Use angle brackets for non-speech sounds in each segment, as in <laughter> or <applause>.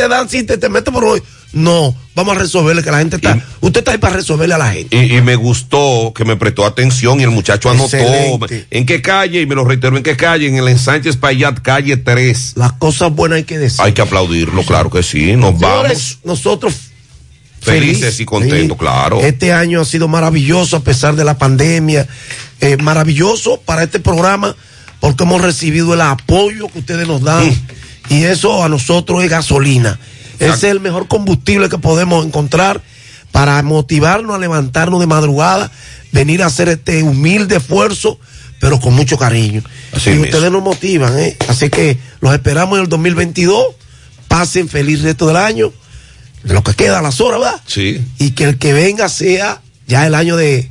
te dan, si te, te metes por hoy. No, vamos a resolverle que la gente está. usted está ahí para resolverle a la gente. Y, y me gustó que me prestó atención y el muchacho anotó Excelente. en qué calle, y me lo reitero, en qué calle, en el Ensánchez Payat, calle 3. Las cosas buenas hay que decir. Hay que aplaudirlo, claro que sí. Nos vamos nosotros felices y contentos, Sí. claro. Este año ha sido maravilloso a pesar de la pandemia. Eh, maravilloso para este programa porque hemos recibido el apoyo que ustedes nos dan Mm. Y eso a nosotros es gasolina. Ese es el mejor combustible que podemos encontrar para motivarnos a levantarnos de madrugada, venir a hacer este humilde esfuerzo, pero con mucho cariño. Así y mismo. ustedes nos motivan, ¿eh? Así que los esperamos en el 2022. Pasen feliz resto del año, de lo que queda, las horas, ¿verdad? Sí. y que el que venga sea ya el año de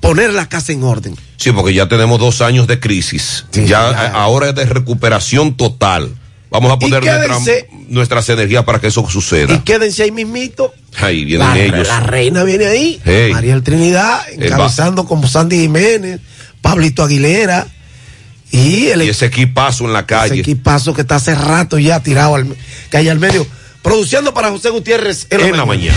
poner la casa en orden. Sí, porque ya tenemos dos años de crisis. Sí, ya, ya. a- ahora es de recuperación total. Vamos a poner nuestra- nuestras energías para que eso Y suceda. quédense ahí mismito. Ahí vienen La, ellos. la reina viene ahí. Hey. Mariel Trinidad, encabezando como Sandy Jiménez, Pablito Aguilera. Y el Y ese equipazo en la ese calle. equipazo que está hace rato ya tirado al, que hay al medio. Produciendo para José Gutiérrez en la mañana.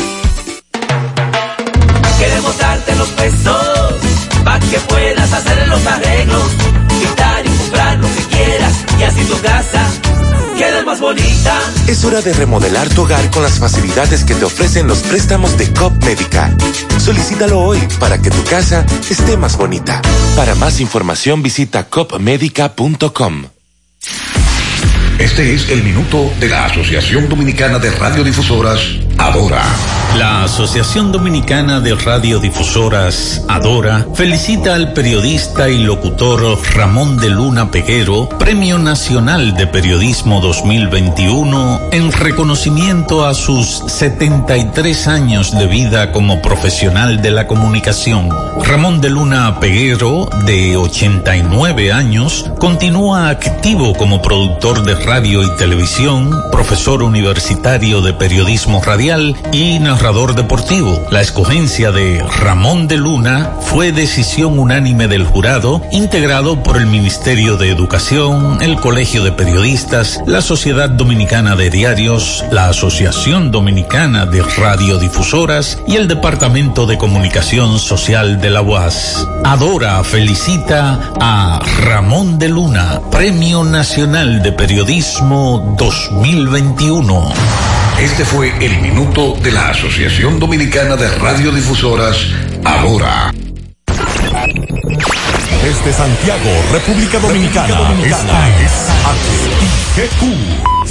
Queremos darte los pesos para que puedas hacer los arreglos, quitar y comprar lo que quieras y así tu casa quede más bonita. Es hora de remodelar tu hogar con las facilidades que te ofrecen los préstamos de COP Médica. Solicítalo hoy para que tu casa esté más bonita. Para más información visita copmedica.com. Este es el minuto de la Asociación Dominicana de Radiodifusoras, Adora. La Asociación Dominicana de Radiodifusoras, Adora, felicita al periodista y locutor Ramón de Luna Peguero, Premio Nacional de Periodismo 2021, en reconocimiento a sus 73 años de vida como profesional de la comunicación. Ramón de Luna Peguero, de 89 años, continúa activo como productor de radio y televisión, profesor universitario de periodismo radial y narrador deportivo. La escogencia de Ramón de Luna fue decisión unánime del jurado, integrado por el Ministerio de Educación, el Colegio de Periodistas, la Sociedad Dominicana de Diarios, la Asociación Dominicana de Radiodifusoras y el Departamento de Comunicación Social de la UAS. Adora felicita a Ramón de Luna, Premio Nacional de Periodismo 2021. Este fue el minuto de la Asociación Dominicana de Radiodifusoras, Adora. Desde Santiago, República Dominicana. Esta es HIGQ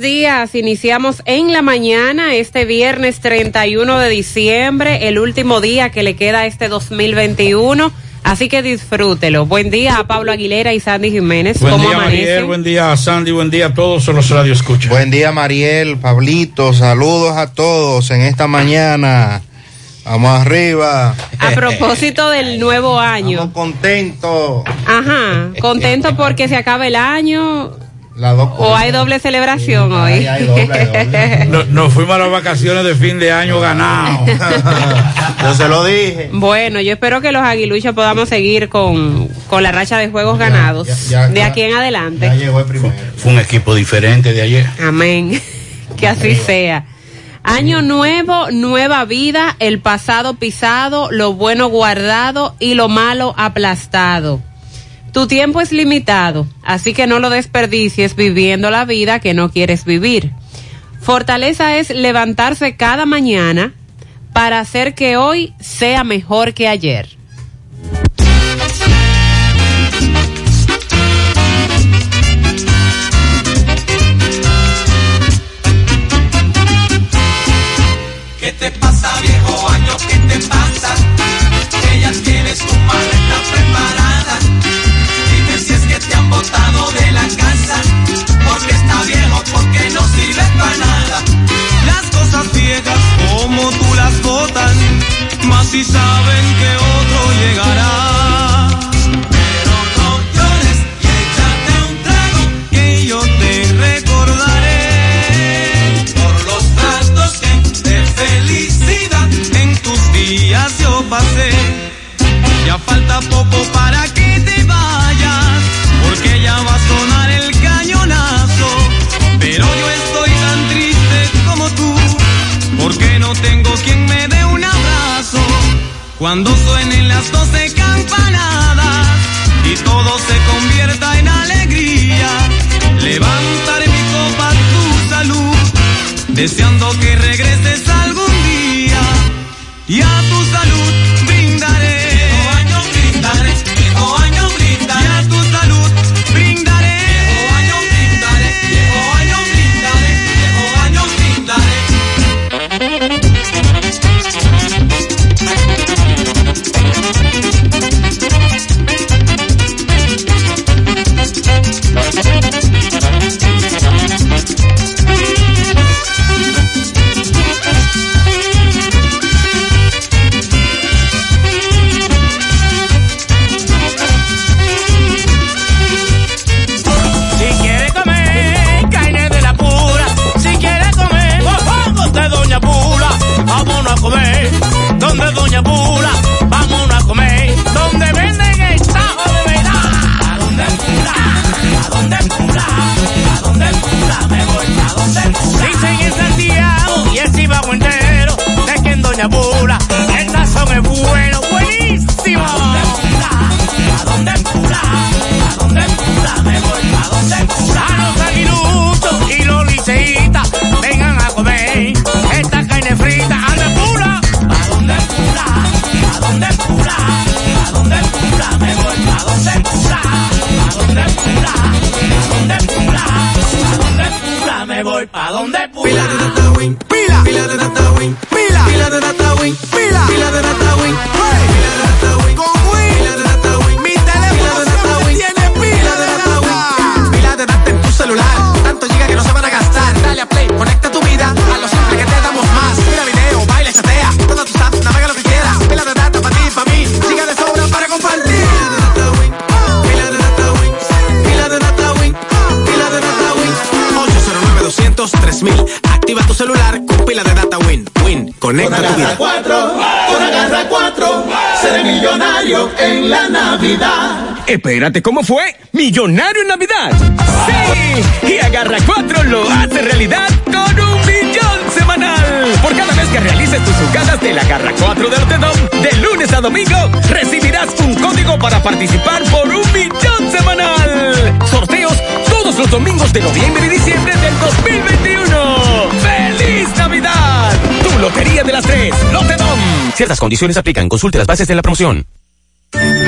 Días. Iniciamos en la mañana este viernes 31 de diciembre, el último día que le queda a este 2021. Así que disfrútelo. Buen día a Pablo Aguilera y Sandy Jiménez. Buen ¿Cómo día, Mariel. amanecen? Buen día, Sandy. Buen día a todos los radio escuchan. Buen día, Mariel, Pablito. Saludos a todos en esta mañana. Vamos arriba. A propósito del nuevo año. Estamos contentos. Ajá. Contento porque se acaba el año. Dos ¿O hay doble celebración hoy? Ay, hay doble, hay doble. No- Nos fuimos a las vacaciones de fin de año ganado. <laughs> Yo se lo dije. Bueno, yo espero que los aguiluchos podamos seguir con, con la racha de juegos ganados ya, ya, de aquí en adelante. Ya llegó el primero. Fue un equipo diferente de ayer. Amén. <laughs> que así sea. Año nuevo, nueva vida, el pasado pisado, lo bueno guardado y lo malo aplastado. Tu tiempo es limitado, así que no lo desperdicies viviendo la vida que no quieres vivir. Fortaleza es levantarse cada mañana para hacer que hoy sea mejor que ayer. De la casa. Porque está viejo, porque no sirve para nada. Las cosas viejas como tú las botan, más si saben que otro llegará. ¿Cómo fue? Millonario en Navidad. Sí, y Agarra 4 lo hace realidad con un millón semanal. Por cada vez que realices tus jugadas de la Agarra 4 de Lotedom, de lunes a domingo, recibirás un código para participar por un millón semanal. Sorteos todos los domingos de noviembre y diciembre del 2021. ¡Feliz Navidad! Tu Lotería de las Tres, Lotedom. Ciertas condiciones aplican. Consulte las bases de la promoción.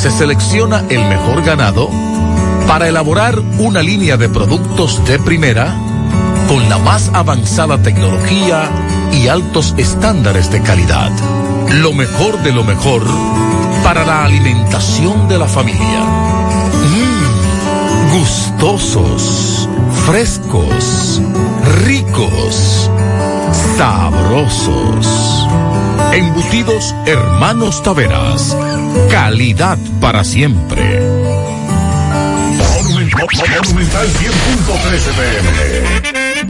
se selecciona el mejor ganado para elaborar una línea de productos de primera con la más avanzada tecnología y altos estándares de calidad. Lo mejor de lo mejor para la alimentación de la familia. Mmm, gustosos, Frescos, ricos, sabrosos. Embutidos Hermanos Taveras. Calidad para siempre.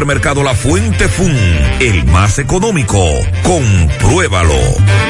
Supermercado La Fuente Fun, el más económico. Compruébalo.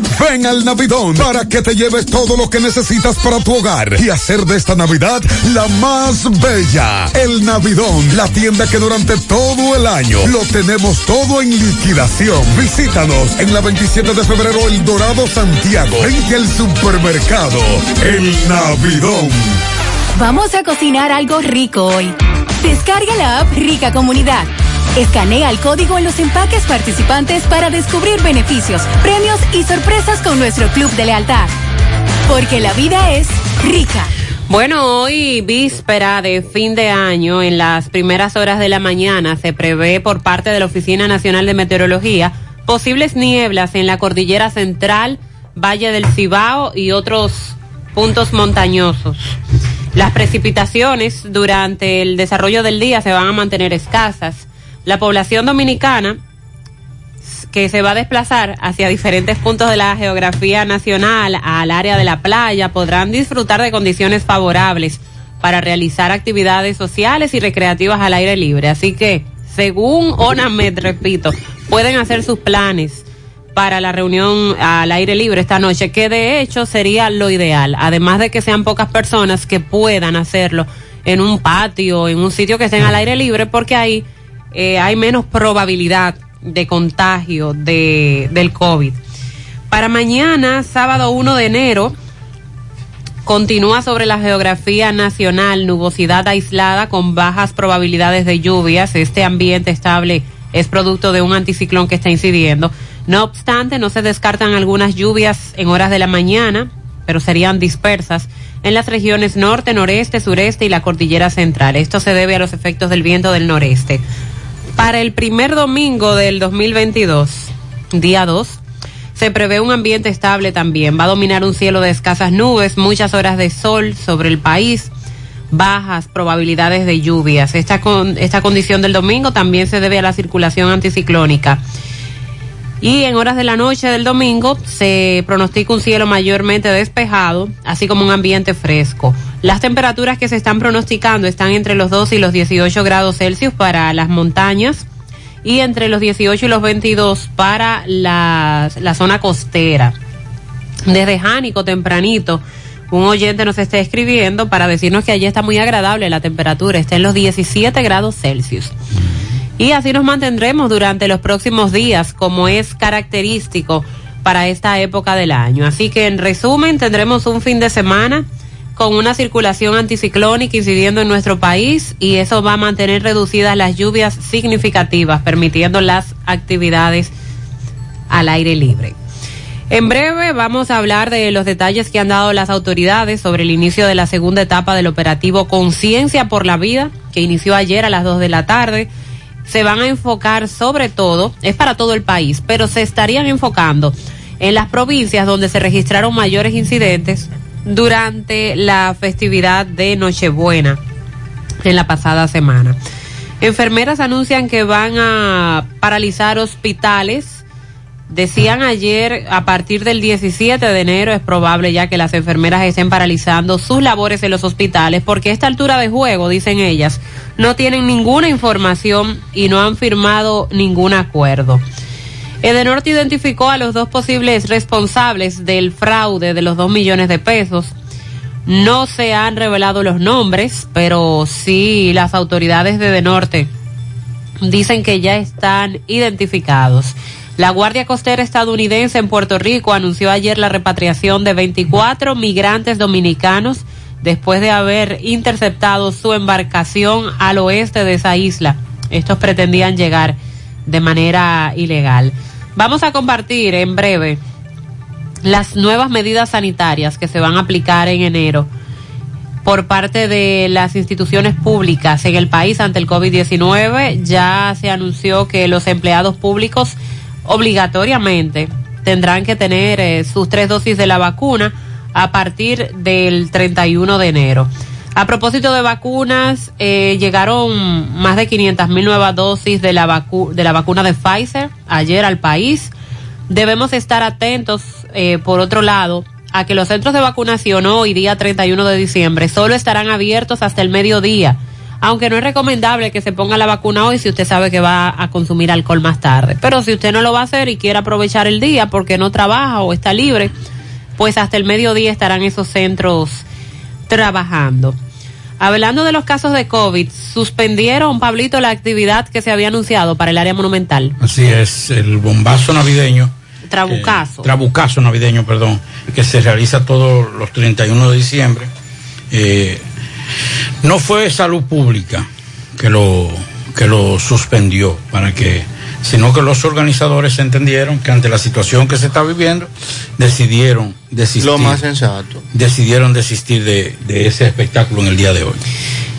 Ven al Navidón para que te lleves todo lo que necesitas para tu hogar y hacer de esta Navidad la más bella. El Navidón, la tienda que durante todo el año lo tenemos todo en liquidación. Visítanos en la 27 de febrero El Dorado Santiago. Vente al supermercado El Navidón. Vamos a cocinar algo rico hoy. Descarga la app Rica Comunidad. Escanea el código en los empaques participantes para descubrir beneficios, premios y sorpresas con nuestro club de lealtad. Porque la vida es rica. Bueno, hoy víspera de fin de año, en las primeras horas de la mañana, se prevé por parte de la Oficina Nacional de Meteorología posibles nieblas en la cordillera central, Valle del Cibao y otros puntos montañosos. Las precipitaciones durante el desarrollo del día se van a mantener escasas. La población dominicana que se va a desplazar hacia diferentes puntos de la geografía nacional al área de la playa podrán disfrutar de condiciones favorables para realizar actividades sociales y recreativas al aire libre. Así que, según ONAMED, repito, pueden hacer sus planes para la reunión al aire libre esta noche, que de hecho sería lo ideal, además de que sean pocas personas que puedan hacerlo en un patio, en un sitio que estén al aire libre, porque ahí eh, hay menos probabilidad de contagio de, del COVID. Para mañana, sábado 1 de enero, continúa sobre la geografía nacional nubosidad aislada con bajas probabilidades de lluvias. Este ambiente estable es producto de un anticiclón que está incidiendo. No obstante, no se descartan algunas lluvias en horas de la mañana, pero serían dispersas en las regiones norte, noreste, sureste y la cordillera central. Esto se debe a los efectos del viento del noreste. Para el primer domingo del 2022, día 2, se prevé un ambiente estable también. Va a dominar un cielo de escasas nubes, muchas horas de sol sobre el país, bajas probabilidades de lluvias. Esta, con, esta condición del domingo también se debe a la circulación anticiclónica. Y en horas de la noche del domingo se pronostica un cielo mayormente despejado, así como un ambiente fresco. Las temperaturas que se están pronosticando están entre los 2 y los 18 grados Celsius para las montañas y entre los 18 y los 22 para la, la zona costera. Desde Jánico, tempranito, un oyente nos está escribiendo para decirnos que allí está muy agradable la temperatura, está en los 17 grados Celsius. Y así nos mantendremos durante los próximos días, como es característico para esta época del año. Así que en resumen, tendremos un fin de semana con una circulación anticiclónica incidiendo en nuestro país y eso va a mantener reducidas las lluvias significativas, permitiendo las actividades al aire libre. En breve vamos a hablar de los detalles que han dado las autoridades sobre el inicio de la segunda etapa del operativo Conciencia por la Vida, que inició ayer a las 2 de la tarde se van a enfocar sobre todo, es para todo el país, pero se estarían enfocando en las provincias donde se registraron mayores incidentes durante la festividad de Nochebuena en la pasada semana. Enfermeras anuncian que van a paralizar hospitales. Decían ayer, a partir del 17 de enero es probable ya que las enfermeras estén paralizando sus labores en los hospitales porque a esta altura de juego, dicen ellas, no tienen ninguna información y no han firmado ningún acuerdo. Edenorte identificó a los dos posibles responsables del fraude de los dos millones de pesos. No se han revelado los nombres, pero sí las autoridades de Edenorte dicen que ya están identificados. La Guardia Costera estadounidense en Puerto Rico anunció ayer la repatriación de 24 migrantes dominicanos después de haber interceptado su embarcación al oeste de esa isla. Estos pretendían llegar de manera ilegal. Vamos a compartir en breve las nuevas medidas sanitarias que se van a aplicar en enero por parte de las instituciones públicas en el país ante el COVID-19. Ya se anunció que los empleados públicos obligatoriamente tendrán que tener eh, sus tres dosis de la vacuna a partir del 31 de enero. A propósito de vacunas, eh, llegaron más de 500 mil nuevas dosis de la, vacu de la vacuna de Pfizer ayer al país. Debemos estar atentos, eh, por otro lado, a que los centros de vacunación hoy, día 31 de diciembre, solo estarán abiertos hasta el mediodía, aunque no es recomendable que se ponga la vacuna hoy si usted sabe que va a consumir alcohol más tarde. Pero si usted no lo va a hacer y quiere aprovechar el día porque no trabaja o está libre, pues hasta el mediodía estarán esos centros trabajando. Hablando de los casos de COVID, suspendieron, Pablito, la actividad que se había anunciado para el área monumental. Así es, el bombazo navideño. Trabucazo. Trabucazo navideño, perdón, que se realiza todos los 31 de diciembre. Eh, no fue salud pública que lo, que lo suspendió para que, sino que los organizadores entendieron que ante la situación que se está viviendo, decidieron desistir. Lo más sensato. Decidieron desistir de, de ese espectáculo en el día de hoy.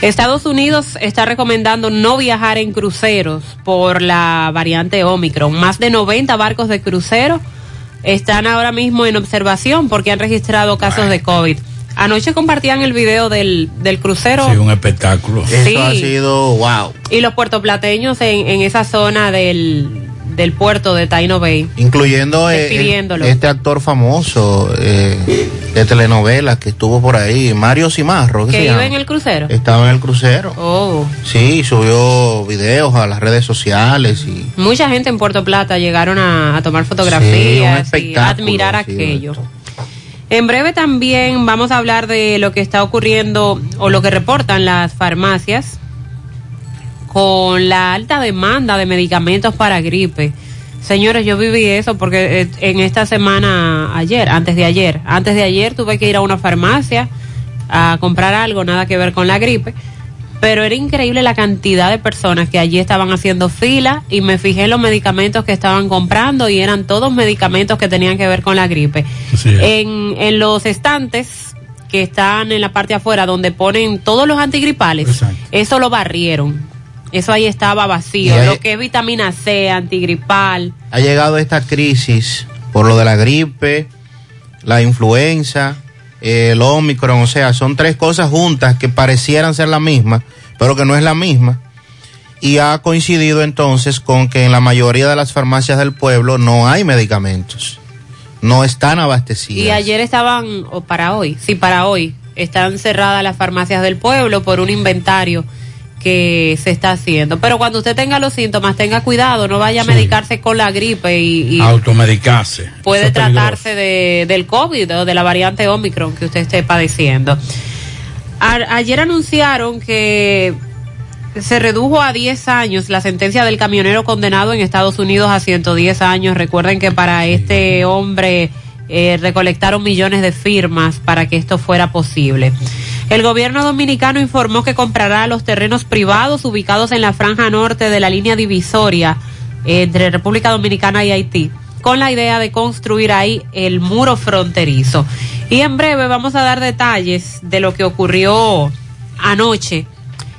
Estados Unidos está recomendando no viajar en cruceros por la variante Omicron. Más de 90 barcos de crucero están ahora mismo en observación porque han registrado casos de COVID. Anoche compartían el video del, del crucero Sí, un espectáculo. Sí. Eso ha sido wow. y los puertoplateños en, en esa zona del, del puerto de Taino Bay. Incluyendo eh, Despidiéndolo. este actor famoso eh, de telenovelas que estuvo por ahí, Mario Cimarro. ¿qué Que iba en el crucero. Estaba en el crucero. Oh. Sí, subió videos a las redes sociales y Mucha gente en Puerto Plata llegaron a, a tomar Sí, un fotografías y admirar sí, aquello. En breve también vamos a hablar de lo que está ocurriendo o lo que reportan las farmacias con la alta demanda de medicamentos para gripe. Señores, yo viví eso porque eh, en esta semana, ayer, antes de ayer, antes de ayer tuve que ir a una farmacia a comprar algo, nada que ver con la gripe, pero era increíble la cantidad de personas que allí estaban haciendo fila y me fijé en los medicamentos que estaban comprando y eran todos medicamentos que tenían que ver con la gripe. En, en los estantes que están en la parte afuera donde ponen todos los antigripales, eso lo barrieron. Eso ahí estaba vacío. Ahí- Lo que es vitamina C, antigripal. ha llegado esta crisis por lo de la gripe, la influenza, el Omicron, o sea, son tres cosas juntas que parecieran ser la misma, pero que no es la misma. Y ha coincidido entonces con que en la mayoría de las farmacias del pueblo no hay medicamentos, no están abastecidas. Y ayer estaban, o para hoy, sí, para hoy, están cerradas las farmacias del pueblo por un inventario que se está haciendo. Pero cuando usted tenga los síntomas, tenga cuidado, no vaya a medicarse con la gripe y, y Automedicarse. puede Eso tratarse de, del COVID o de la variante Omicron que usted esté padeciendo. A- ayer anunciaron que se redujo a 10 años la sentencia del camionero condenado en Estados Unidos a 110 años. Recuerden que para este hombre eh, recolectaron millones de firmas para que esto fuera posible. El gobierno dominicano informó que comprará los terrenos privados ubicados en la franja norte de la línea divisoria entre República Dominicana y Haití, con la idea de construir ahí el muro fronterizo. Y en breve vamos a dar detalles de lo que ocurrió anoche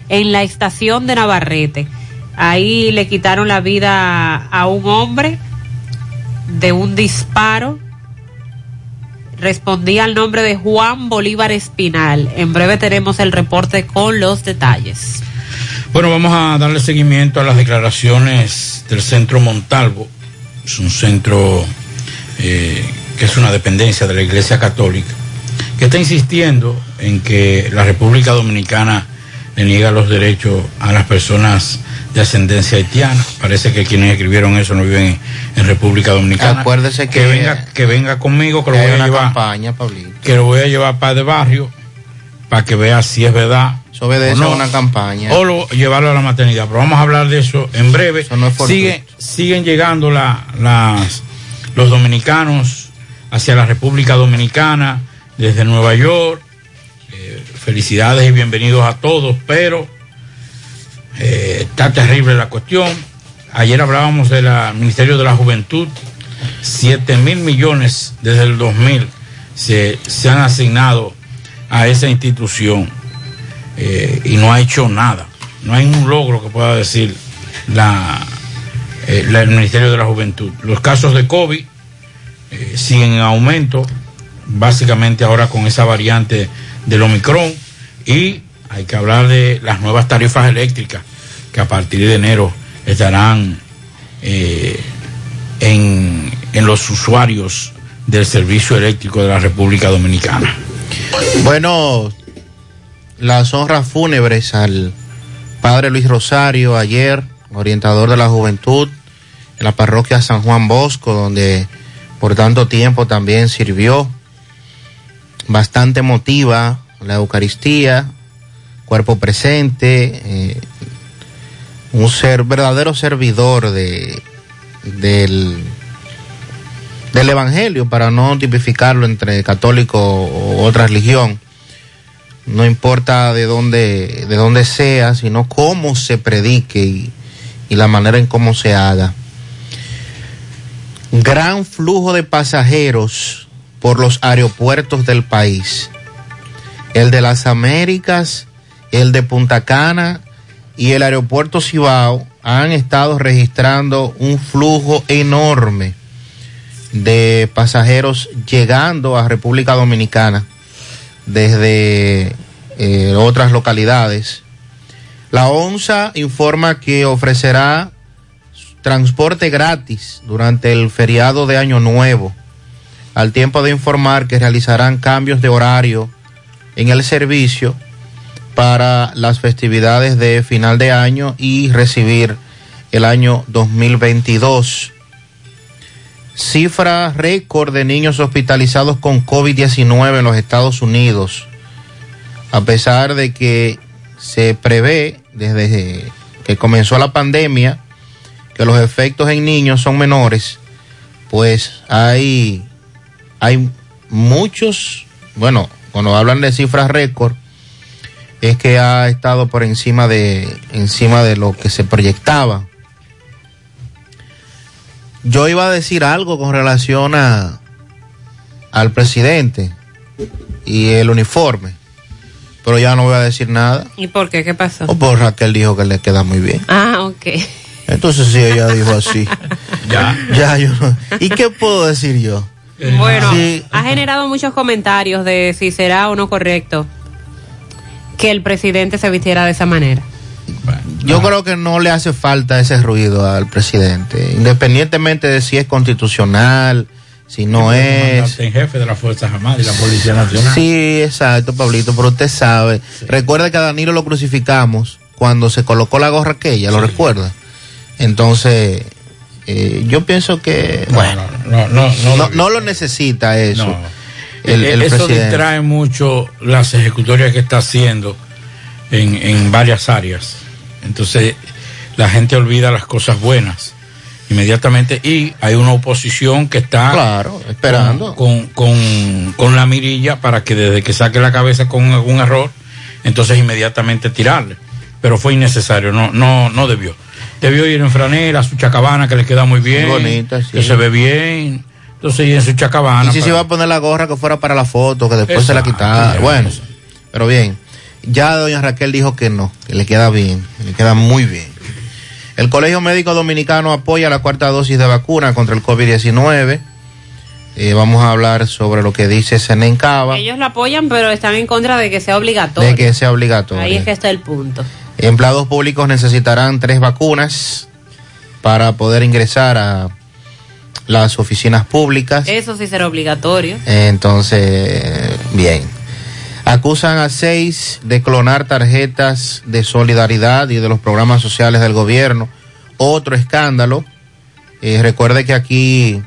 en la estación de Navarrete. Ahí le quitaron la vida a un hombre de un disparo. Respondía al nombre de Juan Bolívar Espinal. En breve tenemos el reporte con los detalles. Bueno, vamos a darle seguimiento a las declaraciones del Centro Montalvo. Es un centro eh, que es una dependencia de la Iglesia Católica, que está insistiendo en que la República Dominicana le niega los derechos a las personas de ascendencia haitiana. Parece que quienes escribieron eso no viven en, en República Dominicana. Acuérdese que- venga, que venga conmigo, que lo voy a llevar, campaña, que lo voy a llevar para de barrio, para que vea si es verdad. Eso obedece no, a una campaña. O lo- llevarlo a la maternidad. Pero vamos a hablar de eso en breve. fortuito. Sigue- siguen llegando la- las, los dominicanos hacia la República Dominicana desde Nueva York. Eh, felicidades y bienvenidos a todos, pero eh, está terrible la cuestión. Ayer hablábamos del Ministerio de la Juventud. 7 mil millones desde el 2000 se, se han asignado a esa institución eh, y no ha hecho nada. No hay un logro que pueda decir la, eh, el Ministerio de la Juventud. Los casos de COVID siguen en aumento, básicamente ahora con esa variante del Omicron, y hay que hablar de las nuevas tarifas eléctricas que a partir de enero estarán eh, en, en los usuarios del servicio eléctrico de la República Dominicana. Bueno, las honras fúnebres al padre Luis Rosario ayer, orientador de la juventud en la parroquia San Juan Bosco, donde por tanto tiempo también sirvió. Bastante emotiva la Eucaristía, cuerpo presente, eh, un ser verdadero servidor de del del evangelio para no tipificarlo entre católico o otra religión. No importa de dónde de dónde sea sino cómo se predique y la manera en cómo se haga. Gran flujo de pasajeros por los aeropuertos del país. El de las Américas el de Punta Cana y el aeropuerto Cibao han estado registrando un flujo enorme de pasajeros llegando a República Dominicana desde eh, otras localidades. La ONSA informa que ofrecerá transporte gratis durante el feriado de Año Nuevo, al tiempo de informar que realizarán cambios de horario en el servicio para las festividades de final de año y recibir el año 2022 cifra récord de niños hospitalizados con COVID-19 en los Estados Unidos, a pesar de que se prevé desde que comenzó la pandemia que los efectos en niños son menores, pues hay, hay muchos, bueno, cuando hablan de cifras récord, es que ha estado por encima de, encima de lo que se proyectaba. Yo iba a decir algo con relación a al presidente y el uniforme, pero ya no voy a decir nada. ¿Y por qué? ¿Qué pasó? O por Raquel dijo que le queda muy bien. Ah, ok. Entonces sí, ella dijo así. <laughs> ya. Ya yo no. ¿Y qué puedo decir yo? Bueno, Sí. ha generado muchos comentarios de si será o no correcto que el presidente se vistiera de esa manera. Yo creo que no le hace falta ese ruido al presidente, independientemente de si es constitucional, si no es. en jefe de las Fuerzas Armadas y la Policía Nacional. Sí, exacto, Pablito, pero usted sabe. Recuerda que a Danilo lo crucificamos cuando se colocó la gorra aquella, ¿lo recuerda? Entonces, eh, yo pienso que, bueno, no, no, no, no, no lo necesita eso. No. El, el Eh, Eso presidente. distrae mucho las ejecutorias que está haciendo en, en varias áreas. Entonces, la gente olvida las cosas buenas inmediatamente y hay una oposición que está Claro, esperando. con, con, con la mirilla para que desde que saque la cabeza con algún error, entonces inmediatamente tirarle. Pero fue innecesario, no, no, no debió. Debió ir en franela, su chacabana que le queda muy bien, bonita, sí. que se ve bien. Entonces, y en su chacabana. Y si se iba a poner la gorra que fuera para la foto, que después se la quitara. Bueno, pero bien. Ya doña Raquel dijo que no, que le queda bien, que le queda muy bien. El Colegio Médico Dominicano apoya la cuarta dosis de vacuna contra el COVID-19. Eh, vamos a hablar sobre lo que dice Senencaba, Ellos la apoyan, pero están en contra de que sea obligatorio. de que sea obligatorio. Ahí es que está el punto. Empleados públicos necesitarán tres vacunas para poder ingresar a las oficinas públicas. Eso sí será obligatorio. Entonces, bien. Acusan a seis de clonar tarjetas de solidaridad y de los programas sociales del gobierno. Otro escándalo. Eh, recuerde que aquí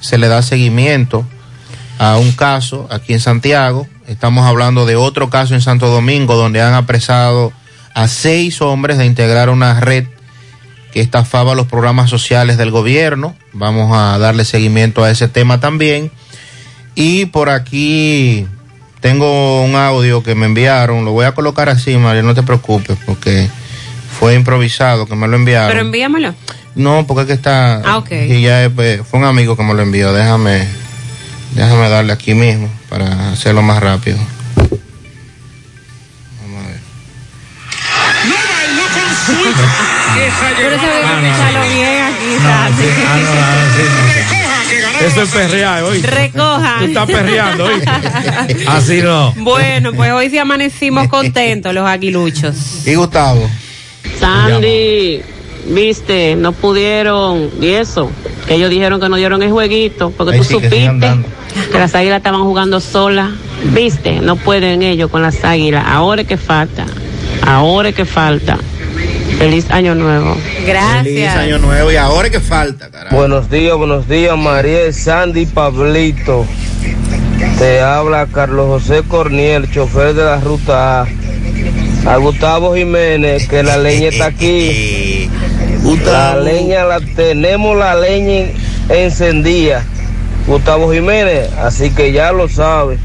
se le da seguimiento a un caso aquí en Santiago. Estamos hablando de otro caso en Santo Domingo donde han apresado a seis hombres de integrar una red que estafaba los programas sociales del gobierno. Vamos a darle seguimiento a ese tema también. Y por aquí tengo un audio que me enviaron, lo voy a colocar así, María, no te preocupes, porque fue improvisado que me lo enviaron. Pero envíamelo. No, porque es que está. Ah, ok. Y ya es, pues, fue un amigo que me lo envió. Déjame, déjame darle aquí mismo para hacerlo más rápido. <laughs> Pero eso que escucharlo bien aquí, Sandy. Eso es perrear, hoy. Recojan. Tú estás perreando, hoy. Así no. Bueno, pues hoy sí amanecimos contentos los aguiluchos. ¿Y Gustavo? Sandy, viste, no pudieron, y eso, que ellos dijeron que no dieron el jueguito, porque tú supiste que las águilas estaban jugando solas, viste, no pueden ellos con las águilas, ahora es que falta, ahora es que falta. Feliz año nuevo. Feliz año nuevo y ahora que falta, carajo. Buenos días, buenos días, María, Sandy, Pablito. Te habla Carlos José Corniel, chofer de la ruta A. A Gustavo Jiménez, que la leña está aquí. La leña la tenemos, la leña encendida. Gustavo Jiménez, así que ya lo sabe.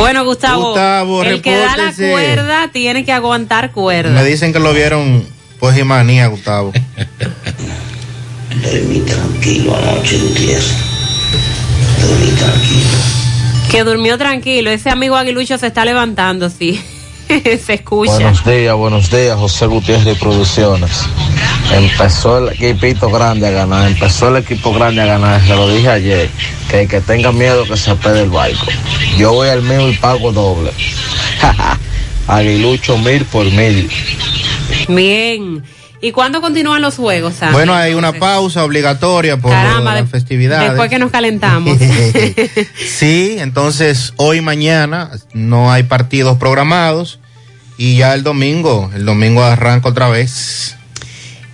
Bueno, Gustavo, Gustavo, el que da la cuerda tiene que aguantar cuerda. Me dicen que lo vieron, pues, y manía, Gustavo. Dormí tranquilo anoche, Gutiérrez. Dormí tranquilo. Que durmió tranquilo. Ese amigo aguilucho se está levantando, sí. <laughs> se escucha. Buenos días, buenos días, José Gutiérrez de Producciones. Empezó el equipito grande a ganar, empezó el equipo grande a ganar, se lo dije ayer, que el que tenga miedo que se pegue el barco. Yo voy al mío y pago doble. <laughs> Aguilucho mil por mil. Bien. ¿Y cuándo continúan los juegos, Sandy? Bueno, hay una pausa obligatoria por Caramba, las de- festividades. Después que nos calentamos. <laughs> Sí, entonces hoy y mañana no hay partidos programados y ya el domingo, el domingo arranca otra vez.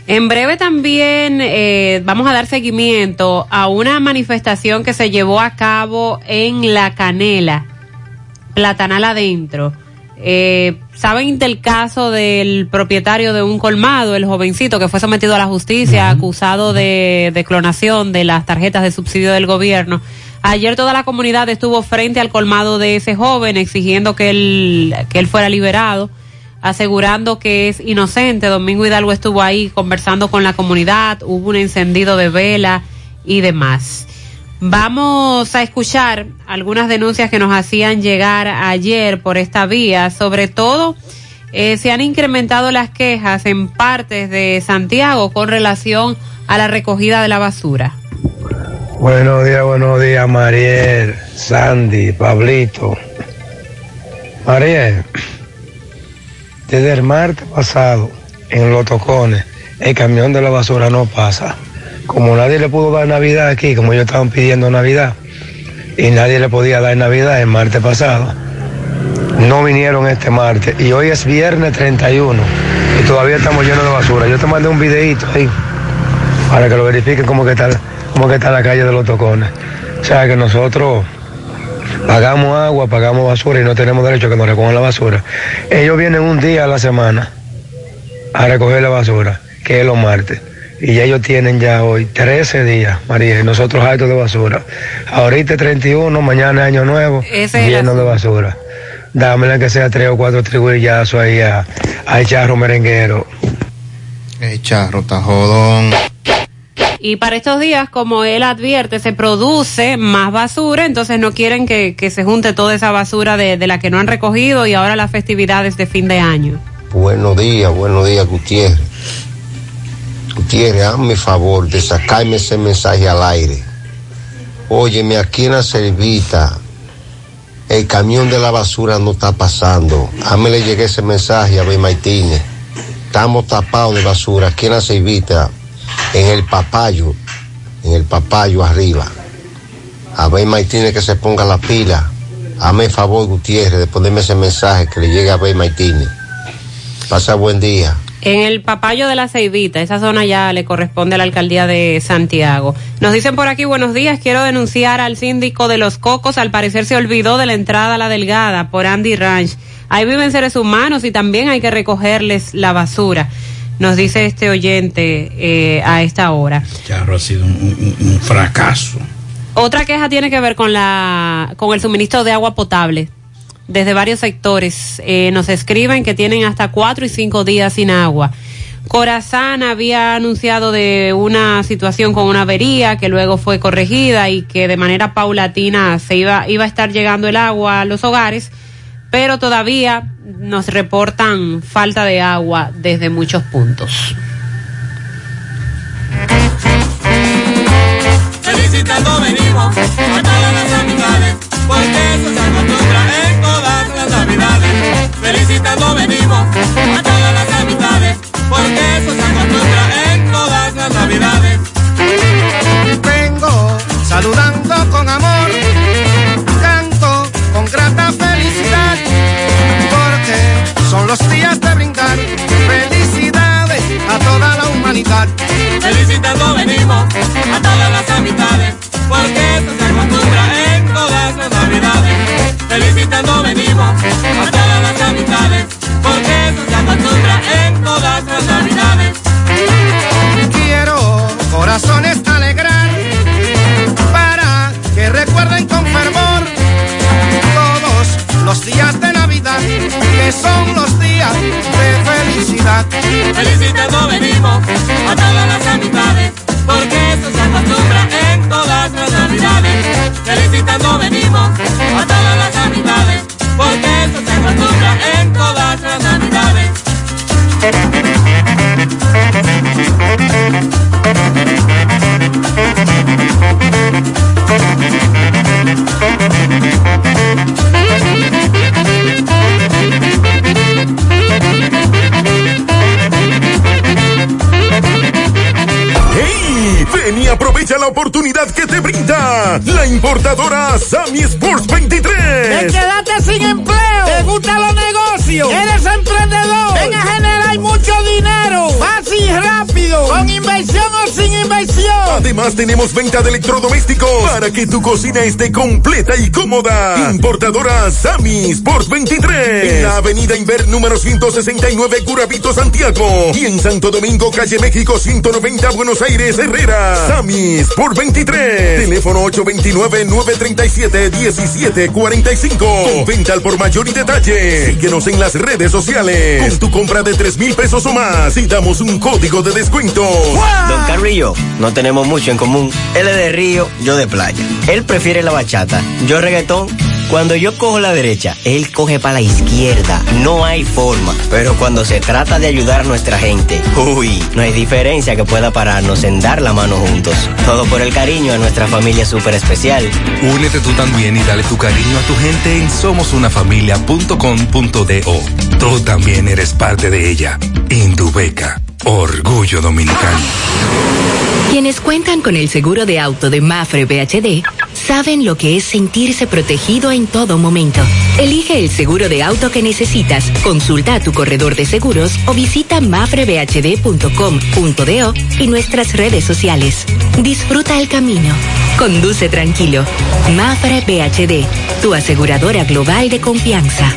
En breve también eh, vamos a dar seguimiento a una manifestación que se llevó a cabo en La Canela, Platanal adentro. Eh, ¿Saben del caso del propietario de un colmado, el jovencito que fue sometido a la justicia, acusado de, de clonación de las tarjetas de subsidio del gobierno? Ayer toda la comunidad estuvo frente al colmado de ese joven exigiendo que él, que él fuera liberado asegurando que es inocente. Domingo Hidalgo estuvo ahí conversando con la comunidad, hubo un encendido de vela y demás. Vamos a escuchar algunas denuncias que nos hacían llegar ayer por esta vía. Sobre todo, eh, se han incrementado las quejas en partes de Santiago con relación a la recogida de la basura. Buenos días, buenos días, Mariel, Sandy, Pablito. Mariel, desde el martes pasado, en los tocones, el camión de la basura no pasa. Como nadie le pudo dar Navidad aquí, como ellos estaban pidiendo Navidad, y nadie le podía dar Navidad el martes pasado, no vinieron este martes. Y hoy es viernes 31, y todavía estamos llenos de basura. Yo te mandé un videito ahí, para que lo verifiquen cómo que está, cómo que está la calle de los tocones. O sea que nosotros pagamos agua, pagamos basura y no tenemos derecho a que nos recojan la basura. Ellos vienen un día a la semana a recoger la basura, que es los martes. Y ya ellos tienen ya hoy 13 días, María, y nosotros hartos de basura. Ahorita es 31, mañana es año nuevo, lleno de basura. Dámela que sea tres o cuatro triguillazos ahí a, a charro merenguero. El charro está jodón. Y para estos días, como él advierte, se produce más basura, entonces no quieren que, que se junte toda esa basura de, de la que no han recogido y ahora las festividades de fin de año. Buenos días, buenos días, Gutiérrez. Gutiérrez, hazme favor de sacarme ese mensaje al aire. Óyeme, aquí en la servita, el camión de la basura no está pasando. A mí le llegué ese mensaje a Ben Martínez. Estamos tapados de basura aquí en la servita, en el papayo, en el papayo arriba. A Ben Martínez que se ponga la pila. Hazme favor, Gutiérrez, de ponerme ese mensaje que le llegue a Ben Martínez. Pasa buen día. En el Papayo de la Ceibita, esa zona ya le corresponde a la alcaldía de Santiago. Nos dicen por aquí, buenos días, quiero denunciar al síndico de Los Cocos, al parecer se olvidó de la entrada a la Delgada por Andy Ranch. Ahí viven seres humanos y también hay que recogerles la basura, nos dice este oyente eh, a esta hora. Charro ha sido un, un- un fracaso. Otra queja tiene que ver con la con el suministro de agua potable. Desde varios sectores eh, nos escriben que tienen hasta cuatro y cinco días sin agua. Corazán había anunciado de una situación con una avería que luego fue corregida y que de manera paulatina se iba iba a estar llegando el agua a los hogares, pero todavía nos reportan falta de agua desde muchos puntos. Felicitando Felicitando venimos a todas las amistades, porque eso se acostumbra en todas las navidades. Vengo saludando con amor, canto con grata felicidad, porque son los días de brindar felicidades a toda la humanidad. Felicitando venimos a todas las amistades, porque eso se acostumbra en todas las navidades. Felicitando venimos a todas las amistades, porque eso se acostumbra en todas las navidades. Quiero corazones alegrar para que recuerden con fervor todos los días de Navidad, que son los días de felicidad. Felicitando venimos a todas las amistades, porque eso se acostumbra en todas las navidades. Felicitando venimos a porque eso se acostumbra en todas las navidades. Y aprovecha la oportunidad que te brinda la importadora Sammy Sports 23. Te quedaste sin empleo. Gustan los negocios. Eres emprendedor. Ven a generar mucho dinero. Fácil y rápido. Con inversión o sin inversión. Además tenemos venta de electrodomésticos para que tu cocina esté completa y cómoda. Importadora Sammy Sports 23. En la avenida Inver número 169 Curabito Santiago. Y en Santo Domingo, calle México 190 Buenos Aires Herrera. Sammy Sports 23. Teléfono 829-937-1745. Con venta al por mayor y detalle. Síguenos en las redes sociales. Con tu compra de 3 mil pesos o más y damos un código de descuento. Don Carrillo, no tenemos mucho en común. Él es de río, yo de playa. Él prefiere la bachata, yo reggaetón. Cuando yo cojo la derecha, él coge para la izquierda. No hay forma. Pero cuando se trata de ayudar a nuestra gente, uy, no hay diferencia que pueda pararnos en dar la mano juntos. Todo por el cariño a nuestra familia súper especial. Únete tú también y dale tu cariño a tu gente en somosunafamilia.com.do. Tú también eres parte de ella. Indubeca, orgullo dominicano. Quienes cuentan con el seguro de auto de Mafre VHD saben lo que es sentirse protegido en todo momento. Elige el seguro de auto que necesitas, consulta a tu corredor de seguros o visita mafrebhd.com.do y nuestras redes sociales. Disfruta el camino. Conduce tranquilo. Mafre VHD, tu aseguradora global de confianza.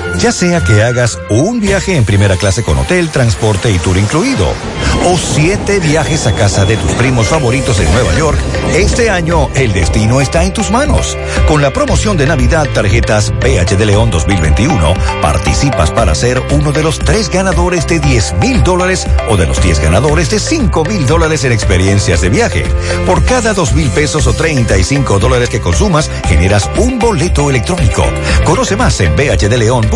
Ya sea que hagas un viaje en primera clase con hotel, transporte y tour incluido, o siete viajes a casa de tus primos favoritos en Nueva York, este año el destino está en tus manos. Con la promoción de Navidad Tarjetas BH de León 2021, participas para ser uno de los tres ganadores de 10 mil dólares o de los 10 ganadores de 5 mil dólares en experiencias de viaje. Por cada 2 mil pesos o 35 dólares que consumas, generas un boleto electrónico. Conoce más en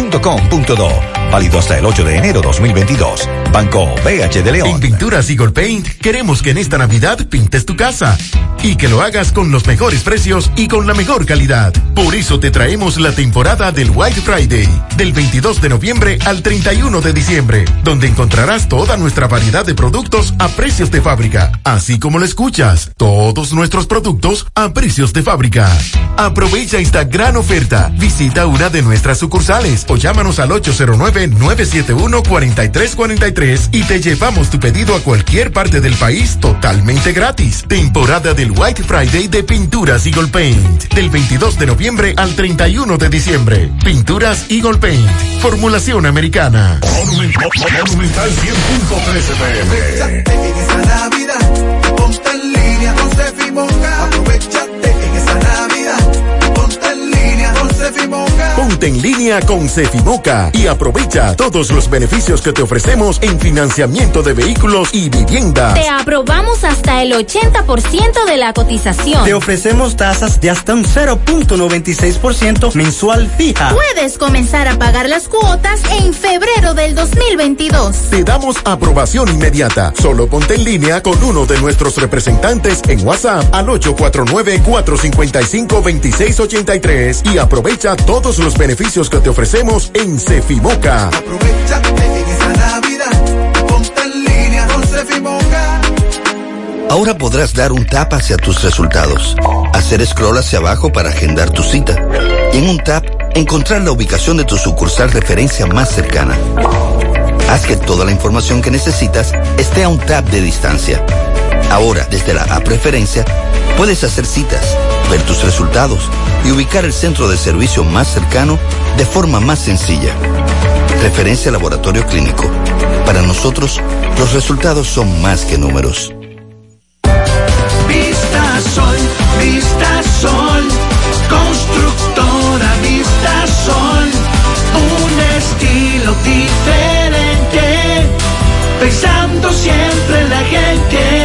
bhdleon.com.do. Válido hasta el 8 de enero 2022. Banco BH de León. En Pinturas Eagle Paint queremos que en esta Navidad pintes tu casa y que lo hagas con los mejores precios y con la mejor calidad. Por eso te traemos la temporada del White Friday, del 22 de noviembre al 31 de diciembre, donde encontrarás toda nuestra variedad de productos a precios de fábrica, así como lo escuchas, todos nuestros productos a precios de fábrica. Aprovecha esta gran oferta. Visita una de nuestras sucursales o llámanos al 809-971-4343 y te llevamos tu pedido a cualquier parte del país totalmente gratis. Temporada del White Friday de Pinturas Eagle Paint. Del 22 de noviembre al 31 de diciembre. Pinturas Eagle Paint. Formulación americana. Monumental 100.13 pm. En esta Navidad, ponte en línea con Cefimoca. Aprovechate en esta Navidad, ponte en línea con. Ponte en línea con Cefimoca y aprovecha todos los beneficios que te ofrecemos en financiamiento de vehículos y vivienda. Te aprobamos hasta el 80% de la cotización. Te ofrecemos tasas de hasta un 0.96% mensual fija. Puedes comenzar a pagar las cuotas en febrero del 2022. Te damos aprobación inmediata. Solo ponte en línea con uno de nuestros representantes en WhatsApp al 849-455-2683 y aprovecha todos los beneficios que te ofrecemos en Cefimoca. Aprovechate en esta Navidad, ponte en línea con Cefimoca. Ahora podrás dar un tap hacia tus resultados, hacer scroll hacia abajo para agendar tu cita y en un tap encontrar la ubicación de tu sucursal referencia más cercana. Haz que toda la información que necesitas esté a un tap de distancia. Ahora, desde la app Preferencia, puedes hacer citas, ver tus resultados y ubicar el centro de servicio más cercano de forma más sencilla. Referencia Laboratorio Clínico. Para nosotros, los resultados son más que números. Vista Sol, Vista Sol, constructora Vista Sol, un estilo diferente, pensando siempre en la gente,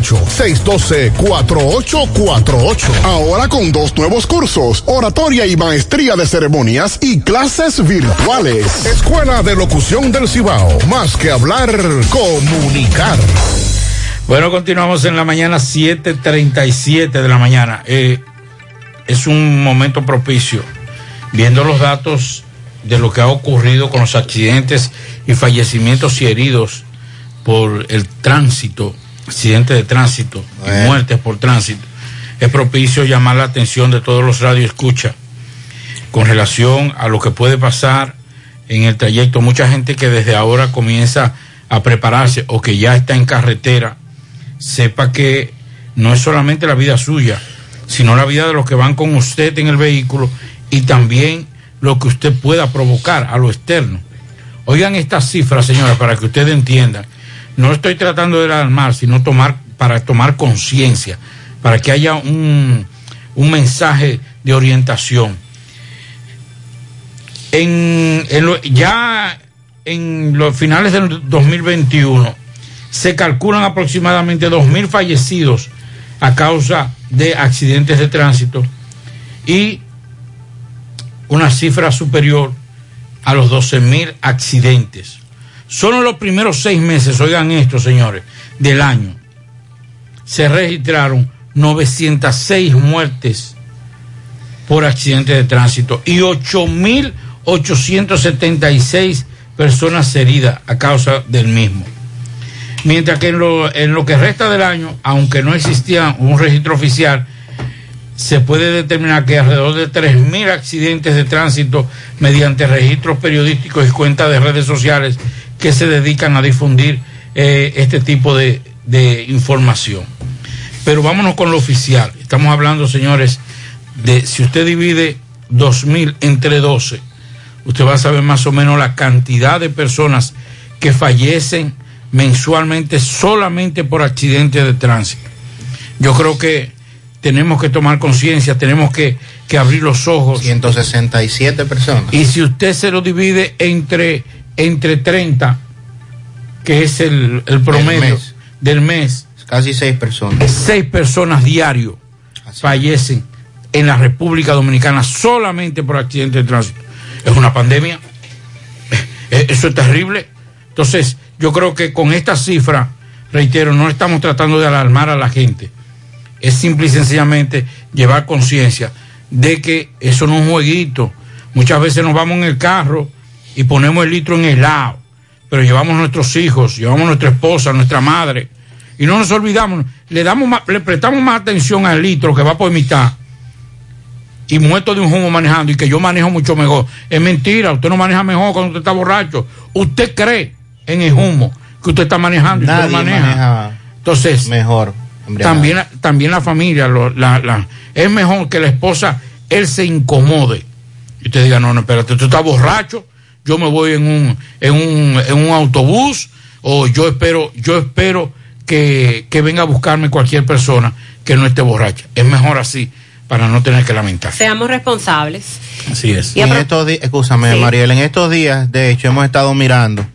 612-4848. Ahora con dos nuevos cursos, oratoria y maestría de ceremonias y clases virtuales. Escuela de Locución del Cibao. Más que hablar, comunicar. Bueno, continuamos en la mañana 7.37 de la mañana. Eh, es un momento propicio, viendo los datos de lo que ha ocurrido con los accidentes y fallecimientos y heridos por el tránsito, accidentes de tránsito y muertes por tránsito. Es propicio llamar la atención de todos los radioescuchas con relación a lo que puede pasar en el trayecto. Mucha gente que desde ahora comienza a prepararse o que ya está en carretera, sepa que no es solamente la vida suya, sino la vida de los que van con usted en el vehículo y también lo que usted pueda provocar a lo externo. Oigan estas cifras, señora, para que ustedes entiendan. No estoy tratando de alarmar, sino tomar, para tomar conciencia, para que haya un, un mensaje de orientación. En, en ya en los finales del 2021 se calculan aproximadamente 2.000 fallecidos a causa de accidentes de tránsito y una cifra superior a los 12.000 accidentes. Solo en los primeros seis meses, oigan esto, señores, del año, se registraron 906 muertes por accidentes de tránsito y 8.876 personas heridas a causa del mismo. Mientras que en lo, que resta del año, aunque no existía un registro oficial, se puede determinar que alrededor de 3.000 accidentes de tránsito mediante registros periodísticos y cuentas de redes sociales que se dedican a difundir eh, este tipo de, de información. Pero vámonos con lo oficial. Estamos hablando, señores, de si usted divide 2.000 entre 12, usted va a saber más o menos la cantidad de personas que fallecen mensualmente solamente por accidentes de tránsito. Yo creo que tenemos que tomar conciencia, tenemos que, que abrir los ojos. 167 personas. Y si usted se lo divide entre, entre 30, que es el, el promedio mes. del mes, Casi seis personas. seis personas diario fallecen en la República Dominicana solamente por accidentes de tránsito. Es una pandemia. Eh, Eso es terrible. Entonces, yo creo que con esta cifra, reitero, no estamos tratando de alarmar a la gente. Es simple y sencillamente llevar conciencia de que eso no es un jueguito. Muchas veces nos vamos en el carro y ponemos el litro en el lado, pero llevamos a nuestros hijos, llevamos a nuestra esposa, a nuestra madre, y no nos olvidamos, le, damos más- le prestamos más atención al litro que va por mitad y muerto de un humo manejando y que yo manejo mucho mejor. Es mentira, usted no maneja mejor cuando usted está borracho. Usted cree en el humo que usted está manejando y usted Nadie lo maneja. maneja Entonces, mejor. también, la- también la familia, lo- la- la- es mejor que la esposa, él se incomode. Y usted diga, no, no, espérate, tú estás borracho, yo me voy en un, en un, en un autobús, o yo espero, yo espero que, que venga a buscarme cualquier persona que no esté borracha. Es mejor así, para no tener que lamentar. Seamos responsables. Así es. Y en estos días, escúchame, Sí. Mariel, en estos días, de hecho, hemos estado mirando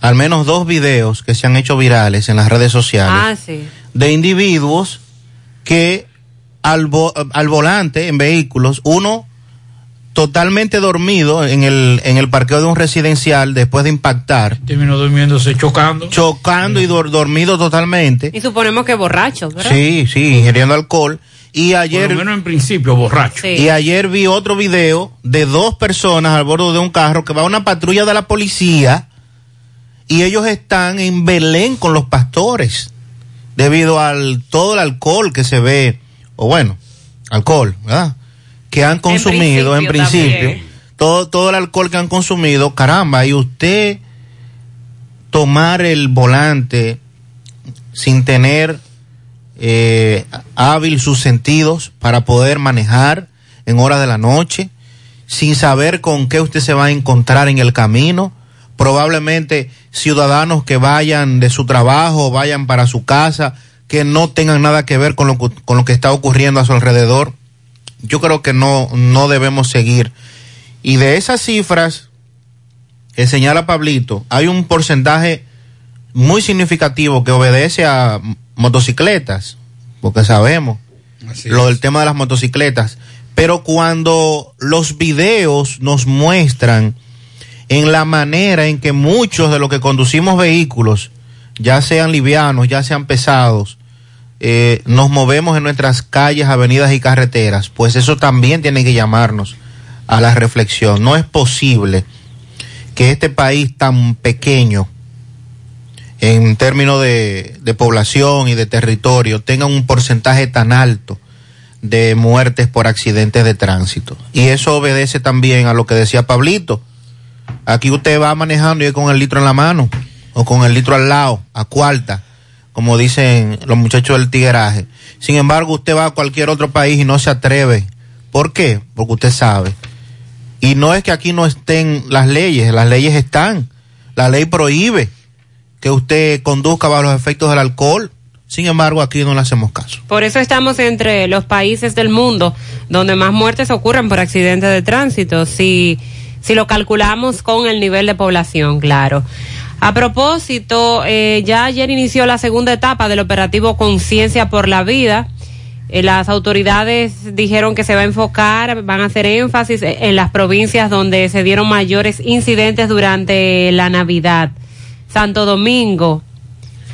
al menos dos videos que se han hecho virales en las redes sociales Ah, sí. de individuos que al, vo- al volante en vehículos, uno totalmente dormido en el, en el parqueo de un residencial después de impactar, Terminó durmiéndose, chocando. chocando y dor- dormido totalmente. Y suponemos que borracho, ¿verdad? Sí, sí, ingiriendo alcohol. Y ayer, Por lo menos en principio, borracho. Sí. y ayer vi otro video de dos personas al borde de un carro que va a una patrulla de la policía y ellos están en Belén con los pastores debido al todo el alcohol que se ve, o bueno, alcohol, ¿verdad? Que han consumido en principio todo, todo el alcohol que han consumido, caramba, y usted tomar el volante sin tener eh, hábil sus sentidos para poder manejar en horas de la noche, sin saber con qué usted se va a encontrar en el camino. Probablemente ciudadanos que vayan de su trabajo, vayan para su casa, que no tengan nada que ver con lo, con lo que está ocurriendo a su alrededor. Yo creo que no, no debemos seguir. Y de esas cifras que señala Pablito, hay un porcentaje muy significativo que obedece a motocicletas, porque sabemos lo del tema de las motocicletas. Pero cuando los videos nos muestran en la manera en que muchos de los que conducimos vehículos, ya sean livianos, ya sean pesados, eh, nos movemos en nuestras calles, avenidas y carreteras, pues eso también tiene que llamarnos a la reflexión. No es posible que este país tan pequeño, en términos de, población y de territorio, tenga un porcentaje tan alto de muertes por accidentes de tránsito. Y eso obedece también a lo que decía Pablito. Aquí usted va manejando y con el litro en la mano o con el litro al lado, a cuarta, como dicen los muchachos del tigueraje. Sin embargo, usted va a cualquier otro país y no se atreve. ¿Por qué? Porque usted sabe. Y no es que aquí no estén las leyes, las leyes están. La ley prohíbe que usted conduzca bajo los efectos del alcohol. Sin embargo, aquí no le hacemos caso. Por eso estamos entre los países del mundo donde más muertes ocurren por accidentes de tránsito, si, si lo calculamos con el nivel de población, claro. A propósito, eh, ya ayer inició la segunda etapa del operativo Conciencia por la Vida. Eh, las autoridades dijeron que se va a enfocar, van a hacer énfasis en las provincias donde se dieron mayores incidentes durante la Navidad. Santo Domingo,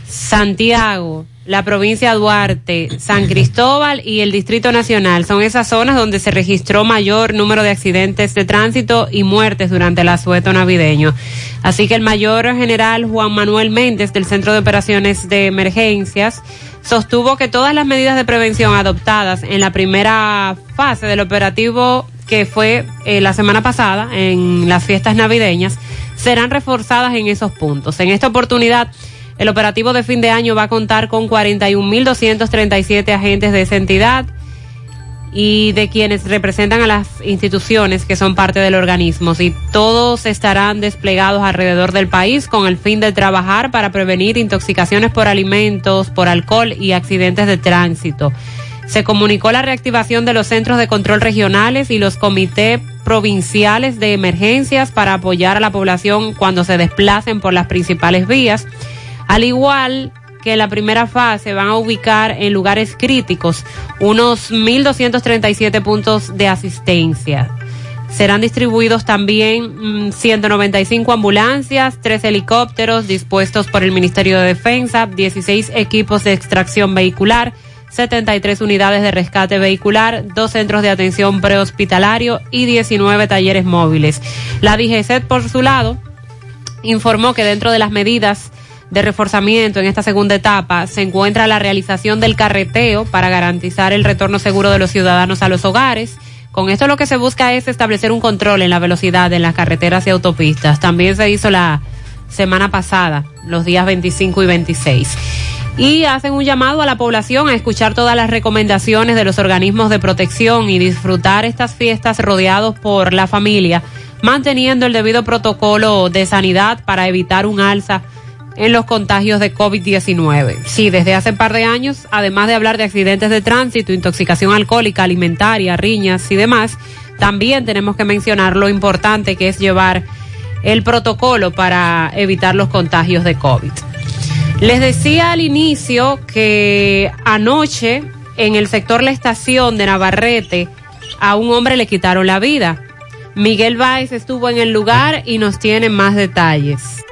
Santiago, la provincia de Duarte, San Cristóbal y el Distrito Nacional. Son esas zonas donde se registró mayor número de accidentes de tránsito y muertes durante el asueto navideño. Así que el mayor general Juan Manuel Méndez del Centro de Operaciones de Emergencias sostuvo que todas las medidas de prevención adoptadas en la primera fase del operativo que fue eh, la semana pasada en las fiestas navideñas serán reforzadas en esos puntos. En esta oportunidad, el operativo de fin de año va a contar con 41.237 agentes de esa entidad y de quienes representan a las instituciones que son parte del organismo. Y todos estarán desplegados alrededor del país con el fin de trabajar para prevenir intoxicaciones por alimentos, por alcohol y accidentes de tránsito. Se comunicó la reactivación de los centros de control regionales y los comités provinciales de emergencias para apoyar a la población cuando se desplacen por las principales vías. Al igual que la primera fase van a ubicar en lugares críticos unos 1.237 puntos de asistencia. Serán distribuidos también mm, 195 ambulancias, 3 helicópteros dispuestos por el Ministerio de Defensa, 16 equipos de extracción vehicular, 73 unidades de rescate vehicular, dos centros de atención prehospitalario y 19 talleres móviles. La DGCET, por su lado, informó que dentro de las medidas de reforzamiento en esta segunda etapa se encuentra la realización del carreteo para garantizar el retorno seguro de los ciudadanos a los hogares. Con esto lo que se busca es establecer un control en la velocidad en las carreteras y autopistas. También se hizo la semana pasada, los días 25 y 26. Y hacen un llamado a la población a escuchar todas las recomendaciones de los organismos de protección y disfrutar estas fiestas rodeados por la familia, manteniendo el debido protocolo de sanidad para evitar un alza en los contagios de COVID-19. Sí, desde hace un par de años, además de hablar de accidentes de tránsito, intoxicación alcohólica, alimentaria, riñas y demás, también tenemos que mencionar lo importante que es llevar el protocolo para evitar los contagios de COVID. Les decía al inicio que anoche en el sector La Estación de Navarrete a un hombre le quitaron la vida. Miguel Báez estuvo en el lugar y nos tiene más detalles.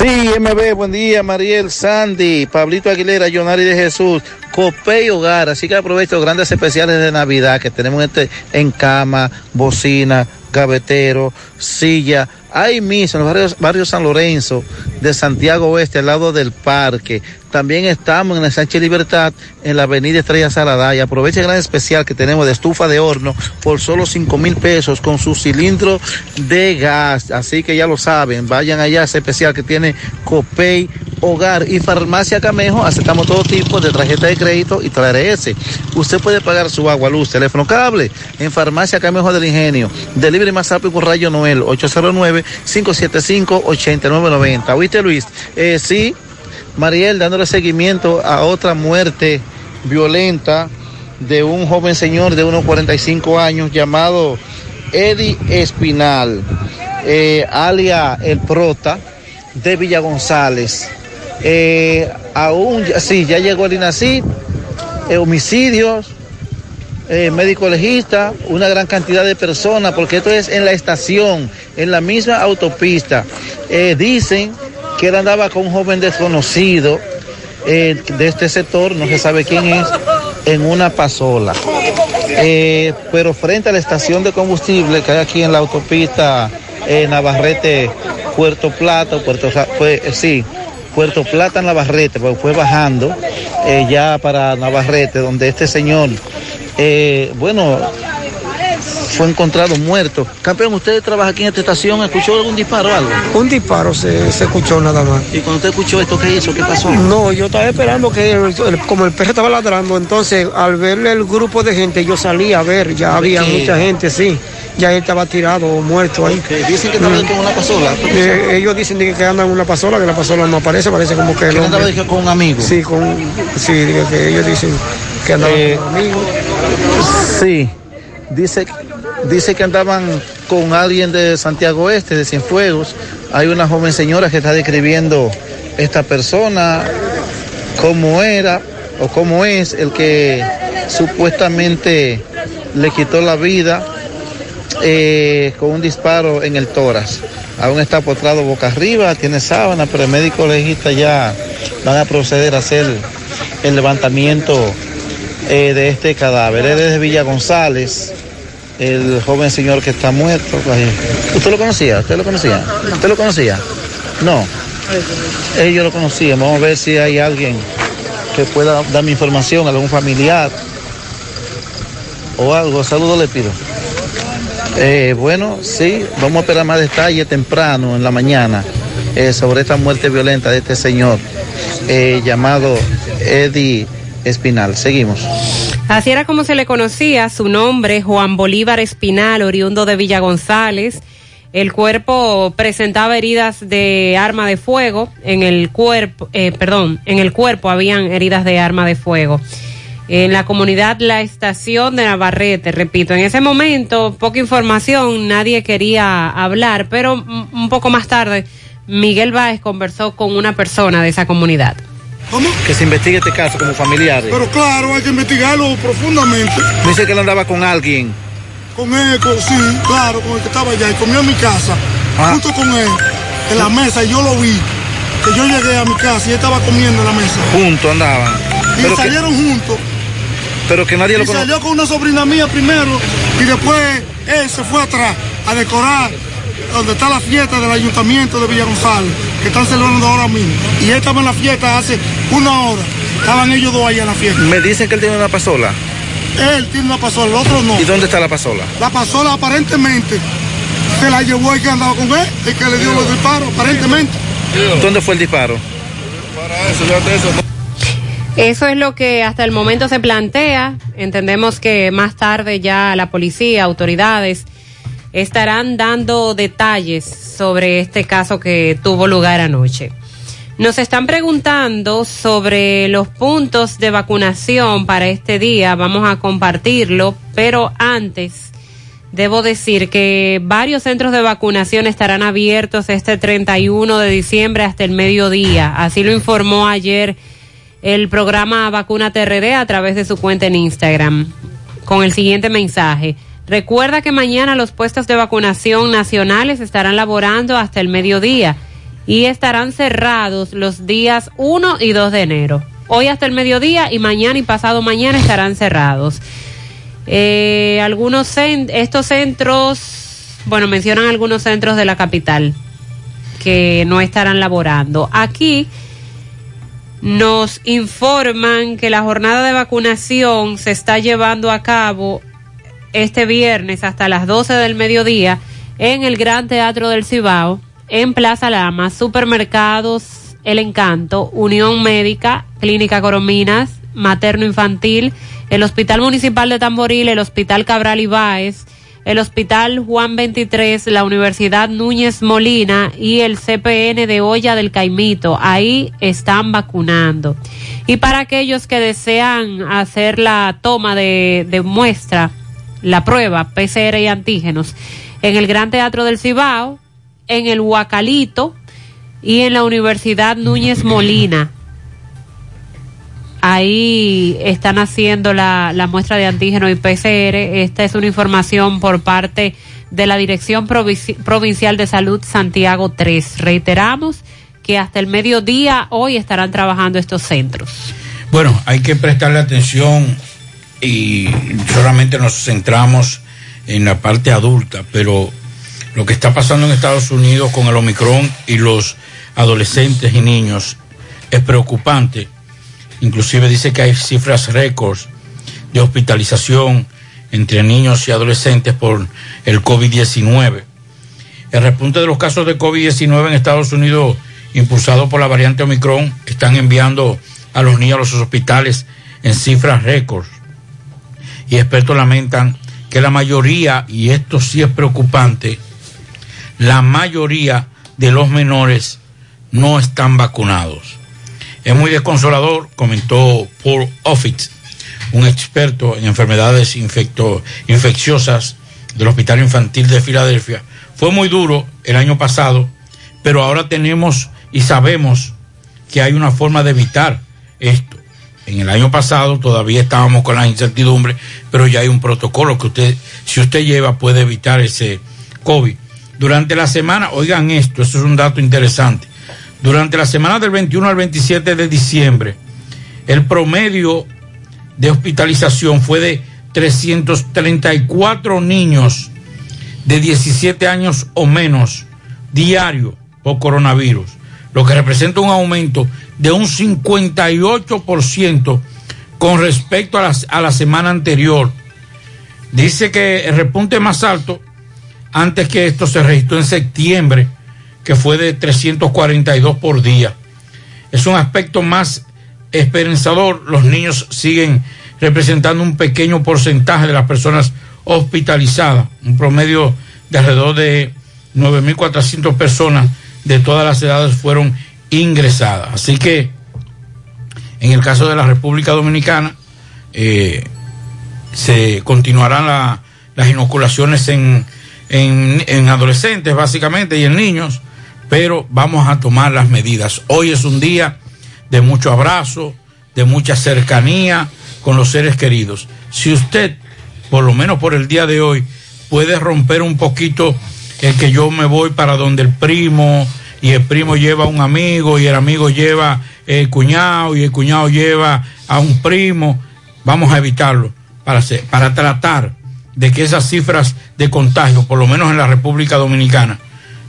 Sí, MB, buen día, Mariel, Sandy, Pablito Aguilera, Jonari de Jesús, Copé y Hogar, así que aprovecho grandes especiales de Navidad que tenemos este en cama, bocina, gavetero, silla, ahí mismo en los barrios, barrio San Lorenzo de Santiago Oeste, al lado del parque. También estamos en la Sánchez Libertad, en la avenida Estrella Saladá. Y aprovecha el gran especial que tenemos de estufa de horno por solo 5 mil pesos con su cilindro de gas. Así que ya lo saben, vayan allá a ese especial que tiene Copey Hogar y Farmacia Camejo aceptamos todo tipo de tarjeta de crédito y TRS. Usted puede pagar su agua, luz, teléfono, cable en Farmacia Camejo del Ingenio. Delivery más rápido por Rayo Noel, 809-575-8990. ¿Oíste, Luis? Eh, sí, Mariel, dándole seguimiento a otra muerte violenta de un joven señor de unos 45 años llamado Eddie Espinal, eh, alia El Prota, de Villa González. Eh, aún, sí, ya llegó el INACI, eh, homicidios, eh, médico legista, una gran cantidad de personas, porque esto es en la estación, en la misma autopista. Dicen que él andaba con un joven desconocido de este sector, no se sabe quién es, en una pasola. Pero frente a la estación de combustible que hay aquí en la autopista Navarrete, Puerto Plata, Puerto, eh, sí, Puerto Plata, Navarrete, porque fue bajando eh, ya para Navarrete, donde este señor, eh, bueno, fue encontrado muerto. Campeón, ¿usted trabaja aquí en esta estación? ¿Escuchó algún disparo o algo? Un disparo se, se escuchó nada más. ¿Y cuando usted escuchó esto, qué hizo? ¿Qué pasó? No, yo estaba esperando que, el- el- como el perro estaba ladrando, entonces al verle el grupo de gente, yo salí a ver, ya había mucha gente, sí. Ya él estaba tirado o muerto ahí. Dicen que estaba Mm. con una pasola. Eh, ellos dicen de que, que andan en una pasola, que la pasola no aparece, parece como que el ¿Que él andaba con un amigo? Sí, con, sí, que ellos dicen que andaban Eh, con amigos. Sí, dice, dice que andaban con alguien de Santiago Este, de Cienfuegos. Hay una joven señora que está describiendo esta persona, cómo era o cómo es el que supuestamente le quitó la vida eh, con un disparo en el tórax. Aún está postrado boca arriba, tiene sábana, pero el médico legista ya van a proceder a hacer el levantamiento eh, de este cadáver. Es de Villa González, el joven señor que está muerto. ¿Usted lo conocía? ¿Usted lo conocía? ¿Usted lo conocía? No. Ellos lo conocían. Vamos a ver si hay alguien que pueda darme información, algún familiar o algo. Saludos le pido. Eh, bueno, sí, vamos a esperar más detalles temprano en la mañana eh, sobre esta muerte violenta de este señor eh, llamado Eddie Espinal. Seguimos. Así era como se le conocía, su nombre, Juan Bolívar Espinal, oriundo de Villa González. El cuerpo presentaba heridas de arma de fuego, en el cuerpo, eh, perdón, en el cuerpo habían heridas de arma de fuego. En la comunidad La Estación de Navarrete, repito, en ese momento poca información, nadie quería hablar, pero un poco más tarde Miguel Báez conversó con una persona de esa comunidad. ¿Cómo? Que se investigue este caso como familiares. Pero claro, hay que investigarlo profundamente. Dice que él andaba con alguien. Con él, con- sí, claro, con el que estaba allá. Y comió en mi casa, Ah. junto con él, en la mesa, y yo lo vi. Que yo llegué a mi casa y él estaba comiendo en la mesa. Juntos andaban. Y Pero que, salieron juntos. pero que nadie Y lo conoce. salió con una sobrina mía primero. Y después él se fue atrás a decorar donde está la fiesta del ayuntamiento de Villa González, que están celebrando ahora mismo. Y él estaba en la fiesta hace una hora. Estaban ellos dos ahí en la fiesta. Me dicen que él tiene una pasola. Él tiene una pasola, el otro no. ¿Y dónde está la pasola? La pasola aparentemente se la llevó el que andaba con él, el que le dio los disparos, aparentemente. ¿Dónde fue el disparo? Eso es lo que hasta el momento se plantea. Entendemos que más tarde ya la policía, autoridades, estarán dando detalles sobre este caso que tuvo lugar anoche. Nos están preguntando sobre los puntos de vacunación para este día. Vamos a compartirlo, pero antes debo decir que varios centros de vacunación estarán abiertos este 31 de diciembre hasta el mediodía. Así lo informó ayer el programa Vacuna TRD a través de su cuenta en Instagram con el siguiente mensaje. Recuerda que mañana los puestos de vacunación nacionales estarán laborando hasta el mediodía y estarán cerrados los días 1 y 2 de enero. Hoy hasta el mediodía y mañana y pasado mañana estarán cerrados. Eh, algunos estos centros, bueno, mencionan algunos centros de la capital que no estarán laborando. Aquí nos informan que la jornada de vacunación se está llevando a cabo este viernes hasta las 12 del mediodía en el Gran Teatro del Cibao, en Plaza Lama, supermercados, El Encanto, Unión Médica, Clínica Corominas, Materno Infantil, el Hospital Municipal de Tamboril, el Hospital Cabral Ibáez, el Hospital Juan 23, la Universidad Núñez Molina y el CPN de Olla del Caimito. Ahí están vacunando. Y para aquellos que desean hacer la toma de, de muestra, la prueba PCR y antígenos, en el Gran Teatro del Cibao, en el Huacalito y en la Universidad Núñez Molina. Ahí están haciendo la, la muestra de antígeno y PCR. Esta es una información por parte de la Dirección Provincial de Salud Santiago 3. Reiteramos que hasta el mediodía hoy estarán trabajando estos centros. Bueno, hay que prestarle atención y solamente nos centramos en la parte adulta, pero lo que está pasando en Estados Unidos con el Omicron y los adolescentes y niños es preocupante. Inclusive dice que hay cifras récords de hospitalización entre niños y adolescentes por el COVID-19. El repunte de los casos de COVID-19 en Estados Unidos, impulsado por la variante Omicron, están enviando a los niños a los hospitales en cifras récords. Y expertos lamentan que la mayoría, y esto sí es preocupante, la mayoría de los menores no están vacunados. Es muy desconsolador, comentó Paul Offit, un experto en enfermedades infecto- infecciosas del Hospital Infantil de Filadelfia. Fue muy duro el año pasado, pero ahora tenemos y sabemos que hay una forma de evitar esto. En el año pasado todavía estábamos con la incertidumbre, pero ya hay un protocolo que usted, si usted lleva, puede evitar ese COVID. Durante la semana, oigan esto, eso es un dato interesante. Durante la semana del 21 al 27 de diciembre, el promedio de hospitalización fue de 334 niños de 17 años o menos diario por coronavirus, lo que representa un aumento de un 58% con respecto a la, a la semana anterior. Dice que el repunte más alto antes que esto se registró en septiembre, que fue de 342 por día. Es un aspecto más esperanzador. Los niños siguen representando un pequeño porcentaje de las personas hospitalizadas, un promedio de alrededor de 9.400 personas de todas las edades fueron ingresadas. Así que, en el caso de la República Dominicana, eh, se continuarán la- las inoculaciones en, en adolescentes, básicamente, y en niños, pero vamos a tomar las medidas. Hoy es un día de mucho abrazo, de mucha cercanía con los seres queridos. Si usted, por lo menos por el día de hoy, puede romper un poquito el que yo me voy para donde el primo y el primo lleva a un amigo y el amigo lleva el cuñado y el cuñado lleva a un primo, vamos a evitarlo para, para tratar de que esas cifras de contagio, por lo menos en la República Dominicana,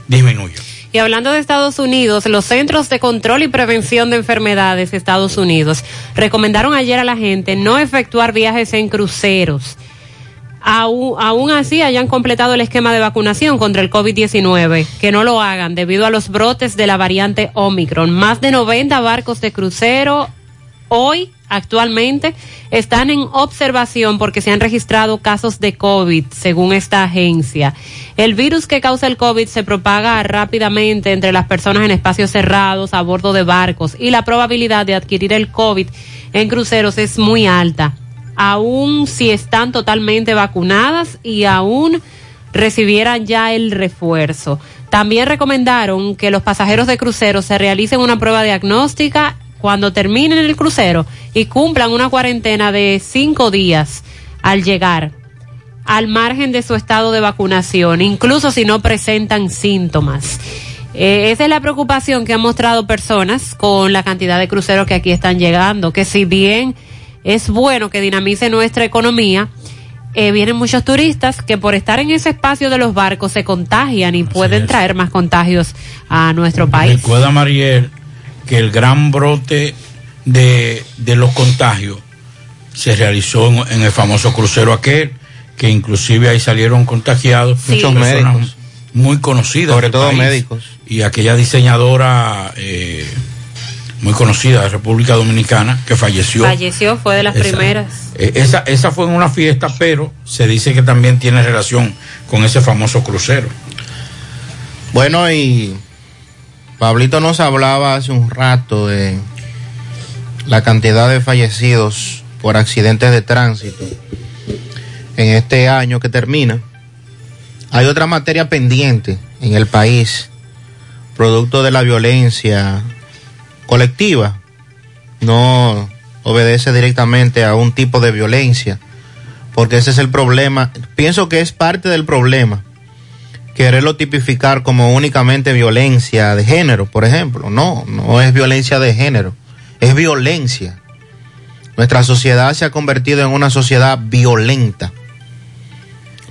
disminuyan. Y hablando de Estados Unidos, los Centros de Control y Prevención de Enfermedades de Estados Unidos recomendaron ayer a la gente no efectuar viajes en cruceros. Aún, aún así hayan completado el esquema de vacunación contra el COVID-19, que no lo hagan debido a los brotes de la variante Omicron. Más de 90 barcos de crucero hoy actualmente están en observación porque se han registrado casos de COVID, según esta agencia. El virus que causa el COVID se propaga rápidamente entre las personas en espacios cerrados, a bordo de barcos, y la probabilidad de adquirir el COVID en cruceros es muy alta, aun si están totalmente vacunadas y aún recibieran ya el refuerzo. También recomendaron que los pasajeros de cruceros se realicen una prueba diagnóstica cuando terminen el crucero y cumplan una cuarentena de cinco días al llegar, al margen de su estado de vacunación, incluso si no presentan síntomas. Eh, esa es la preocupación que han mostrado personas con la cantidad de cruceros que aquí están llegando, que si bien es bueno que dinamice nuestra economía, eh, vienen muchos turistas que por estar en ese espacio de los barcos se contagian y pueden traer más contagios a nuestro país. Recuerda, Mariel, que el gran brote de, de los contagios se realizó en, en el famoso crucero aquel, que inclusive ahí salieron contagiados Sí. muchos médicos muy conocidas. Sobre todo país. médicos. Y aquella diseñadora, eh, muy conocida de República Dominicana, que falleció. Falleció, fue de las Esa- primeras. Eh, esa, esa fue en una fiesta, pero se dice que también tiene relación con ese famoso crucero. Bueno, y Pablito nos hablaba hace un rato de la cantidad de fallecidos por accidentes de tránsito en este año que termina. Hay otra materia pendiente en el país, producto de la violencia colectiva. No obedece directamente a un tipo de violencia, porque ese es el problema. Pienso que es parte del problema quererlo tipificar como únicamente violencia de género, por ejemplo. No, no es violencia de género, es violencia. Nuestra sociedad se ha convertido en una sociedad violenta.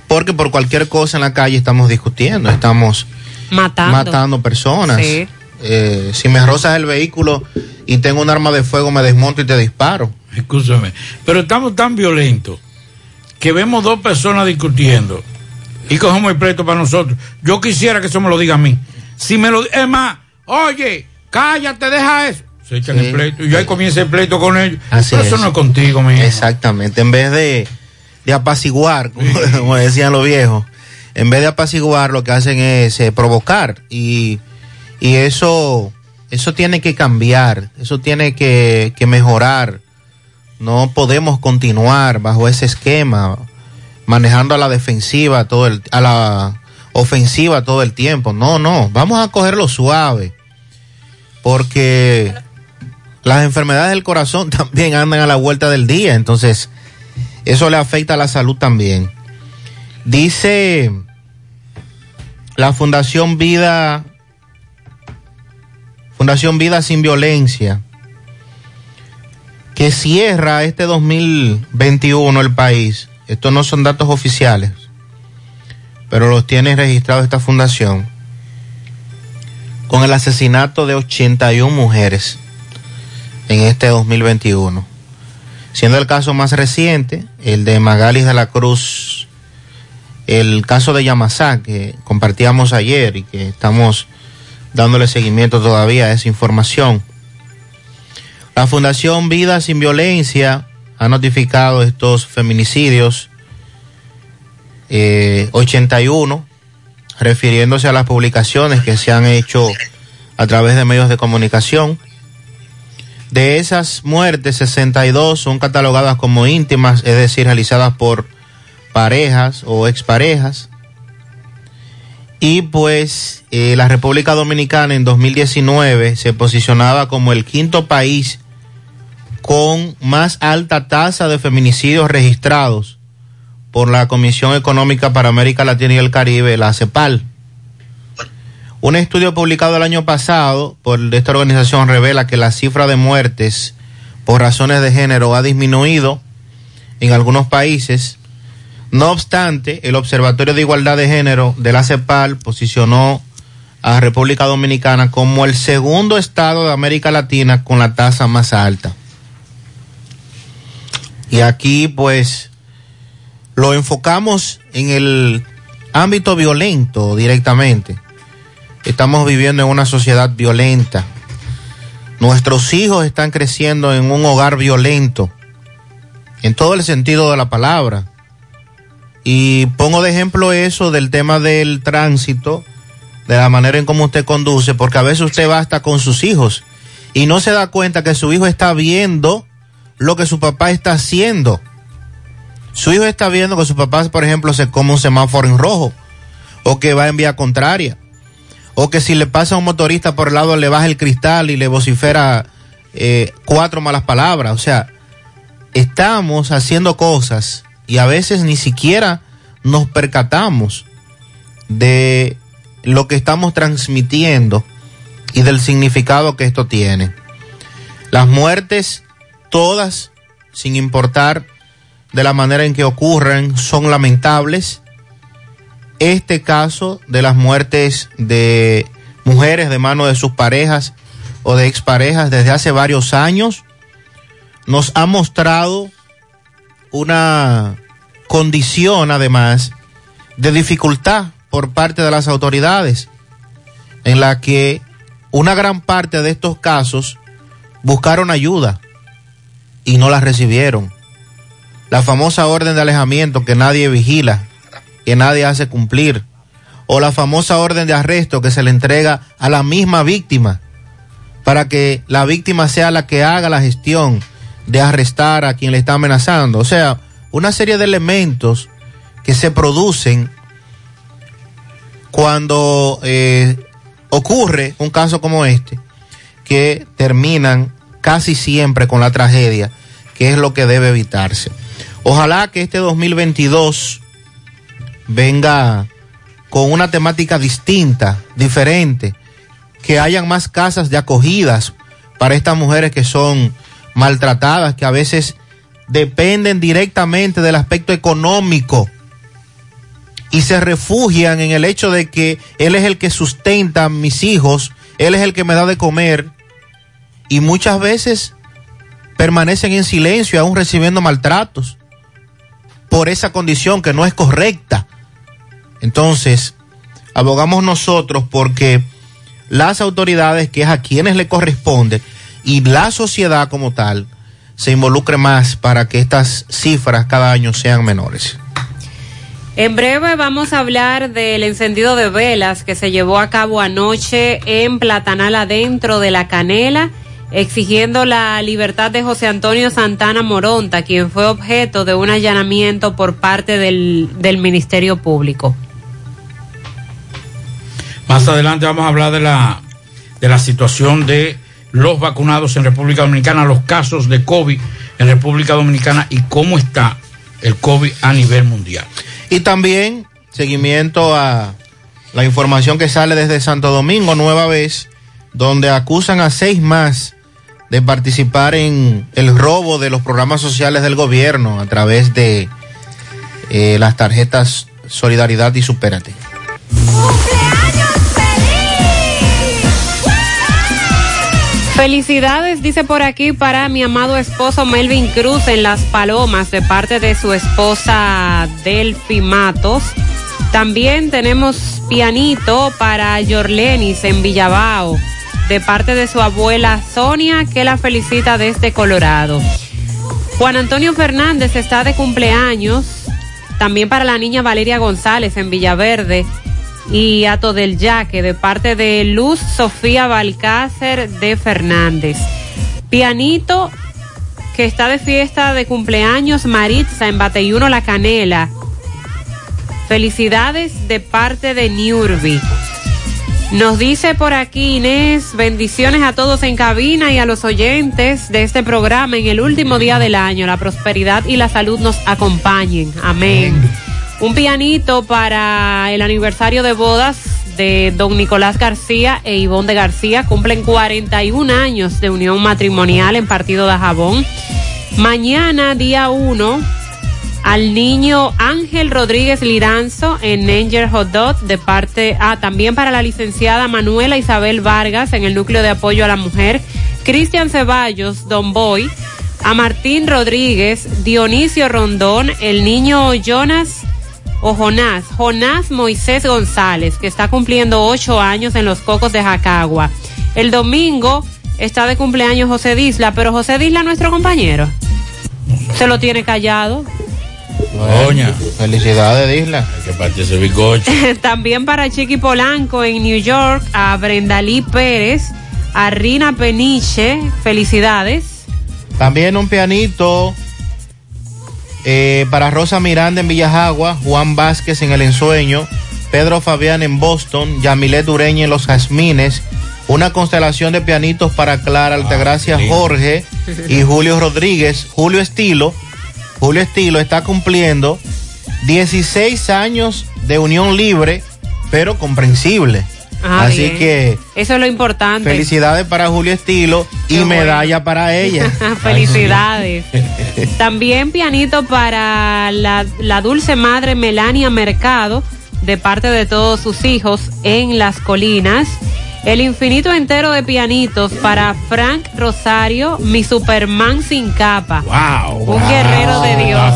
Porque por cualquier cosa en la calle estamos discutiendo, estamos Matando. matando personas. Sí. Eh, si me rozas el vehículo y tengo un arma de fuego, me desmonto y te disparo. Escúchame, pero estamos tan violentos que vemos dos personas discutiendo y cogemos el pleito para nosotros. Yo quisiera que eso me lo diga a mí. Si me lo es más, oye, cállate, deja eso. Se echan Sí. el pleito y yo ahí comienza el pleito con ellos. Así pero eso es. no es contigo, mi. Exactamente. En vez de, de apaciguar, como, como decían los viejos, en vez de apaciguar, lo que hacen es eh, provocar. Y, y eso, eso tiene que cambiar, eso tiene que, mejorar. No podemos continuar bajo ese esquema, manejando a la defensiva todo el, a la ofensiva todo el tiempo. No, no, vamos a cogerlo suave. Porque las enfermedades del corazón <laughs> también andan a la vuelta del día, entonces eso le afecta a la salud también. Dice la Fundación Vida, Fundación Vida sin Violencia, que cierra este 2021 el país. Estos no son datos oficiales, pero los tiene registrados esta fundación con el asesinato de 81 mujeres en este 2021. Siendo el caso más reciente, el de Magalis de la Cruz, el caso de Yamasá, que compartíamos ayer y que estamos dándole seguimiento todavía a esa información. La Fundación Vida Sin Violencia ha notificado estos feminicidios eh, 81, refiriéndose a las publicaciones que se han hecho a través de medios de comunicación. De esas muertes, 62 son catalogadas como íntimas, es decir, realizadas por parejas o exparejas. Y pues eh, la República Dominicana en 2019 se posicionaba como el quinto país con más alta tasa de feminicidios registrados por la Comisión Económica para América Latina y el Caribe, la CEPAL. Un estudio publicado el año pasado por esta organización revela que la cifra de muertes por razones de género ha disminuido en algunos países. No obstante, el Observatorio de Igualdad de Género de la CEPAL posicionó a República Dominicana como el segundo estado de América Latina con la tasa más alta. Y aquí pues lo enfocamos en el ámbito violento directamente. Estamos viviendo en una sociedad violenta. Nuestros hijos están creciendo en un hogar violento, en todo el sentido de la palabra. Y pongo de ejemplo eso del tema del tránsito, de la manera en cómo usted conduce, porque a veces usted va hasta con sus hijos y no se da cuenta que su hijo está viendo lo que su papá está haciendo. Su hijo está viendo que su papá, por ejemplo, se come un semáforo en rojo, o que va en vía contraria, o que si le pasa a un motorista por el lado le baja el cristal y le vocifera eh, cuatro malas palabras. O sea, estamos haciendo cosas y a veces ni siquiera nos percatamos de lo que estamos transmitiendo y del significado que esto tiene. Las muertes, todas, sin importar de la manera en que ocurren, son lamentables. Este caso de las muertes de mujeres de mano de sus parejas o de exparejas desde hace varios años nos ha mostrado una condición además de dificultad por parte de las autoridades en la que una gran parte de estos casos buscaron ayuda y no la recibieron. La famosa orden de alejamiento que nadie vigila, que nadie hace cumplir. O la famosa orden de arresto que se le entrega a la misma víctima para que la víctima sea la que haga la gestión de arrestar a quien le está amenazando. O sea, una serie de elementos que se producen cuando eh, ocurre un caso como este, que terminan casi siempre con la tragedia, que es lo que debe evitarse. Ojalá que este 2022 venga con una temática distinta, diferente, que hayan más casas de acogidas para estas mujeres que son maltratadas, que a veces dependen directamente del aspecto económico y se refugian en el hecho de que él es el que sustenta a mis hijos, él es el que me da de comer y muchas veces permanecen en silencio aún recibiendo maltratos por esa condición que no es correcta. Entonces, abogamos nosotros porque las autoridades, que es a quienes le corresponde, y la sociedad como tal, se involucre más para que estas cifras cada año sean menores. En breve vamos a hablar del encendido de velas que se llevó a cabo anoche en Platanal adentro de la Canela, exigiendo la libertad de José Antonio Santana Moronta, quien fue objeto de un allanamiento por parte del, del Ministerio Público. Más adelante vamos a hablar de la, de la situación de los vacunados en República Dominicana, los casos de COVID en República Dominicana y cómo está el COVID a nivel mundial. Y también seguimiento a la información que sale desde Santo Domingo, nueva vez, donde acusan a seis más de participar en el robo de los programas sociales del gobierno a través de eh, las tarjetas Solidaridad y Supérate. Felicidades, dice por aquí, para mi amado esposo Melvin Cruz en Las Palomas, de parte de su esposa Delphi Matos. También tenemos pianito para Yorlenis en Villabao, de parte de su abuela Sonia, que la felicita desde Colorado. Juan Antonio Fernández está de cumpleaños, también para la niña Valeria González en Villaverde y Ato del Yaque de parte de Luz Sofía Balcácer de Fernández. Pianito que está de fiesta de cumpleaños Maritza en Bateyuno La Canela. Felicidades de parte de Niurbi. Nos dice por aquí Inés, bendiciones a todos en cabina y a los oyentes de este programa en el último día del año. La prosperidad y la salud nos acompañen. Amén. Un pianito para el aniversario de bodas de don Nicolás García e Ivonne de García. Cumplen 41 años de unión matrimonial en Partido de Jabón. Mañana, día 1, al niño Ángel Rodríguez Liranzo en Nanger Hot Dog de parte, ah, también para la licenciada Manuela Isabel Vargas en el núcleo de apoyo a la mujer, Cristian Ceballos, Don Boy, a Martín Rodríguez, Dionisio Rondón, el niño Jonas o Jonás, Jonás Moisés González, que está cumpliendo ocho años en los Cocos de Jacagua. El domingo está de cumpleaños José Disla, pero José Disla, nuestro compañero, se lo tiene callado. Doña. Felicidades, Disla. Que parte ese bizcocho. <laughs> También para Chiqui Polanco en New York, a Brendalí Pérez, a Rina Peniche, felicidades. También un pianito eh, para Rosa Miranda en Villajagua, Juan Vázquez en El Ensueño, Pedro Fabián en Boston, Yamilet Dureña en Los Jazmines, una constelación de pianitos para Clara Altagracia Jorge y Julio Rodríguez. Julio Estilo, Julio Estilo está cumpliendo 16 años de unión libre, pero comprensible. Ah, Así bien. que Eso es lo importante. felicidades para Julio Estilo y medalla para ella. <laughs> Felicidades. <laughs> También pianito para la, la dulce madre Melania Mercado, de parte de todos sus hijos en las colinas. El infinito entero de pianitos para Frank Rosario, mi Superman sin capa. Wow. Un guerrero de Dios.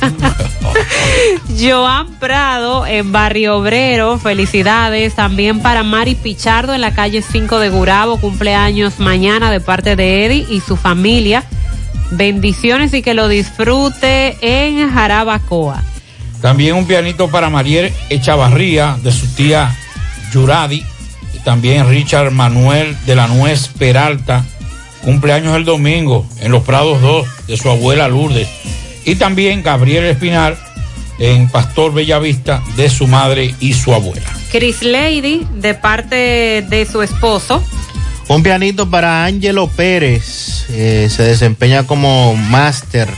<laughs> <laughs> Joan Prado en Barrio Obrero, felicidades. También para Mari Pichardo en la calle 5 de Gurabo, cumpleaños mañana de parte de Eddie y su familia. Bendiciones y que lo disfrute en Jarabacoa. También un pianito para Mariel Echavarría de su tía Yuradi. También Richard Manuel de la Nuez Peralta. Cumpleaños el domingo en Los Prados 2 de su abuela Lourdes. Y también Gabriel Espinar en Pastor Bellavista de su madre y su abuela. Chris Lady de parte de su esposo. Un pianito para Ángelo Pérez. eh, se desempeña como máster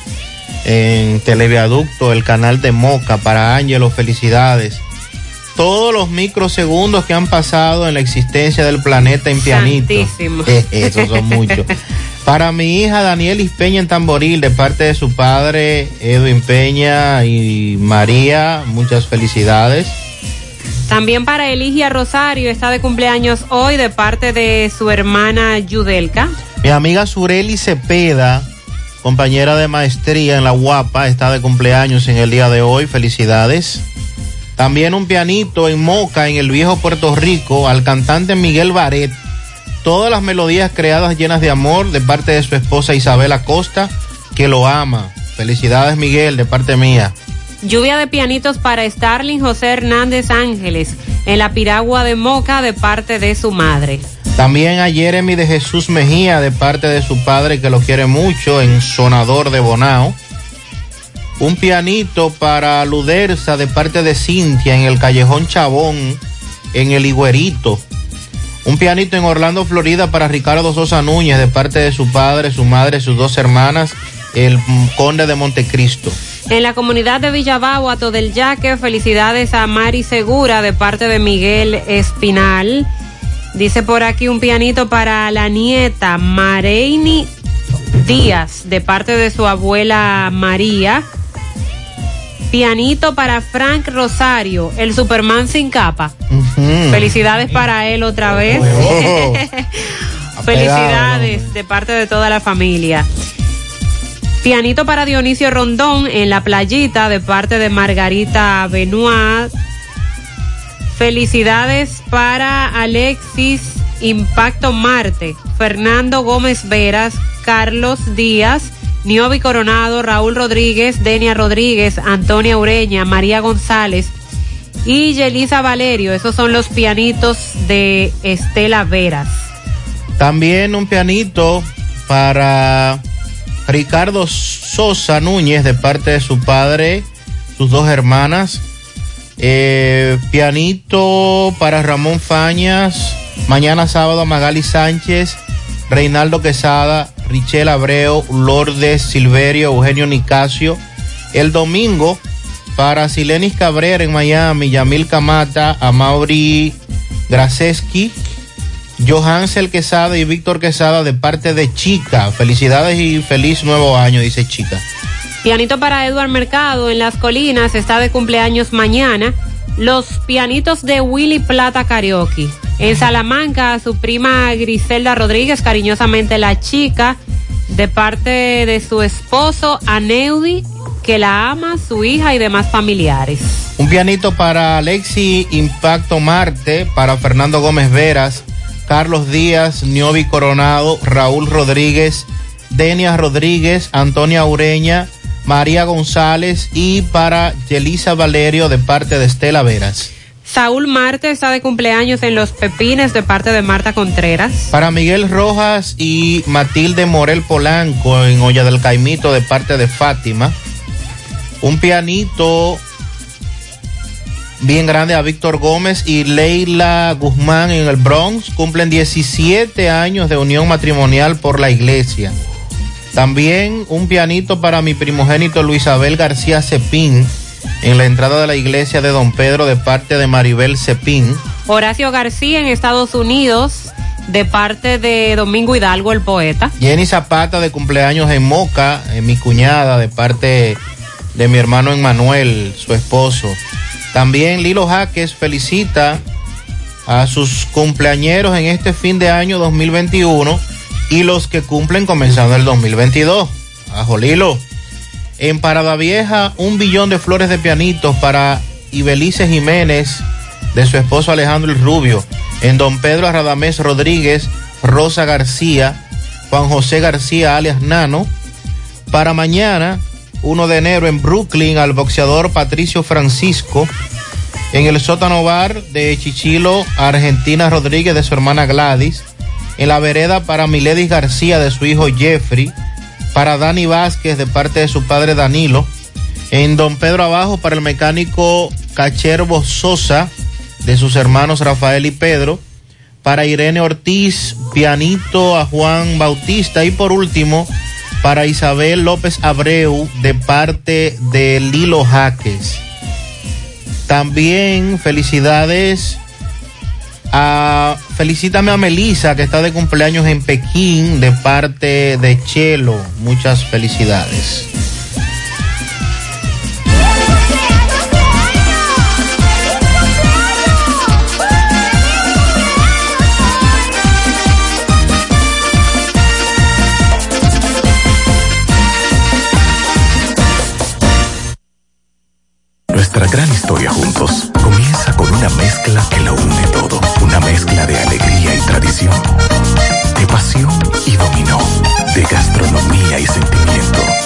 en Televiaducto, el canal de Moca. Para Ángelo, felicidades. Todos los microsegundos que han pasado en la existencia del planeta en pianito. Eh, <laughs> esos son muchos. <laughs> Para mi hija Danielis Peña en Tamboril, de parte de su padre Edwin Peña y María, muchas felicidades. También para Eligia Rosario, está de cumpleaños hoy de parte de su hermana Yudelka. Mi amiga Sureli Cepeda, compañera de maestría en la Guapa, está de cumpleaños en el día de hoy. Felicidades. También un pianito en Moca, en el viejo Puerto Rico, al cantante Miguel Baret. Todas las melodías creadas llenas de amor de parte de su esposa Isabel Acosta, que lo ama. Felicidades Miguel, de parte mía. Lluvia de pianitos para Starling José Hernández Ángeles en la piragua de Moca de parte de su madre. También a Jeremy de Jesús Mejía, de parte de su padre, que lo quiere mucho, en Sonador de Bonao. Un pianito para Luderza, de parte de Cintia, en el Callejón Chabón, en el Higuerito. Un pianito en Orlando, Florida, para Ricardo Sosa Núñez, de parte de su padre, su madre, sus dos hermanas, el Conde de Montecristo. En la comunidad de Villabao, Ato del Yaque, felicidades a Mari Segura de parte de Miguel Espinal. Dice por aquí un pianito para la nieta Mareini Díaz de parte de su abuela María. Pianito para Frank Rosario, el Superman sin capa. Felicidades para él otra vez. Oh. <laughs> Felicidades de parte de toda la familia. Pianito para Dionisio Rondón en la playita de parte de Margarita Benoit. Felicidades para Alexis Impacto Marte, Fernando Gómez Veras, Carlos Díaz, Niobi Coronado, Raúl Rodríguez, Denia Rodríguez, Antonia Ureña, María González y Yelisa Valerio. Esos son los pianitos de Estela Veras. También un pianito para Ricardo Sosa Núñez de parte de su padre, sus dos hermanas. Eh, pianito para Ramón Fañas. Mañana sábado Magali Sánchez, Reinaldo Quesada, Richel Abreu, Lourdes Silverio, Eugenio Nicasio. El domingo para Silenis Cabrera en Miami, Yamil Camata, Amaury Graseski, Johansel Quesada y Víctor Quesada de parte de Chica. Felicidades y feliz nuevo año, dice Chica. Pianito para Edward Mercado en Las Colinas, está de cumpleaños mañana. Los pianitos de Willy Plata Karaoke. En Salamanca, su prima Griselda Rodríguez, cariñosamente la chica, de parte de su esposo Aneudi, que la ama, su hija y demás familiares. Un pianito para Alexi Impacto Marte, para Fernando Gómez Veras, Carlos Díaz, Niobi Coronado, Raúl Rodríguez, Denia Rodríguez, Antonia Ureña, María González y para Yelisa Valerio de parte de Estela Veras. Saúl Marte está de cumpleaños en Los Pepines de parte de Marta Contreras. Para Miguel Rojas y Matilde Morel Polanco en Olla del Caimito de parte de Fátima. Un pianito bien grande a Víctor Gómez y Leila Guzmán en el Bronx. Cumplen 17 años de unión matrimonial por la iglesia. También un pianito para mi primogénito Luis Abel García Cepín en la entrada de la iglesia de Don Pedro de parte de Maribel Cepín. Horacio García en Estados Unidos de parte de Domingo Hidalgo, el poeta. Jenny Zapata de cumpleaños en Moca, en mi cuñada de parte de mi hermano Emmanuel, su esposo. También Lilo Jaques felicita a sus cumpleañeros en este fin de año 2021 y los que cumplen comenzando el 2022. Ajo Lilo. En Parada Vieja, un billón de flores de pianitos para Ibelice Jiménez, de su esposo Alejandro el Rubio. En Don Pedro Radamés Rodríguez, Rosa García, Juan José García alias Nano. Para mañana, 1 de enero, en Brooklyn, al boxeador Patricio Francisco. En el sótano bar de Chichilo, Argentina Rodríguez, de su hermana Gladys. En la vereda para Miledis García, de su hijo Jeffrey. Para Dani Vázquez, de parte de su padre Danilo. En Don Pedro Abajo, para el mecánico Cacherbo Sosa, de sus hermanos Rafael y Pedro. Para Irene Ortiz, pianito a Juan Bautista. Y por último, para Isabel López Abreu, de parte de Lilo Jaques. También felicidades a felicítame a Melisa que está de cumpleaños en Pekín de parte de Chelo. Muchas felicidades. Nuestra gran historia juntos comienza con una mezcla que lo une todo. Una mezcla de alegría y tradición, de pasión y dominó, de gastronomía y sentimiento.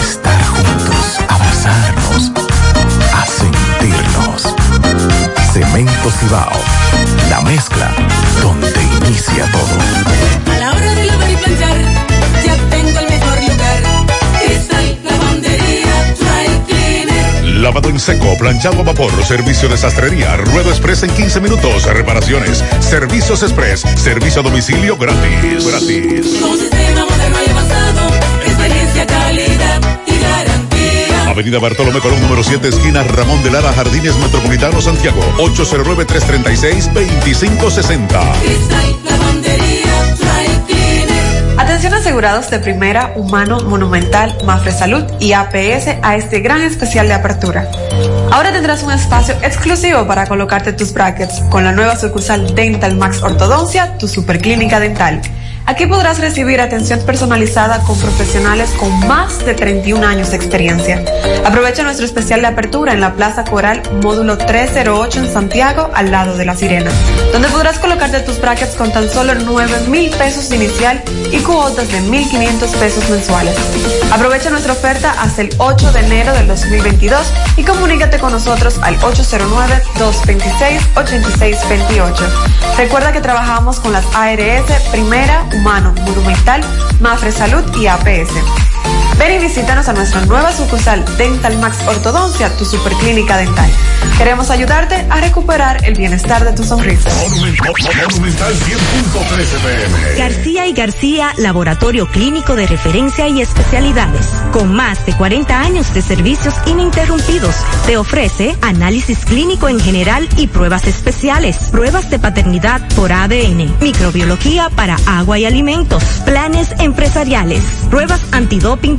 estar juntos, abrazarnos, a sentirnos. Cemento Cibao, la mezcla donde inicia todo. A la hora de lavar y planchar, ya tengo el mejor lugar. Cristal Lavandería Dry Cleaner. Lavado en seco, planchado a vapor, servicio de sastrería, ruedo express en 15 minutos, reparaciones, servicios express, servicio a domicilio gratis. Gratis. Con sistema moderno y avanzado, calidad y garantía. Avenida Bartolomé Colón, número 7, esquina Ramón de Lara, Jardines Metropolitano, Santiago. 809-336-2560. Cristal Lavandería Dry Cleaner. Atención asegurados de primera, humano, monumental, Mafre Salud y APS a este gran especial de apertura. Ahora tendrás un espacio exclusivo para colocarte tus brackets con la nueva sucursal Dental Max Ortodoncia, tu superclínica dental. Aquí podrás recibir atención personalizada con profesionales con más de 31 años de experiencia. Aprovecha nuestro especial de apertura en la Plaza Coral, módulo 308 en Santiago, al lado de La Sirena, donde podrás colocarte tus brackets con tan solo 9 mil pesos inicial y cuotas de 1.500 pesos mensuales. Aprovecha nuestra oferta hasta el 8 de enero del 2022 y comunícate con nosotros al 809-226-8628. Recuerda que trabajamos con las ARS Primera, Humano, Monumental, Mafre Salud y APS. Ven y visítanos a nuestra nueva sucursal Dental Max Ortodoncia, tu superclínica dental. Queremos ayudarte a recuperar el bienestar de tu sonrisa. Monumental 100.13 pm. García y García, laboratorio clínico de referencia y especialidades. Con más de 40 años de servicios ininterrumpidos, te ofrece análisis clínico en general y pruebas especiales, pruebas de paternidad por ADN, microbiología para agua y alimentos, planes empresariales, pruebas antidoping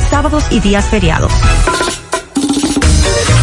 sábados y días feriados.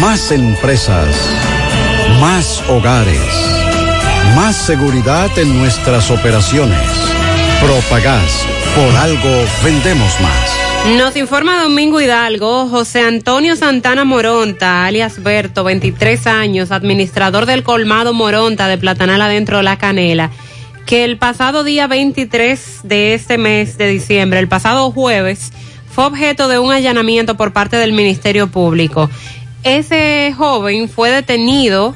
Más empresas. Más hogares. Más seguridad en nuestras operaciones. Propagás. Por algo vendemos más. Nos informa Domingo Hidalgo, José Antonio Santana Moronta, alias Berto, 23 años, administrador del colmado Moronta de Platanal adentro de la Canela, que el pasado día 23 de este mes de diciembre, el pasado jueves, fue objeto de un allanamiento por parte del Ministerio Público. Ese joven fue detenido,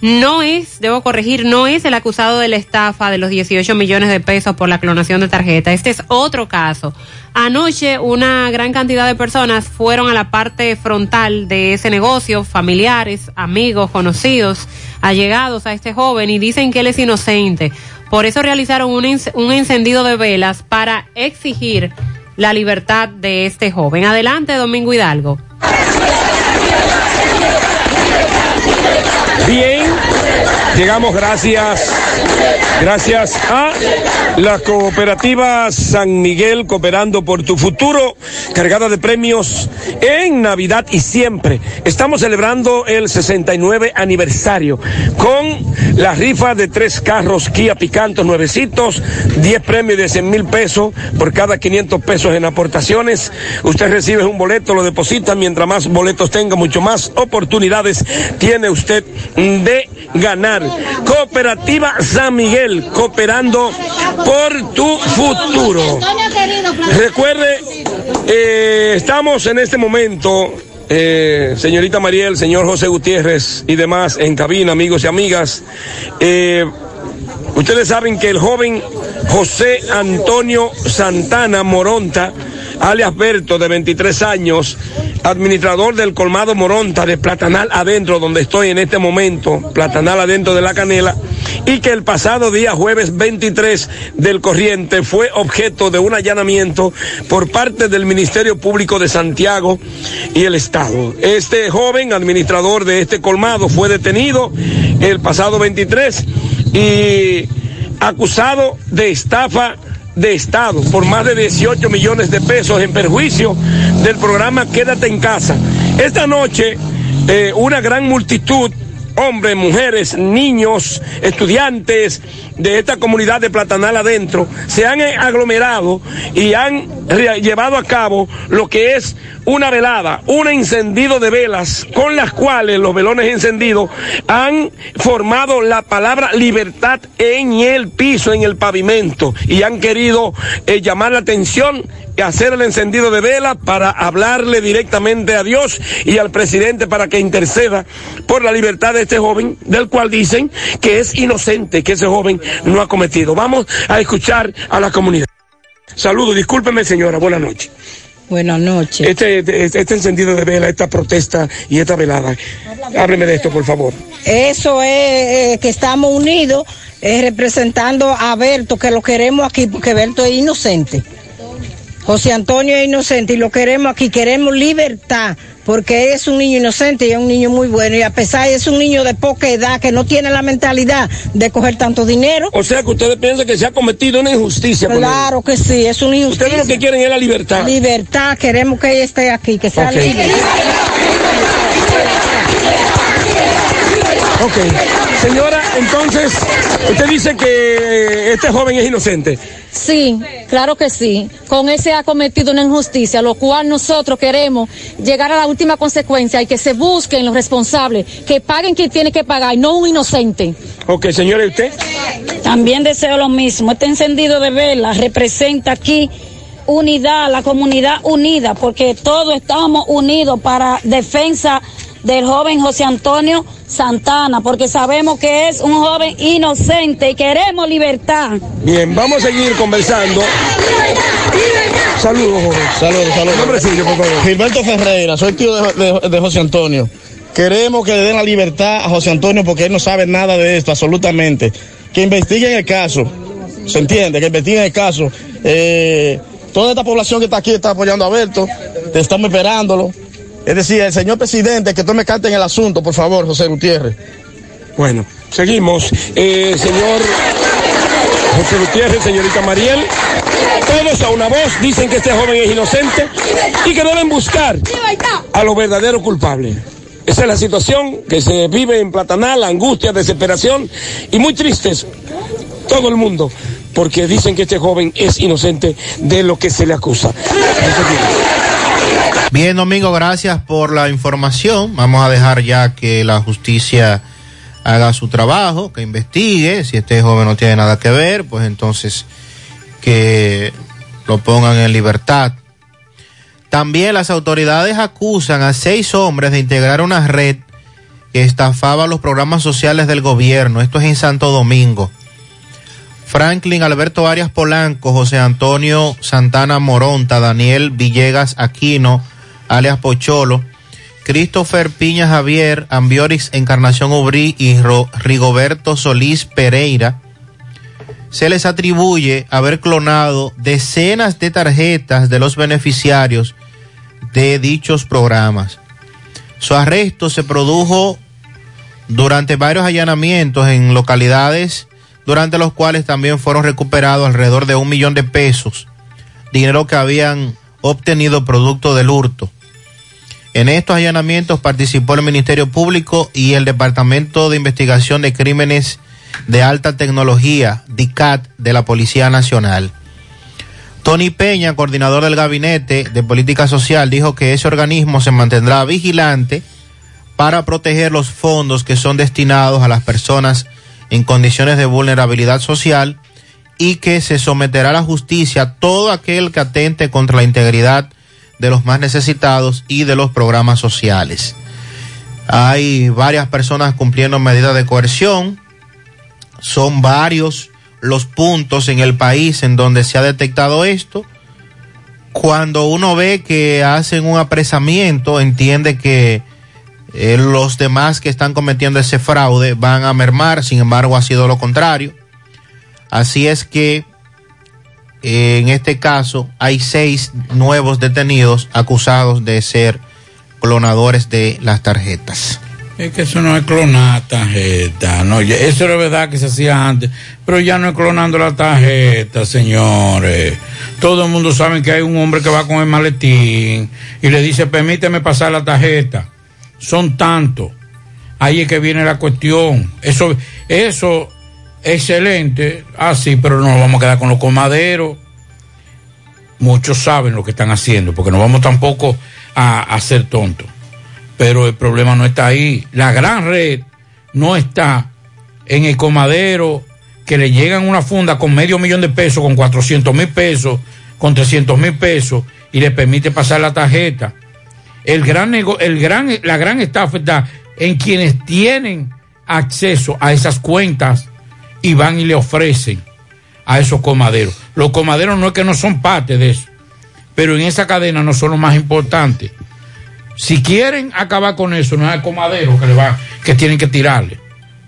no es, debo corregir, no es el acusado de la estafa de los 18 millones de pesos por la clonación de tarjeta. Este es otro caso. Anoche una gran cantidad de personas fueron a la parte frontal de ese negocio, familiares, amigos, conocidos, allegados a este joven y dicen que él es inocente. Por eso realizaron un, un encendido de velas para exigir la libertad de este joven. Adelante, Domingo Hidalgo. Bien, llegamos gracias, gracias a la cooperativa San Miguel Cooperando por tu futuro, cargada de premios en Navidad y siempre. Estamos celebrando el 69 aniversario con la rifa de tres carros Kia Picantos nuevecitos, 10 premios de 100 mil pesos por cada 500 pesos en aportaciones. Usted recibe un boleto, lo deposita, mientras más boletos tenga, mucho más oportunidades tiene usted de ganar. Cooperativa San Miguel, cooperando por tu futuro. Recuerde, eh, estamos en este momento, eh, señorita Mariel, señor José Gutiérrez y demás en cabina, amigos y amigas. Eh, ustedes saben que el joven José Antonio Santana Moronta, alias Berto, de 23 años, administrador del colmado Moronta de Platanal adentro, donde estoy en este momento, Platanal adentro de la Canela, y que el pasado día jueves 23 del corriente fue objeto de un allanamiento por parte del Ministerio Público de Santiago y el Estado. Este joven administrador de este colmado fue detenido el pasado 23 y acusado de estafa de Estado por más de 18 millones de pesos en perjuicio del programa Quédate en casa. Esta noche, eh, una gran multitud hombres, mujeres, niños, estudiantes de esta comunidad de Platanal adentro, se han aglomerado y han llevado a cabo lo que es una velada, un encendido de velas con las cuales los velones encendidos han formado la palabra libertad en el piso, en el pavimento y han querido eh, llamar la atención hacer el encendido de vela para hablarle directamente a Dios y al presidente para que interceda por la libertad de este joven, del cual dicen que es inocente, que ese joven no ha cometido. Vamos a escuchar a la comunidad. Saludos, discúlpeme señora, buenas noches. Buenas noches. Este, este, este encendido de vela, esta protesta y esta velada, hábleme de esto, por favor. Eso es eh, que estamos unidos eh, representando a Berto, que lo queremos aquí porque Berto es inocente. José Antonio es inocente y lo queremos aquí, queremos libertad porque es un niño inocente y es un niño muy bueno. Y a pesar es un niño de poca edad que no tiene la mentalidad de coger tanto dinero. O sea que ustedes piensan que se ha cometido una injusticia. Claro que sí, es una injusticia. Ustedes lo que quieren es la libertad. Libertad, queremos que ella esté aquí, que sea Ok. libre. Ok. Señora, entonces, usted dice que este joven es inocente. Sí, claro que sí. Con ese ha cometido una injusticia, lo cual nosotros queremos llegar a la última consecuencia y que se busquen los responsables, que paguen quien tiene que pagar y no un inocente. Ok, señora, ¿y usted? También deseo lo mismo. Este encendido de vela representa aquí unidad, la comunidad unida, porque todos estamos unidos para defensa del joven José Antonio Santana, porque sabemos que es un joven inocente y queremos libertad. Bien, vamos a seguir conversando. Saludos, joven. Saludos, saludos. Nombre suyo, por favor. Gilberto Ferreira, soy tío de, de- de José Antonio. Queremos que le den la libertad a José Antonio porque él no sabe nada de esto, absolutamente. Que investiguen el caso. ¿Se entiende? Que investiguen el caso. Eh, toda esta población que está aquí está apoyando a Alberto. Estamos esperándolo. Es decir, el señor presidente, que tome carta en el asunto, por favor, José Gutiérrez. Bueno, seguimos. Eh, señor José Gutiérrez, señorita Mariel, todos a una voz dicen que este joven es inocente y que deben buscar a los verdaderos culpables. Esa es la situación que se vive en Platanal, angustia, desesperación y muy tristes todo el mundo, porque dicen que este joven es inocente de lo que se le acusa. Bien, Domingo, gracias por la información. Vamos a dejar ya que la justicia haga su trabajo, que investigue. Si este joven no tiene nada que ver, pues entonces que lo pongan en libertad. También las autoridades acusan a seis hombres de integrar una red que estafaba los programas sociales del gobierno. Esto es en Santo Domingo. Franklin Alberto Arias Polanco, José Antonio Santana Moronta, Daniel Villegas Aquino, alias Pocholo, Christopher Piña Javier, Ambiorix Encarnación Ubrí y Rigoberto Solís Pereira, se les atribuye haber clonado decenas de tarjetas de los beneficiarios de dichos programas. Su arresto se produjo durante varios allanamientos en localidades durante los cuales también fueron recuperados alrededor de un millón de pesos, dinero que habían obtenido producto del hurto. En estos allanamientos participó el Ministerio Público y el Departamento de Investigación de Crímenes de Alta Tecnología, DICAT, de la Policía Nacional. Tony Peña, coordinador del Gabinete de Política Social, dijo que ese organismo se mantendrá vigilante para proteger los fondos que son destinados a las personas en condiciones de vulnerabilidad social y que se someterá a la justicia todo aquel que atente contra la integridad de los más necesitados y de los programas sociales. Hay varias personas cumpliendo medidas de coerción. Son varios los puntos en el país en donde se ha detectado esto. Cuando uno ve que hacen un apresamiento, entiende que eh, los demás que están cometiendo ese fraude van a mermar, sin embargo ha sido lo contrario. Así es que en este caso hay seis nuevos detenidos acusados de ser clonadores de las tarjetas. Es que eso no es clonar tarjeta, no, eso era verdad que se hacía antes, pero ya no es clonando la tarjeta, señores. Todo el mundo sabe que hay un hombre que va con el maletín y le dice, permíteme pasar la tarjeta. Son tantos. Ahí es que viene la cuestión. Eso, eso, excelente. Ah, sí, pero no nos vamos a quedar con los comaderos. Muchos saben lo que están haciendo, porque no vamos tampoco a, ser tontos pero el problema no está ahí. La gran red no está en el comadero que le llegan una funda con medio millón de pesos, con 400 mil pesos, con 300 mil pesos y le permite pasar la tarjeta. El gran el gran, la gran estafa está en quienes tienen acceso a esas cuentas y van y le ofrecen a esos comaderos. Los comaderos no es que no son parte de eso, pero en esa cadena no son los más importantes. Si quieren acabar con eso, no es al comadero que le va, que tienen que tirarle.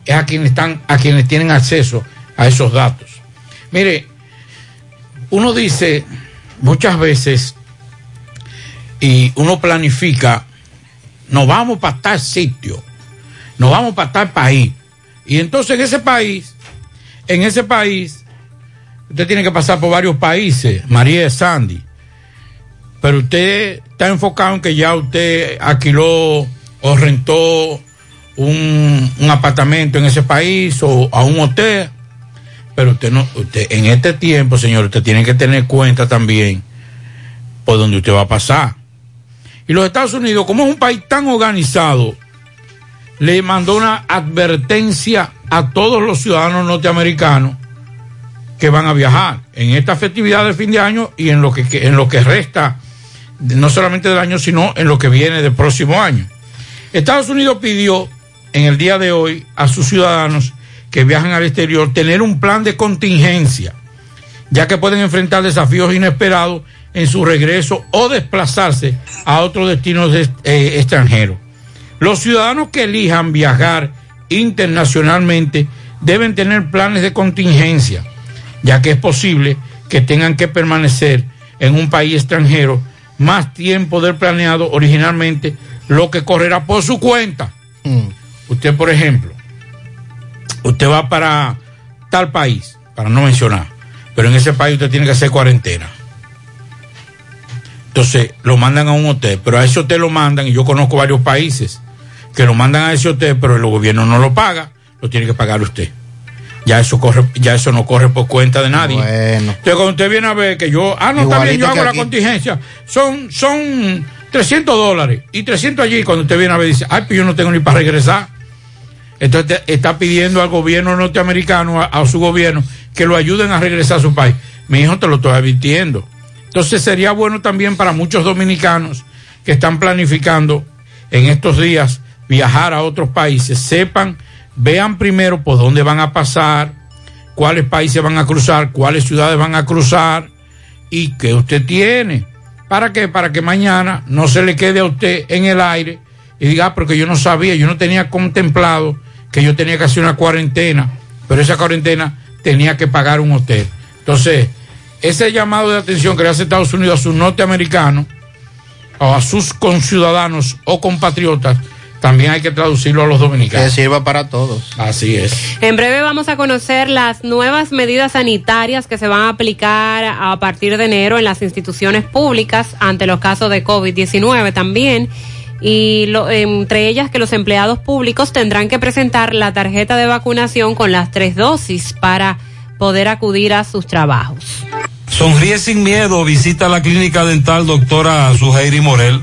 Es a quienes están, a quienes tienen acceso a esos datos. Mire, uno dice muchas veces y uno planifica nos vamos para tal sitio, nos vamos para tal país. Y entonces en ese país, en ese país, usted tiene que pasar por varios países, María Sandy, pero usted está enfocado en que ya usted alquiló o rentó un, apartamento en ese país o a un hotel, pero usted no, usted en este tiempo, señor, usted tiene que tener cuenta también por donde usted va a pasar. Y los Estados Unidos, como es un país tan organizado, le mandó una advertencia a todos los ciudadanos norteamericanos que van a viajar en esta festividad de fin de año y en lo que, en lo que resta, no solamente del año, sino en lo que viene del próximo año. Estados Unidos pidió en el día de hoy a sus ciudadanos que viajan al exterior tener un plan de contingencia, ya que pueden enfrentar desafíos inesperados en su regreso o desplazarse a otros destinos de- eh, extranjeros. Los ciudadanos que elijan viajar internacionalmente deben tener planes de contingencia, ya que es posible que tengan que permanecer en un país extranjero más tiempo del planeado originalmente, lo que correrá por su cuenta. Usted, por ejemplo, usted va para tal país, para no mencionar, pero en ese país usted tiene que hacer cuarentena. Entonces lo mandan a un hotel, pero a ese hotel lo mandan, y yo conozco varios países que lo mandan a ese hotel, pero el gobierno no lo paga, lo tiene que pagar usted. Ya eso corre, ya eso no corre por cuenta de nadie. Entonces cuando usted viene a ver que yo, ah, no, está bien, Igualito yo hago la contingencia, son, son 300 dólares, y 300 allí, cuando usted viene a ver, dice, ay, pues yo no tengo ni para regresar. Entonces está pidiendo al gobierno norteamericano, a, a su gobierno, que lo ayuden a regresar a su país. Mi hijo te lo estoy advirtiendo. Entonces sería bueno también para muchos dominicanos que están planificando en estos días viajar a otros países, sepan, vean primero por dónde van a pasar, cuáles países van a cruzar, cuáles ciudades van a cruzar y qué usted tiene. ¿Para qué? Para que mañana no se le quede a usted en el aire y diga, "Ah, porque yo no sabía, yo no tenía contemplado que yo tenía que hacer una cuarentena, pero esa cuarentena tenía que pagar un hotel. Entonces, ese llamado de atención que le hace Estados Unidos a sus norteamericanos o a sus conciudadanos o compatriotas, también hay que traducirlo a los dominicanos. Que sirva para todos. Así es. En breve vamos a conocer las nuevas medidas sanitarias que se van a aplicar a partir de enero en las instituciones públicas ante los casos de COVID-19 también. Y lo- entre ellas que los empleados públicos tendrán que presentar la tarjeta de vacunación con las tres dosis para poder acudir a sus trabajos. Sonríe sin miedo, visita la clínica dental doctora Suheiri Morel.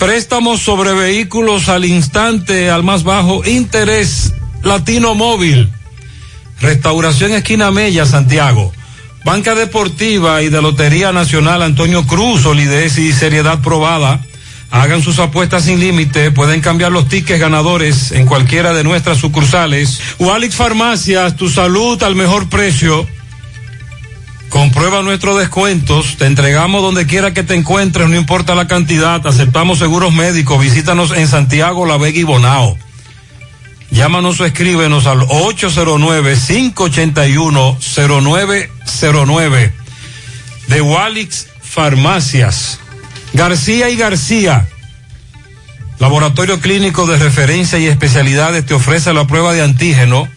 Préstamos sobre vehículos al instante, al más bajo interés. Latino Móvil. Restauración Esquina Mella, Santiago. Banca Deportiva y de Lotería Nacional Antonio Cruz, solidez y seriedad probada. Hagan sus apuestas sin límite, pueden cambiar los tickets ganadores en cualquiera de nuestras sucursales. Walix Farmacias, tu salud al mejor precio. Comprueba nuestros descuentos, te entregamos donde quiera que te encuentres, no importa la cantidad, aceptamos seguros médicos, visítanos en Santiago, La Vega y Bonao. Llámanos o escríbenos al 809-581-0909 de Walix Farmacias. García y García, Laboratorio Clínico de Referencia y Especialidades te ofrece la prueba de antígeno,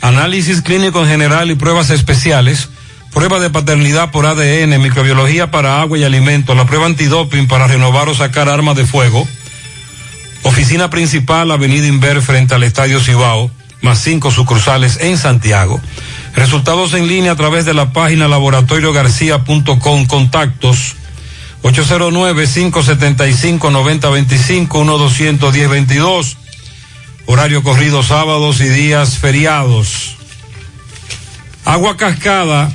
análisis clínico en general y pruebas especiales, prueba de paternidad por ADN, microbiología para agua y alimentos, la prueba antidoping para renovar o sacar armas de fuego, oficina principal, Avenida Inver frente al Estadio Cibao, más cinco sucursales en Santiago. Resultados en línea a través de la página laboratoriogarcía.com, contactos 809-575-9025, 1-210-22. Horario corrido sábados y días feriados. Agua cascada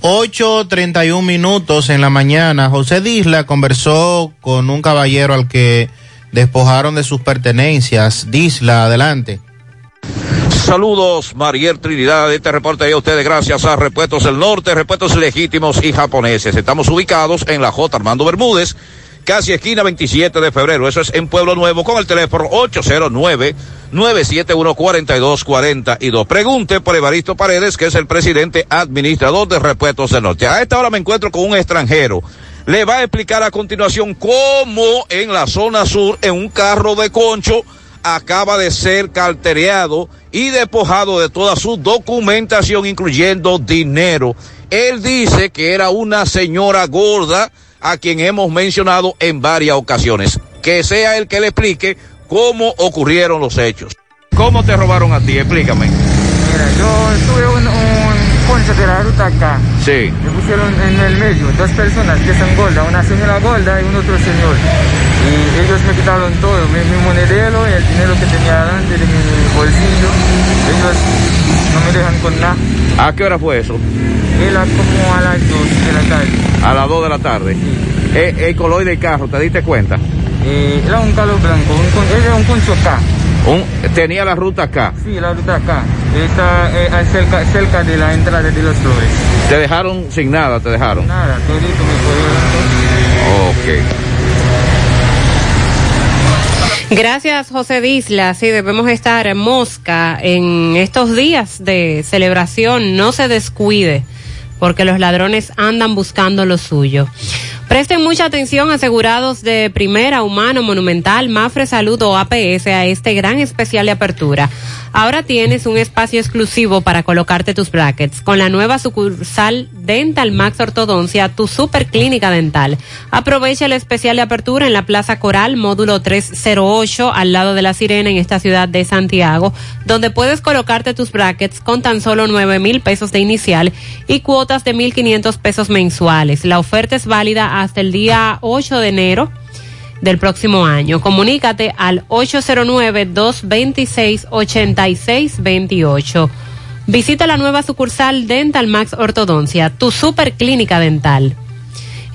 8.31 minutos en la mañana. José Disla conversó con un caballero al que despojaron de sus pertenencias. Disla, adelante. Saludos, Mariel Trinidad. Este reporte de ustedes gracias a Repuestos del Norte, Repuestos Legítimos y Japoneses. Estamos ubicados en la J. Armando Bermúdez, casi esquina 27 de febrero. Eso es en Pueblo Nuevo con el teléfono 809-971-4242. Pregunte por Evaristo Paredes, que es el presidente administrador de Repuestos del Norte. A esta hora me encuentro con un extranjero. Le va a explicar a continuación cómo en la zona sur, en un carro de concho, acaba de ser cartereado y despojado de toda su documentación, incluyendo dinero. Él dice que era una señora gorda a quien hemos mencionado en varias ocasiones. Que sea el que le explique cómo ocurrieron los hechos. ¿Cómo te robaron a ti? Explícame. Mira, yo tuve un, un de la ruta acá. Sí. Me pusieron en el medio dos personas que son gordas, una señora gorda y un otro señor. Y ellos me quitaron todo, mi, mi monedero, el dinero que tenía delante de mi bolsillo. Ellos no me dejan con nada. ¿A qué hora fue eso? Era como a las 2 de la tarde. A las 2 de la tarde. Eh, el color del carro, ¿te diste cuenta? Eh, era un carro blanco, un, era un concho acá. Un- tenía la ruta acá. Sí, la ruta acá. Está eh, cerca, cerca de la entrada de los flores. Te dejaron sin nada, te dejaron. Nada, todito me Ok. Gracias, José Disla. Sí, debemos estar en mosca en estos días de celebración. No se descuide, porque los ladrones andan buscando lo suyo. Presten mucha atención, asegurados de primera, humano, monumental, Mafre Salud o APS, a este gran especial de apertura. Ahora tienes un espacio exclusivo para colocarte tus brackets con la nueva sucursal Dental Max Ortodoncia, tu super clínica dental. Aprovecha el especial de apertura en la Plaza Coral, módulo 308, al lado de la Sirena, en esta ciudad de Santiago, donde puedes colocarte tus brackets con tan solo nueve mil pesos de inicial y cuotas de mil quinientos pesos mensuales. La oferta es válida hasta el día 8 de enero del próximo año. Comunícate al 809-226-8628. Visita la nueva sucursal Dental Max Ortodoncia, tu super clínica dental.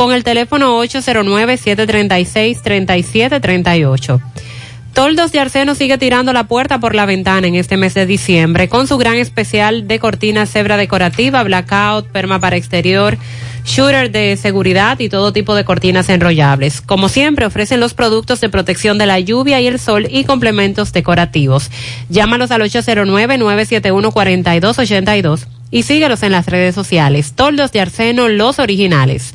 con el teléfono 809-736-3738. Toldos de Arseno sigue tirando la puerta por la ventana en este mes de diciembre con su gran especial de cortina cebra decorativa, blackout, perma para exterior, shooter de seguridad y todo tipo de cortinas enrollables. Como siempre, ofrecen los productos de protección de la lluvia y el sol y complementos decorativos. Llámalos al 809-971-4282 y síguelos en las redes sociales. Toldos de Arseno, los originales.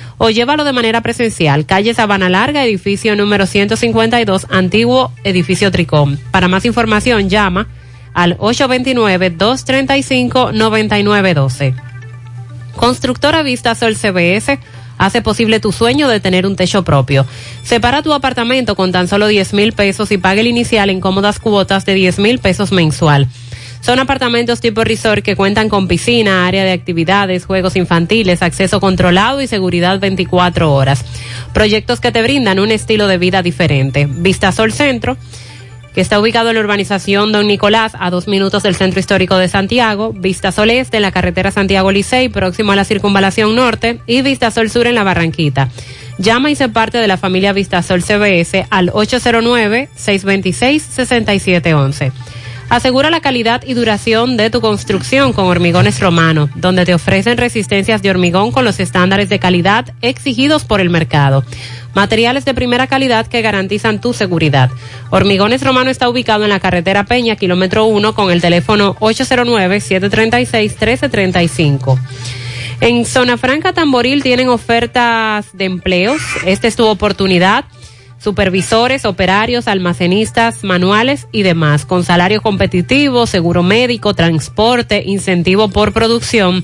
o llévalo de manera presencial. Calle Sabana Larga, edificio número 152, antiguo edificio Tricom. Para más información, llama al 829-235-9912. Constructora Vista Sol CBS hace posible tu sueño de tener un techo propio. Separa tu apartamento con tan solo 10 mil pesos y pague el inicial en cómodas cuotas de 10 mil pesos mensual. Son apartamentos tipo resort que cuentan con piscina, área de actividades, juegos infantiles, acceso controlado y seguridad 24 horas. Proyectos que te brindan un estilo de vida diferente. Vistasol Centro que está ubicado en la urbanización Don Nicolás, a dos minutos del centro histórico de Santiago, Vista Sol Este en la carretera Santiago Licey, próximo a la circunvalación norte, y Vista Sol Sur en la Barranquita. Llama y se parte de la familia Vista Sol CBS al 809-626-6711. Asegura la calidad y duración de tu construcción con Hormigones Romano, donde te ofrecen resistencias de hormigón con los estándares de calidad exigidos por el mercado. Materiales de primera calidad que garantizan tu seguridad. Hormigones Romano está ubicado en la carretera Peña, kilómetro 1, con el teléfono 809-736-1335. En Zona Franca Tamboril tienen ofertas de empleos. Esta es tu oportunidad supervisores, operarios, almacenistas, manuales y demás, con salario competitivo, seguro médico, transporte, incentivo por producción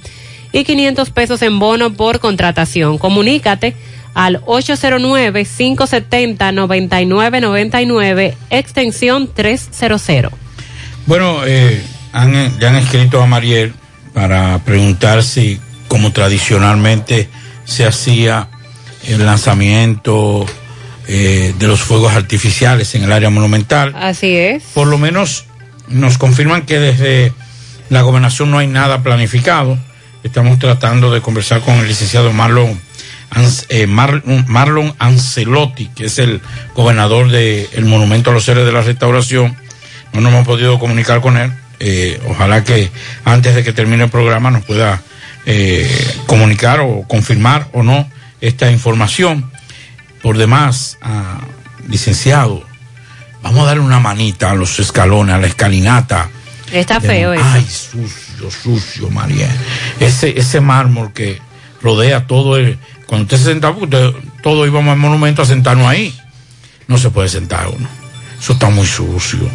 y 500 pesos en bono por contratación. Comunícate al 809-570-9999, extensión 300. Bueno, eh, ya han escrito a Mariel para preguntar si, como tradicionalmente se hacía, el lanzamiento eh, de los fuegos artificiales en el área monumental. Así es. Por lo menos nos confirman que desde la gobernación no hay nada planificado. Estamos tratando de conversar con el licenciado Marlon, eh, Mar- Marlon Ancelotti, que es el gobernador del Monumento a los Seres de la Restauración. No nos hemos podido comunicar con él. Eh, ojalá que antes de que termine el programa nos pueda eh, comunicar o confirmar o no esta información. Por demás, ah, licenciado, vamos a darle una manita a los escalones, a la escalinata. Está De- feo eso. Ay, sucio, sucio, María. Ese, ese mármol que rodea todo el. Cuando usted se sentaba, usted- todos íbamos al monumento a sentarnos ahí. No se puede sentar uno. Eso está muy sucio.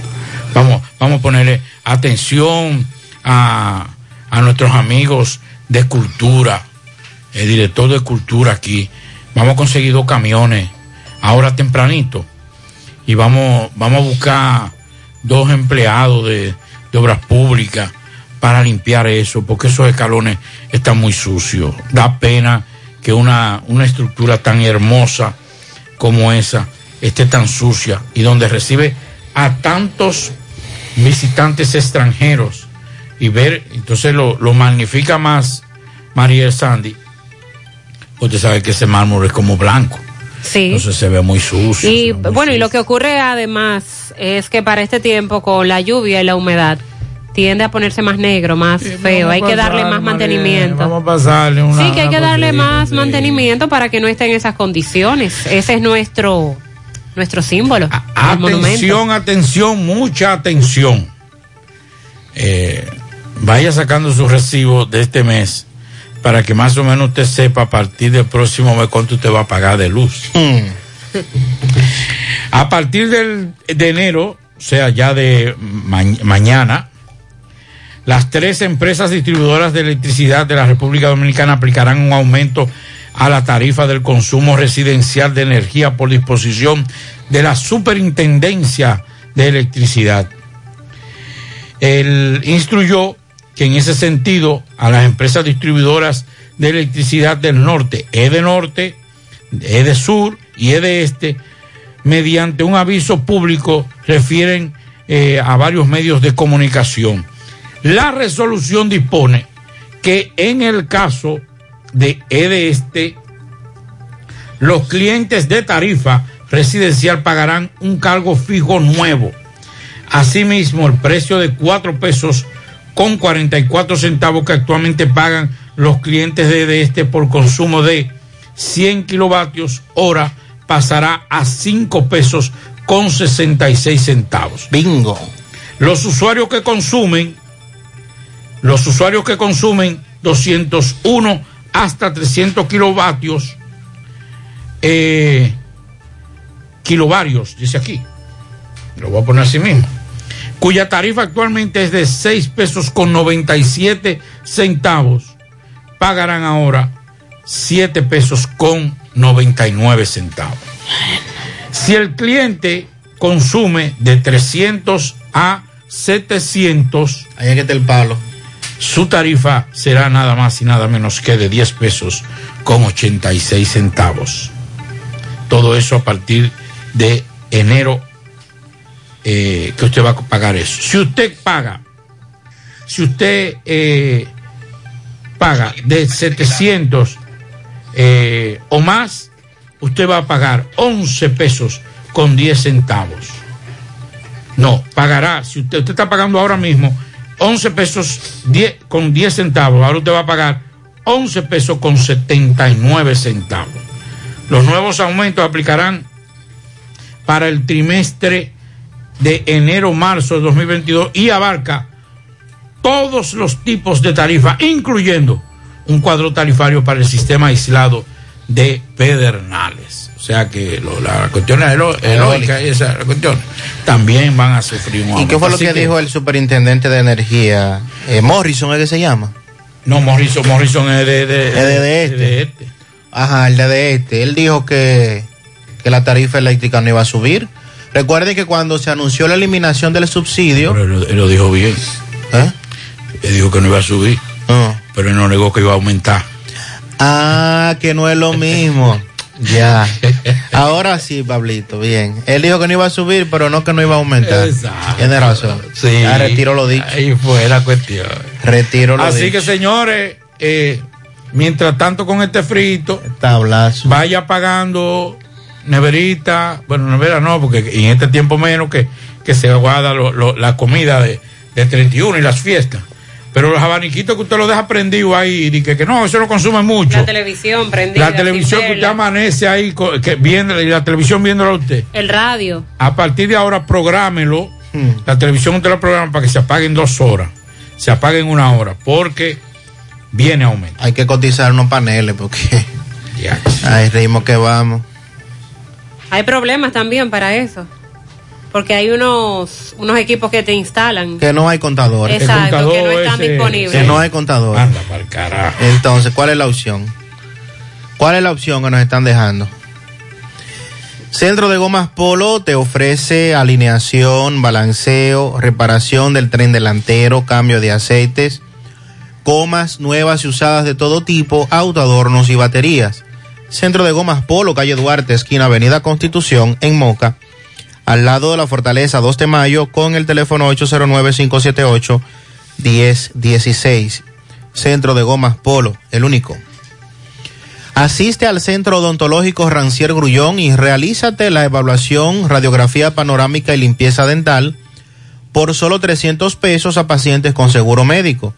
Vamos, vamos a ponerle atención a, a nuestros amigos de cultura, el director de cultura aquí. Vamos a conseguir dos camiones ahora tempranito y vamos, vamos a buscar dos empleados de, de obras públicas para limpiar eso, porque esos escalones están muy sucios. Da pena que una, una estructura tan hermosa como esa esté tan sucia y donde recibe a tantos visitantes extranjeros y ver, entonces lo, lo magnifica más María Sandy. Usted sabe que ese mármol es como blanco. Sí. Entonces se ve muy sucio. Y bueno, y lo que ocurre además es que para este tiempo con la lluvia y la humedad tiende a ponerse más negro, más feo. Hay que darle más mantenimiento. Vamos a pasarle una. Sí, que hay que darle más sí. mantenimiento para que no esté en esas condiciones. Ese es nuestro nuestro símbolo. Atención, atención, mucha atención. Eh, vaya sacando su recibo de este mes para que más o menos usted sepa a partir del próximo mes cuánto usted va a pagar de luz. A partir del, de enero, o sea, ya de ma- mañana, las tres empresas distribuidoras de electricidad de la República Dominicana aplicarán un aumento a la tarifa del consumo residencial de energía por disposición de la Superintendencia de Electricidad. Él instruyó que en ese sentido a las empresas distribuidoras de electricidad del norte, EDE Norte, EDE Sur y EDE Este, mediante un aviso público, refieren eh, a varios medios de comunicación. La resolución dispone que en el caso de EDE Este, los clientes de tarifa residencial pagarán un cargo fijo nuevo. Asimismo, el precio de 4 pesos con 44 centavos que actualmente pagan los clientes de, de este por consumo de 100 kilovatios hora pasará a 5 pesos con 66 centavos. Bingo. Los usuarios que consumen, los usuarios que consumen 201 hasta 300 kilovatios, eh, kilovarios, dice aquí, lo voy a poner así mismo, cuya tarifa actualmente es de 6 pesos con 97 centavos, pagarán ahora 7 pesos con 99 centavos. Si el cliente consume de 300 a 700, ahí que el palo. Su tarifa será nada más y nada menos que de 10 pesos con 86 centavos. Todo eso a partir de enero eh, que usted va a pagar eso. Si usted paga, si usted eh, paga de 700 eh, o más, usted va a pagar 11 pesos con 10 centavos. No, pagará, si usted, usted está pagando ahora mismo 11 pesos 10, con 10 centavos, ahora usted va a pagar 11 pesos con 79 centavos. Los nuevos aumentos aplicarán para el trimestre de enero-marzo de 2022 y abarca todos los tipos de tarifa, incluyendo un cuadro tarifario para el sistema aislado de Pedernales. O sea que lo- la cuestión eólica y esa cuestión también van a sufrir un ¿Y aumento. qué fue lo que, dijo el superintendente de energía? Eh, Morrison, ¿es que se llama? No, Morrison, Morrison es de, de, Es de, de este. de este. Ajá, el de, de este. Él dijo que, que la tarifa eléctrica no iba a subir. Recuerden que cuando se anunció la eliminación del subsidio. Pero él, él lo dijo bien. ¿Eh? Él dijo que no iba a subir, pero él no negó que iba a aumentar. Ah, que no es lo mismo. <laughs> ya. Ahora sí, Pablito, bien. Él dijo que no iba a subir, pero no que no iba a aumentar. Exacto. Tiene razón. Sí. Ya retiro lo dicho. Ahí fue la cuestión. Retiro lo Así dicho. que, señores, eh, mientras tanto con este frito, Tablazo. vaya pagando neverita, bueno, nevera no, porque en este tiempo menos que, que se guarda lo- lo- la comida de, de 31 y las fiestas. Pero los abaniquitos que usted lo deja prendido ahí, y que, que no, eso no consume mucho. La televisión prendida. La televisión que usted amanece ahí, que viendo, y la televisión viéndola a usted. El radio. A partir de ahora, prográmelo. Hmm. La televisión usted la programa para que se apague en dos horas. Se apague en una hora, porque viene aumento. Hay que cotizar unos paneles porque. Ya. Ay, ritmo que vamos. Hay problemas también para eso. Porque hay unos, unos equipos que te instalan. Que no hay contadores. Exacto, que no están disponibles. Que no hay contadores. Anda para el carajo. Entonces, ¿cuál es la opción? ¿Cuál es la opción que nos están dejando? Centro de Gomas Polo te ofrece alineación, balanceo, reparación del tren delantero, cambio de aceites, gomas nuevas y usadas de todo tipo, autoadornos y baterías. Centro de Gomas Polo, calle Duarte, esquina Avenida Constitución, en Moca, al lado de la Fortaleza 2 de Mayo, con el teléfono 809-578-1016. Centro de Gomas Polo, el único. Asiste al Centro Odontológico Rancier Grullón y realízate la evaluación, radiografía panorámica y limpieza dental por solo 300 pesos a pacientes con seguro médico.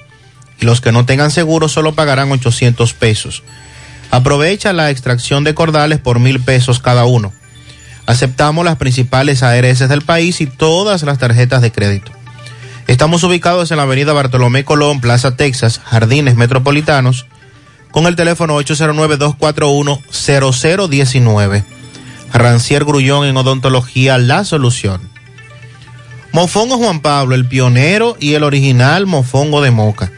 Y los que no tengan seguro solo pagarán 800 pesos. Aprovecha la extracción de cordales por mil pesos cada uno. Aceptamos las principales ARS del país y todas las tarjetas de crédito. Estamos ubicados en la avenida Bartolomé Colón, Plaza Texas, Jardines Metropolitanos, con el teléfono 809-241-0019. Rancier Grullón en Odontología, la solución. Mofongo Juan Pablo, el pionero y el original mofongo de moca.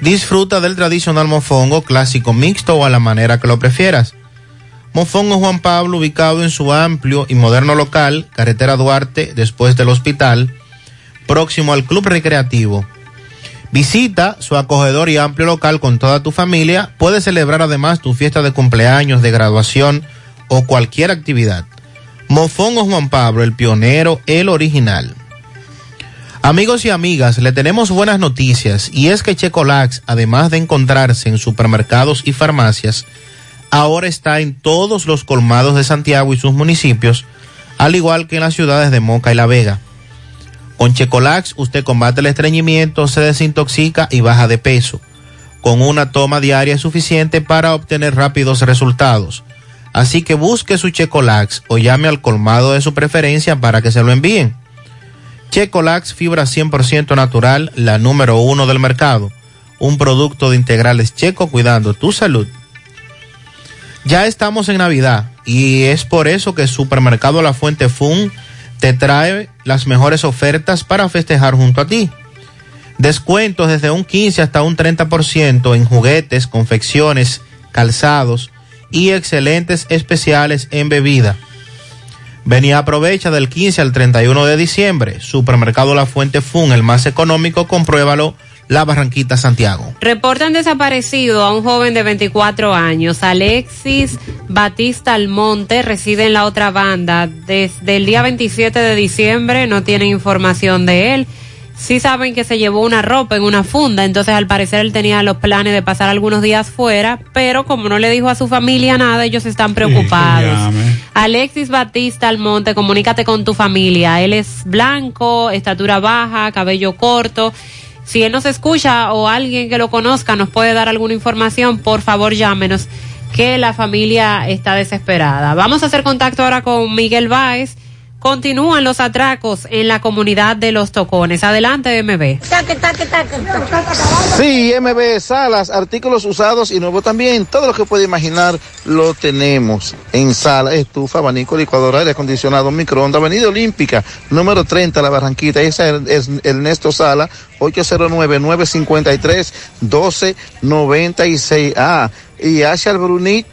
Disfruta del tradicional mofongo clásico mixto o a la manera que lo prefieras. Mofongo Juan Pablo, ubicado en su amplio y moderno local, carretera Duarte, después del hospital, próximo al Club Recreativo. Visita su acogedor y amplio local con toda tu familia. Puedes celebrar además tu fiesta de cumpleaños, de graduación o cualquier actividad. Mofongo Juan Pablo, el pionero, el original. Amigos y amigas, le tenemos buenas noticias y es que Checolax, además de encontrarse en supermercados y farmacias, ahora está en todos los colmados de Santiago y sus municipios, al igual que en las ciudades de Moca y La Vega. Con Checolax usted combate el estreñimiento, se desintoxica y baja de peso. Con una toma diaria suficiente para obtener rápidos resultados. Así que busque su Checolax o llame al colmado de su preferencia para que se lo envíen. Checolax, fibra 100% natural, la número uno del mercado. Un producto de integrales checo cuidando tu salud. Ya estamos en Navidad y es por eso que Supermercado La Fuente Fun te trae las mejores ofertas para festejar junto a ti. Descuentos desde un 15 hasta un 30% en juguetes, confecciones, calzados y excelentes especiales en bebida. Ven y aprovecha del 15 al 31 de diciembre. Supermercado La Fuente Fun, el más económico, compruébalo. La Barranquita, Santiago. Reportan desaparecido a un joven de 24 años, Alexis Batista Almonte, reside en la otra banda. Desde el día 27 de diciembre no tienen información de él. Sí saben que se llevó una ropa en una funda, entonces al parecer él tenía los planes de pasar algunos días fuera, pero como no le dijo a su familia nada, ellos están preocupados. <laughs> Alexis Batista Almonte, comunícate con tu familia. Él es blanco, estatura baja, cabello corto. Si él nos escucha o alguien que lo conozca nos puede dar alguna información, por favor llámenos, que la familia está desesperada. Vamos a hacer contacto ahora con Miguel Báez. Continúan los atracos en la comunidad de Los Tocones. Adelante, MB. Sí, MB Salas, artículos usados y nuevos también. Todo lo que puede imaginar lo tenemos en sala. Estufa, abanico, licuadora, aire acondicionado, microondas, Avenida Olímpica, número 30, La Barranquita. Esa es Ernesto Sala, 809-953-1296. Ah, y Ashal Brunit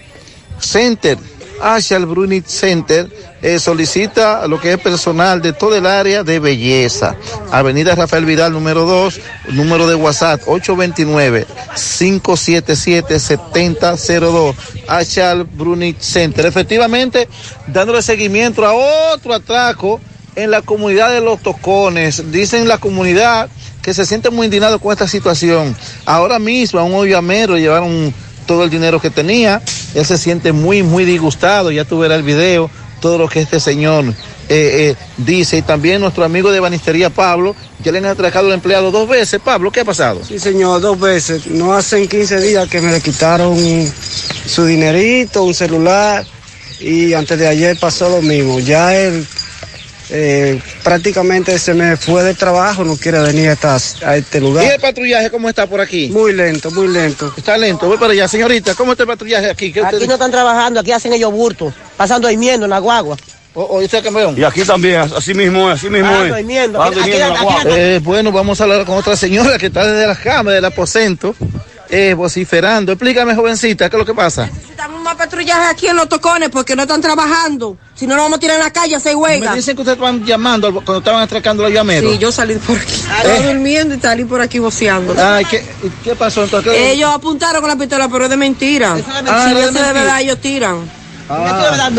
Center. Ashal Brunit Center eh, solicita lo que es personal de todo el área de belleza. Avenida Rafael Vidal, número 2, número de WhatsApp 829-577-7002. Achal Brunit Center. Efectivamente, dándole seguimiento a otro atraco en la comunidad de los tocones. Dicen la comunidad que se siente muy indignado con esta situación. Ahora mismo a un ollamero llevaron todo el dinero que tenía. Él se siente muy, muy disgustado. Ya tú verás el video, todo lo que este señor eh, eh, dice. Y también nuestro amigo de banistería Pablo, ya le han atracado al empleado dos veces. Pablo, ¿qué ha pasado? Sí, señor, dos veces. No hacen 15 días que me le quitaron su dinerito, un celular. Y antes de ayer pasó lo mismo. Ya él eh, prácticamente se me fue del trabajo, no quiere venir a, esta- a este lugar. ¿Y el patrullaje cómo está por aquí? Muy lento, muy lento. Está lento, voy para allá. Señorita, ¿cómo está el patrullaje aquí? ¿Qué Aquí usted- no están trabajando, aquí hacen ellos burtos, pasando durmiendo en la guagua. ¿O usted campeón? Y aquí también, así mismo es, así mismo es. Eh, bueno, vamos a hablar con otra señora que está desde la cama del aposento, eh, vociferando. Explícame, jovencita, ¿qué es lo que pasa? Necesitamos más patrullaje aquí en los tocones porque no están trabajando. Si no, nos vamos a tirar en la calle a hacer huelga. Me dicen que ustedes estaban llamando cuando estaban atracando los llameros. Sí, yo salí por aquí. Estaba durmiendo y salí por aquí voceando. Ay, ¿qué, qué pasó entonces? ¿Qué- Ellos apuntaron con la pistola, pero es de mentira. Ah, si es de eso de mentira. verdad, ellos tiran. Ah.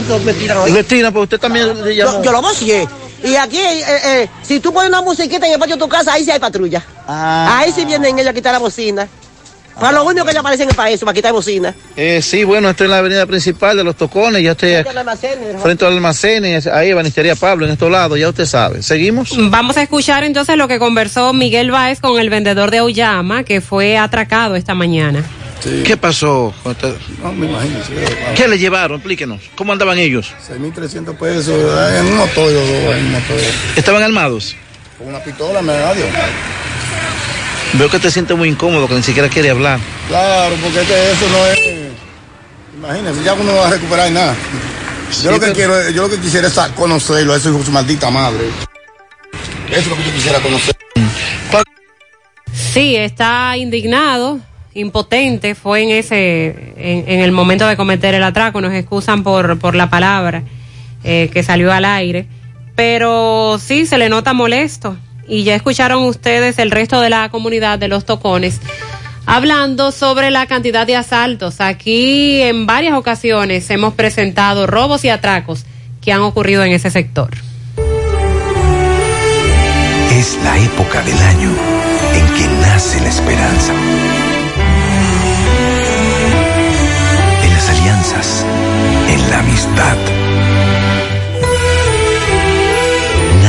Cristina, pues usted también le llamó. Yo, yo lo voceé. Y aquí, eh, eh, si tú pones una musiquita en el patio de tu casa, ahí sí hay patrulla. Ah. Ahí sí vienen ellos a quitar la bocina. Para lo único que ellos aparecen para eso, para quitar bocina. Eh, sí, bueno, estoy en la avenida principal de los Tocones, ya estoy Frente al almacén, frente al almacén, ahí, Banistería Pablo, en estos lados, ya usted sabe. ¿Seguimos? Vamos a escuchar entonces lo que conversó Miguel Báez con el vendedor de Auyama, que fue atracado esta mañana. ¿Qué pasó? No, me imagino. sí, claro. ¿Qué le llevaron? Explíquenos. ¿Cómo andaban ellos? 6.300 pesos eh, en un motor, yo, en un motor. ¿Estaban armados? Con una pistola me da Dios. Veo que te sientes muy incómodo, que ni siquiera quiere hablar. Claro, porque es que eso no es. Imagínese, ya uno no va a recuperar nada. Yo lo que quiero, yo lo que quisiera es conocerlo, eso es su maldita madre. Eso es lo que yo quisiera conocer. Sí, está indignado, impotente, fue en ese, en, en el momento de cometer el atraco, nos excusan por, por la palabra eh, que salió al aire, pero sí se le nota molesto y ya escucharon ustedes el resto de la comunidad de los tocones hablando sobre la cantidad de asaltos. Aquí en varias ocasiones hemos presentado robos y atracos que han ocurrido en ese sector. Es la época del año en que nace la esperanza. En las alianzas, en la amistad.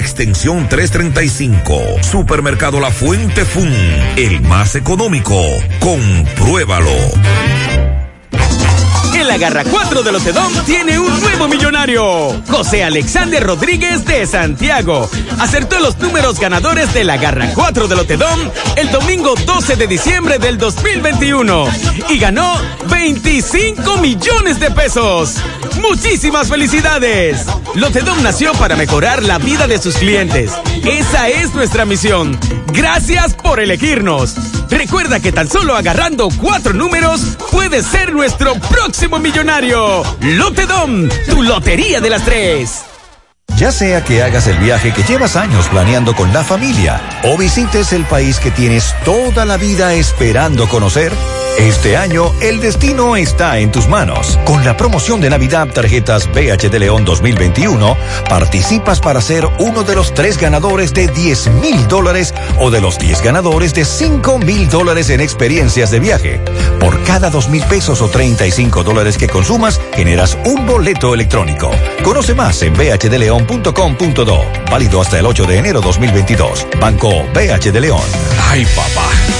extensión 335. Supermercado La Fuente Fun, el más económico. Compruébalo. En la garra 4 de Lotedom tiene un nuevo millonario. José Alexander Rodríguez de Santiago. Acertó los números ganadores de la garra 4 de Lotedom el domingo 12 de diciembre del 2021 y ganó 25 millones de pesos. Muchísimas felicidades. Lotedom nació para mejorar la vida de sus clientes. Esa es nuestra misión. Gracias por elegirnos. Recuerda que tan solo agarrando cuatro números puedes ser nuestro próximo millonario. Lotedom, tu lotería de las tres. Ya sea que hagas el viaje que llevas años planeando con la familia o visites el país que tienes toda la vida esperando conocer, este año el destino está en tus manos. Con la promoción de Navidad Tarjetas BH de León 2021, participas para ser uno de los tres ganadores de 10 mil dólares o de los 10 ganadores de 5 mil dólares en experiencias de viaje. Por cada 2 mil pesos o 35 dólares que consumas, generas un boleto electrónico. Conoce más en bhdleon.com.do. Válido hasta el 8 de enero 2022. Banco BH de León. Ay, papá.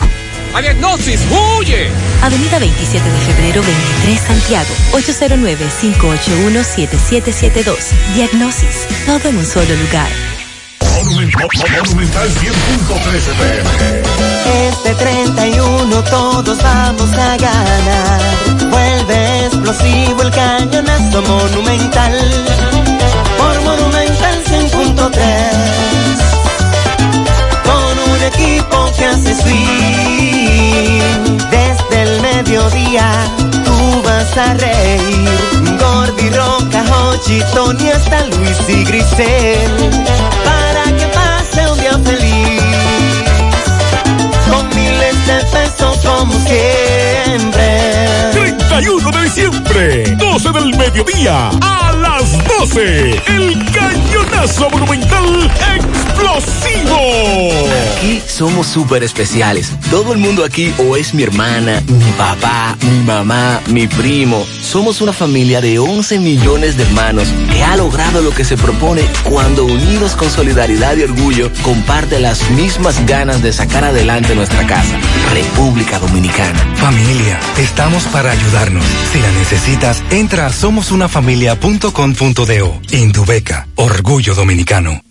¡A Diagnosis, huye! Avenida 27 de febrero 23 Santiago, 809-581-7772. Diagnosis, todo en un solo lugar. Monumental 100.13 pm. Este 31 todos vamos a ganar. Vuelve explosivo el cañonazo monumental. Por Monumental 100.3. Con un equipo que hace swing. Mediodía tú vas a reír. Gordi, Roca, Hochi, Tony, hasta Luis y Grisel. Para que pase un día feliz. Con miles de pesos como siempre. 31 de diciembre, 12 del mediodía, a las 12, el cañonazo monumental explosivo. Aquí somos súper especiales. Todo el mundo aquí o es mi hermana, mi papá, mi mamá, mi primo. Somos una familia de 11 millones de hermanos que ha logrado lo que se propone cuando unidos con solidaridad y orgullo comparte las mismas ganas de sacar adelante nuestra casa. República Dominicana. Familia, estamos para ayudarnos. Si la necesitas, entra a Indubeca, orgullo dominicano.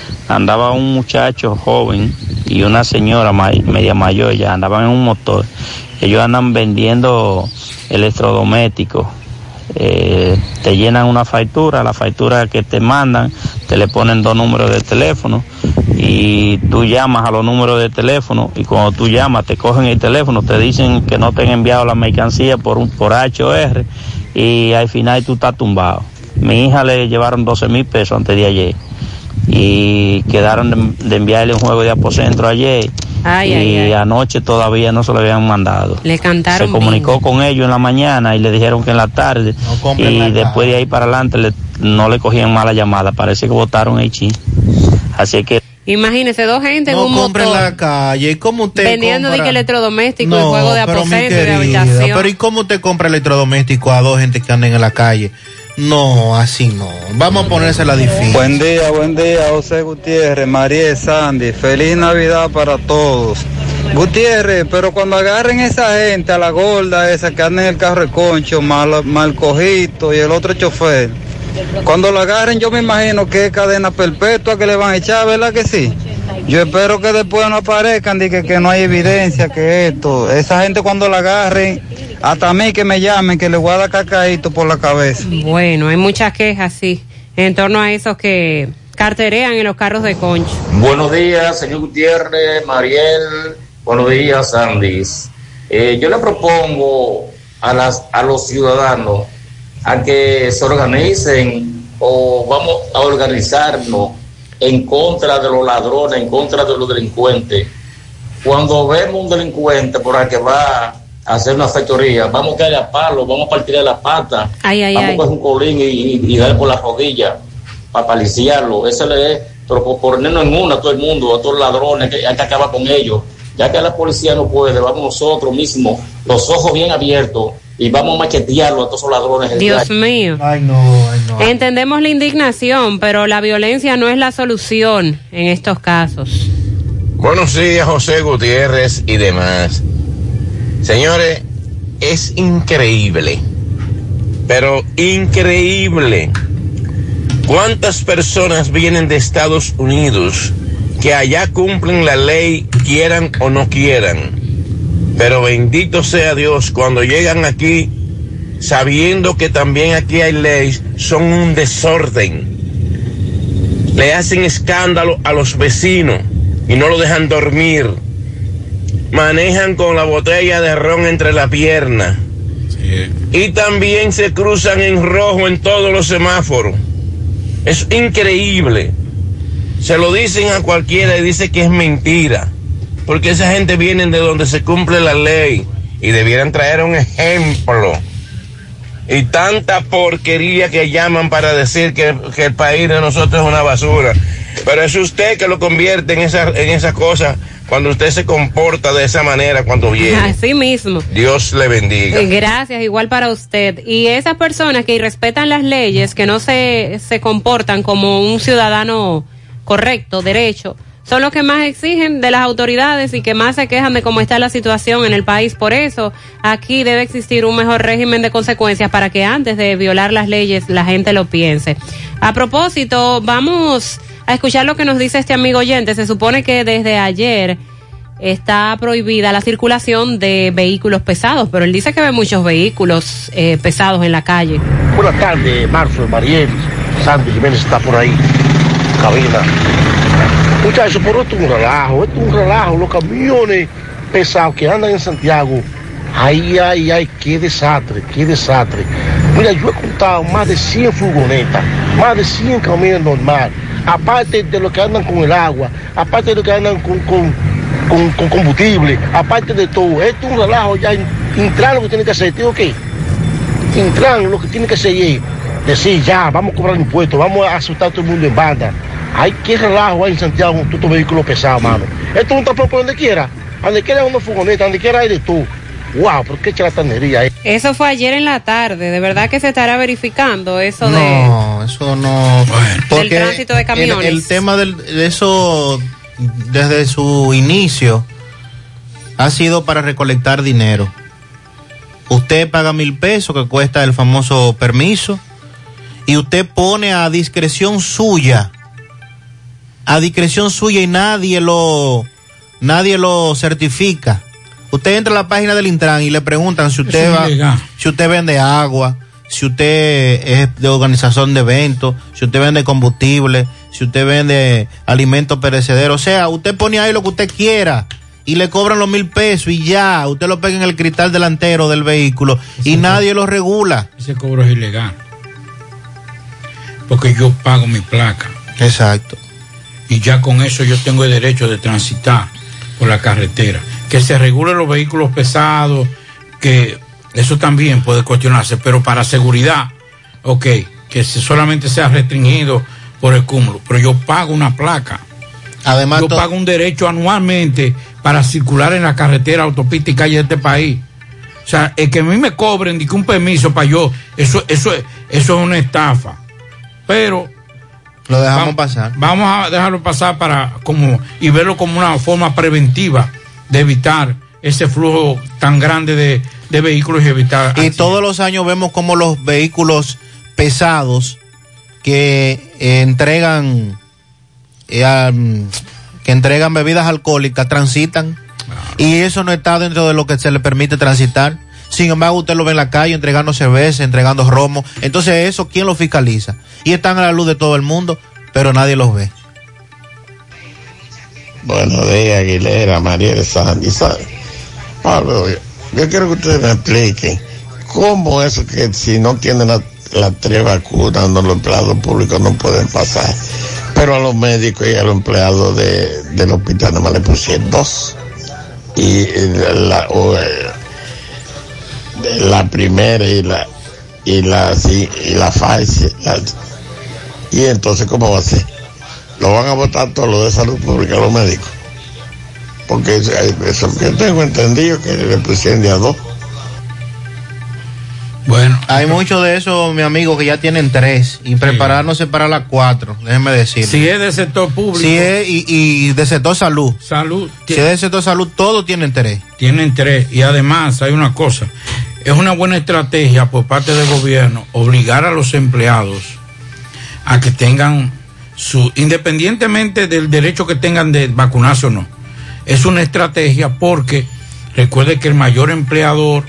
Andaba un muchacho joven y una señora media mayor, ya andaban en un motor. Ellos andan vendiendo electrodomésticos. Eh, te llenan una factura, la factura que te mandan, te le ponen dos números de teléfono y tú llamas a los números de teléfono y cuando tú llamas te cogen el teléfono, te dicen que no te han enviado la mercancía por, un, por HR y al final tú estás tumbado. Mi hija le llevaron 12 mil pesos antes de ayer y quedaron de, de enviarle un juego de apocentro ayer Ay, y ay, ay. anoche todavía no se lo habían mandado. Le cantaron. Se comunicó con ellos en la mañana y le dijeron que en la tarde compren y la después de ahí para adelante le- no le cogían mala llamada, parece que votaron el chi. Así que Imagínese dos gente en No un compre en motor la calle. ¿Y cómo usted vendiendo de compra? que electrodoméstico y No, juego de y de habitación. Pero ¿y cómo usted compra electrodoméstico a dos gente que anden en la calle? No, así no. Vamos a ponérsela difícil. Buen día, buen día, José Gutiérrez, María Sandy. Feliz Navidad para todos. Gutiérrez, pero cuando agarren esa gente, a la gorda esa que anda en el carro de concho, mal, mal cojito y el otro chofer, cuando lo agarren yo me imagino que es cadena perpetua que le van a echar, ¿verdad que sí? Yo espero que después no aparezcan, de que no hay evidencia, que esto, esa gente cuando la agarren, hasta a mí que me llamen, que le voy a dar cacaíto por la cabeza. Bueno, hay muchas quejas, sí, en torno a esos que carterean en los carros de concho. Buenos días, señor Gutiérrez, Mariel. Buenos días, Sandis. Eh, yo le propongo a, las, a los ciudadanos a que se organicen o vamos a organizarnos en contra de los ladrones, en contra de los delincuentes. Cuando vemos un delincuente por ahí que va hacer una factoría, vamos a caerle a palo, vamos a partirle la pata, Ay, ay, vamos ay. a coger un colín y, y, y darle por la rodilla para paliciarlo. Eso le es, pero por ponernos en una a todo el mundo, a todos los ladrones, que hay que acabar con ellos. Ya que la policía no puede, vamos nosotros mismos, los ojos bien abiertos, y vamos a machetearlo a todos esos ladrones. Dios mío. Ay, no, ay, no. Entendemos la indignación, pero la violencia no es la solución en estos casos. Buenos días, José Gutiérrez y demás. Señores, es increíble, pero increíble. ¿Cuántas personas vienen de Estados Unidos que allá cumplen la ley, quieran o no quieran? Pero bendito sea Dios, cuando llegan aquí, sabiendo que también aquí hay leyes, son un desorden. Le hacen escándalo a los vecinos y no lo dejan dormir. Manejan con la botella de ron entre la pierna. Y también se cruzan en rojo en todos los semáforos. Es increíble. Se lo dicen a cualquiera y dice que es mentira. Porque esa gente viene de donde se cumple la ley y debieran traer un ejemplo. Y tanta porquería que llaman para decir que, que el país de nosotros es una basura. Pero es usted que lo convierte en esa, en esa cosa cuando usted se comporta de esa manera cuando viene. Así mismo. Dios le bendiga. Eh, Gracias, igual para usted. Y esas personas que irrespetan las leyes, que no se, se comportan como un ciudadano correcto, derecho, son los que más exigen de las autoridades y que más se quejan de cómo está la situación en el país. Por eso, aquí debe existir un mejor régimen de consecuencias para que antes de violar las leyes la gente lo piense. A propósito, vamos a escuchar lo que nos dice este amigo oyente. Se supone que desde ayer está prohibida la circulación de vehículos pesados, pero él dice que ve muchos vehículos eh, pesados en la calle. Buenas tardes, Marzo, Mariel, Sandy Jiménez está por ahí, cabina. Muchachos, pero esto es un relajo, esto es un relajo, los camiones pesados que andan en Santiago. Ay, ay, ay, qué desastre, qué desastre. Mira, yo he contado más de 100 furgonetas, más de 100 camiones normales, aparte de los que andan con el agua, aparte de los que andan con, con, con- combustible, aparte de todo. Esto es un relajo ya en Intran lo que tiene que hacer, digo que Intran lo que tiene que hacer es decir, ya, vamos a cobrar impuestos, vamos a asustar a todo el mundo en banda. Hay que relajo ahí en Santiago con todos estos vehículos pesados, mano. Esto es un tapón por donde quiera. Donde quiera una furgoneta, donde quiera hay de tú. Wow, pero qué charlatanería. Eso fue ayer en la tarde. De verdad que se estará verificando eso de No, eso no. del tránsito de camiones. El, el tema del, de eso, desde su inicio, ha sido para recolectar dinero. Usted paga mil pesos que cuesta el famoso permiso y usted pone a discreción suya, a discreción suya y nadie lo, nadie lo certifica. Usted entra a la página del Intran y le preguntan si usted Eso va, si usted vende agua, si usted es de organización de eventos, si usted vende combustible, si usted vende alimentos perecederos, o sea, usted pone ahí lo que usted quiera y le cobran los mil pesos y ya, usted lo pega en el cristal delantero del vehículo y nadie lo regula. Ese cobro es ilegal. Porque yo pago mi placa. Exacto. Y ya con eso yo tengo el derecho de transitar por la carretera. Que se regulen los vehículos pesados, que eso también puede cuestionarse, pero para seguridad, ok, que se- solamente sea restringido por el cúmulo. Pero yo pago una placa. Además, yo pago un derecho anualmente para circular en la carretera, autopista y calle de este país. O sea, el que a mí me cobren de que un permiso para yo, eso, eso, es- eso es una estafa. Pero lo dejamos vamos, pasar. Vamos a dejarlo pasar para como y verlo como una forma preventiva de evitar ese flujo tan grande de, de vehículos y evitar. Y todos los años vemos como los vehículos pesados que eh, entregan eh, que entregan bebidas alcohólicas transitan y eso no está dentro de lo que se le permite transitar. Sin embargo, usted lo ve en la calle entregando cerveza, entregando romo. Entonces, eso, ¿quién lo fiscaliza? Y están a la luz de todo el mundo, pero nadie los ve. Buenos días, Aguilera, María de Sandy. Sa- Pablo, yo, quiero que ustedes me expliquen cómo eso que si no tienen la- las tres vacunas, los empleados públicos no pueden pasar. Pero a los médicos y a los empleados de, del hospital nada más le pusieron dos. Y la, eh, la primera y la y la y la la- y entonces cómo va a ser lo van a votar todos los de salud pública los médicos porque eso, eso que tengo entendido que le pusieron de a dos Bueno. Hay muchos de esos, mi amigo, que ya tienen tres y preparándose para las cuatro, déjeme decir. Si es del sector público. Si es, y, y de sector salud. Salud. Si es del sector salud, todos tienen tres. Tienen tres. Y además hay una cosa. Es una buena estrategia por parte del gobierno obligar a los empleados a que tengan su, independientemente del derecho que tengan de vacunarse o no. Es una estrategia porque recuerde que el mayor empleador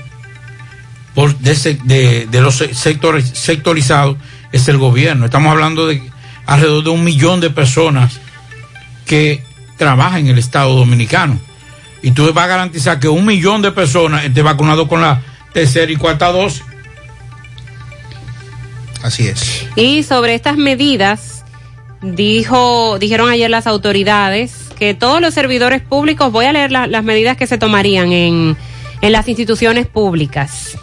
por, de, ese- de- de los se- sectores sectorizados es el gobierno. Estamos hablando de alrededor de un millón de personas que trabajan en el Estado Dominicano. Y tú vas a garantizar que un millón de personas esté vacunado con la tercera y cuarta dosis. Así es. Y sobre estas medidas, dijo, dijeron ayer las autoridades que todos los servidores públicos, voy a leer la- las medidas que se tomarían en, en las instituciones públicas.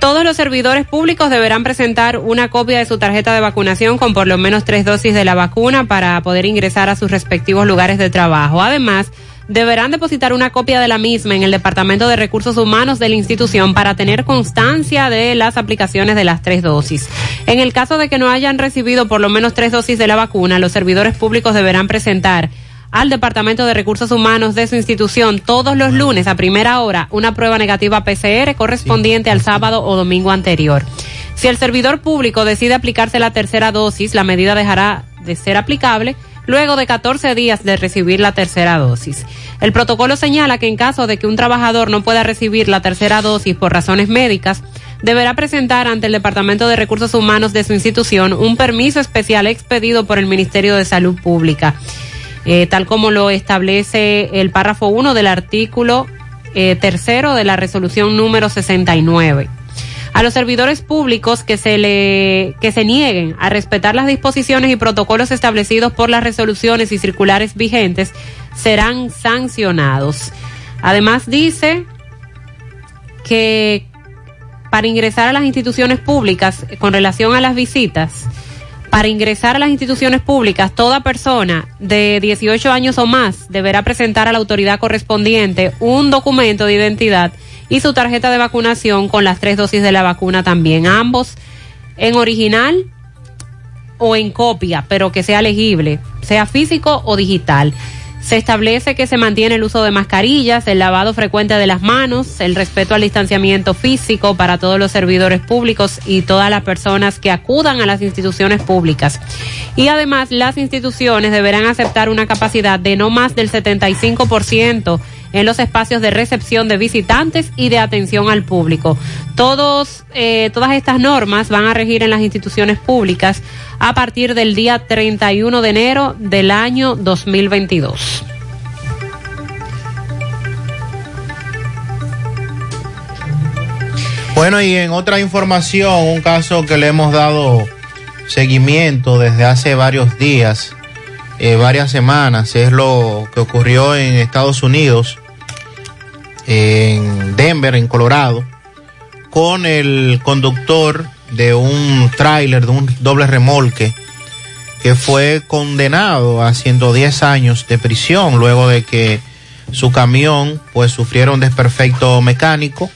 Todos los servidores públicos deberán presentar una copia de su tarjeta de vacunación con por lo menos tres dosis de la vacuna para poder ingresar a sus respectivos lugares de trabajo. Además, deberán depositar una copia de la misma en el Departamento de Recursos Humanos de la institución para tener constancia de las aplicaciones de las tres dosis. En el caso de que no hayan recibido por lo menos tres dosis de la vacuna, los servidores públicos deberán presentar al Departamento de Recursos Humanos de su institución todos los lunes a primera hora una prueba negativa PCR correspondiente al sábado o domingo anterior. Si el servidor público decide aplicarse la tercera dosis, la medida dejará de ser aplicable luego de 14 días de recibir la tercera dosis. El protocolo señala que en caso de que un trabajador no pueda recibir la tercera dosis por razones médicas, deberá presentar ante el Departamento de Recursos Humanos de su institución un permiso especial expedido por el Ministerio de Salud Pública, eh, tal como lo establece el párrafo 1 del artículo eh, tercero de la resolución número 69 a los servidores públicos que se le que se nieguen a respetar las disposiciones y protocolos establecidos por las resoluciones y circulares vigentes serán sancionados. Además dice que para ingresar a las instituciones públicas, con relación a las visitas, para ingresar a las instituciones públicas, toda persona de 18 años o más deberá presentar a la autoridad correspondiente un documento de identidad y su tarjeta de vacunación con las tres dosis de la vacuna también, ambos en original o en copia, pero que sea legible, sea físico o digital. Se establece que se mantiene el uso de mascarillas, el lavado frecuente de las manos, el respeto al distanciamiento físico para todos los servidores públicos y todas las personas que acudan a las instituciones públicas. Y además las instituciones deberán aceptar una capacidad de no más del 75% en los espacios de recepción de visitantes y de atención al público. Todos, eh, todas estas normas van a regir en las instituciones públicas a partir del día 31 de enero del año 2022. Bueno, y en otra información, un caso que le hemos dado seguimiento desde hace varios días, eh, varias semanas, es lo que ocurrió en Estados Unidos, en Denver, en Colorado, con el conductor de un tráiler, de un doble remolque, que fue condenado a 110 años de prisión luego de que su camión pues sufriera un desperfecto mecánico,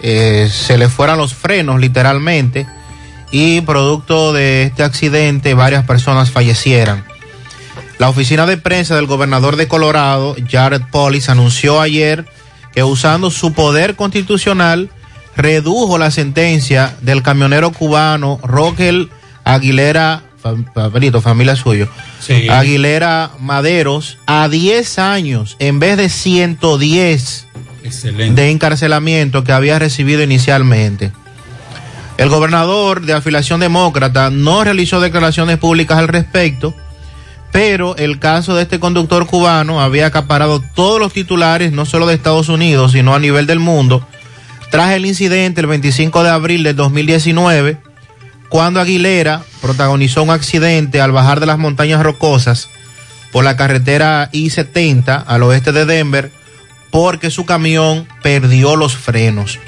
eh, se le fueran los frenos literalmente y producto de este accidente varias personas fallecieran. La oficina de prensa del gobernador de Colorado, Jared Polis, anunció ayer que usando su poder constitucional redujo la sentencia del camionero cubano Roquel Aguilera, familia suyo, Sí. Aguilera Maderos, a 10 años en vez de 110 Excelente. de encarcelamiento que había recibido inicialmente. El gobernador de afiliación demócrata no realizó declaraciones públicas al respecto, pero el caso de este conductor cubano había acaparado todos los titulares, no solo de Estados Unidos, sino a nivel del mundo, tras el incidente el 25 de abril del 2019, cuando Aguilera protagonizó un accidente al bajar de las montañas rocosas por la carretera I-70 al oeste de Denver, porque su camión perdió los frenos.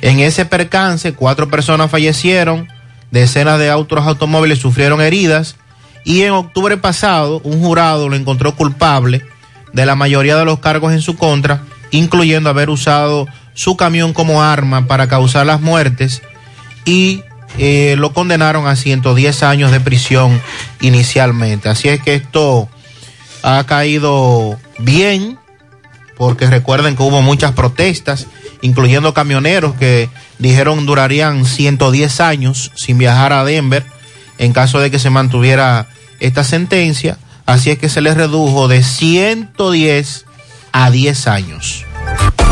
En ese percance, cuatro personas fallecieron, decenas de otros automóviles sufrieron heridas y en octubre pasado un jurado lo encontró culpable de la mayoría de los cargos en su contra, incluyendo haber usado su camión como arma para causar las muertes y eh, lo condenaron a 110 años de prisión inicialmente. Así es que esto ha caído bien, porque recuerden que hubo muchas protestas, incluyendo camioneros que dijeron durarían 110 años sin viajar a Denver en caso de que se mantuviera esta sentencia. Así es que se les redujo de 110 a 10 años.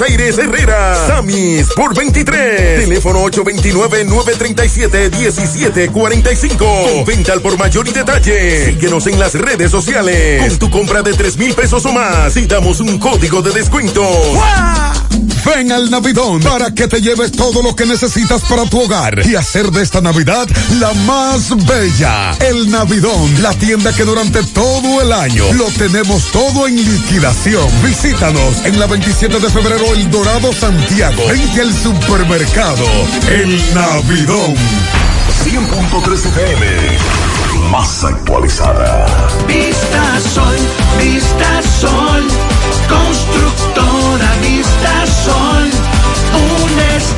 Aires Herrera. Sammy Sport 23. Teléfono 829-937-1745. Con venta al por mayor y detalle. Síguenos en las redes sociales. Con tu compra de 3 mil pesos o más y damos un código de descuento. Ven al Navidón para que te lleves todo lo que necesitas para tu hogar y hacer de esta Navidad la más bella. El Navidón, la tienda que durante todo el año lo tenemos todo en liquidación. Visítanos en la 27 de febrero El Dorado Santiago, frente al supermercado El Navidón. 100.3 FM. Más actualizada. Vista Sol, Vista Sol. Constructora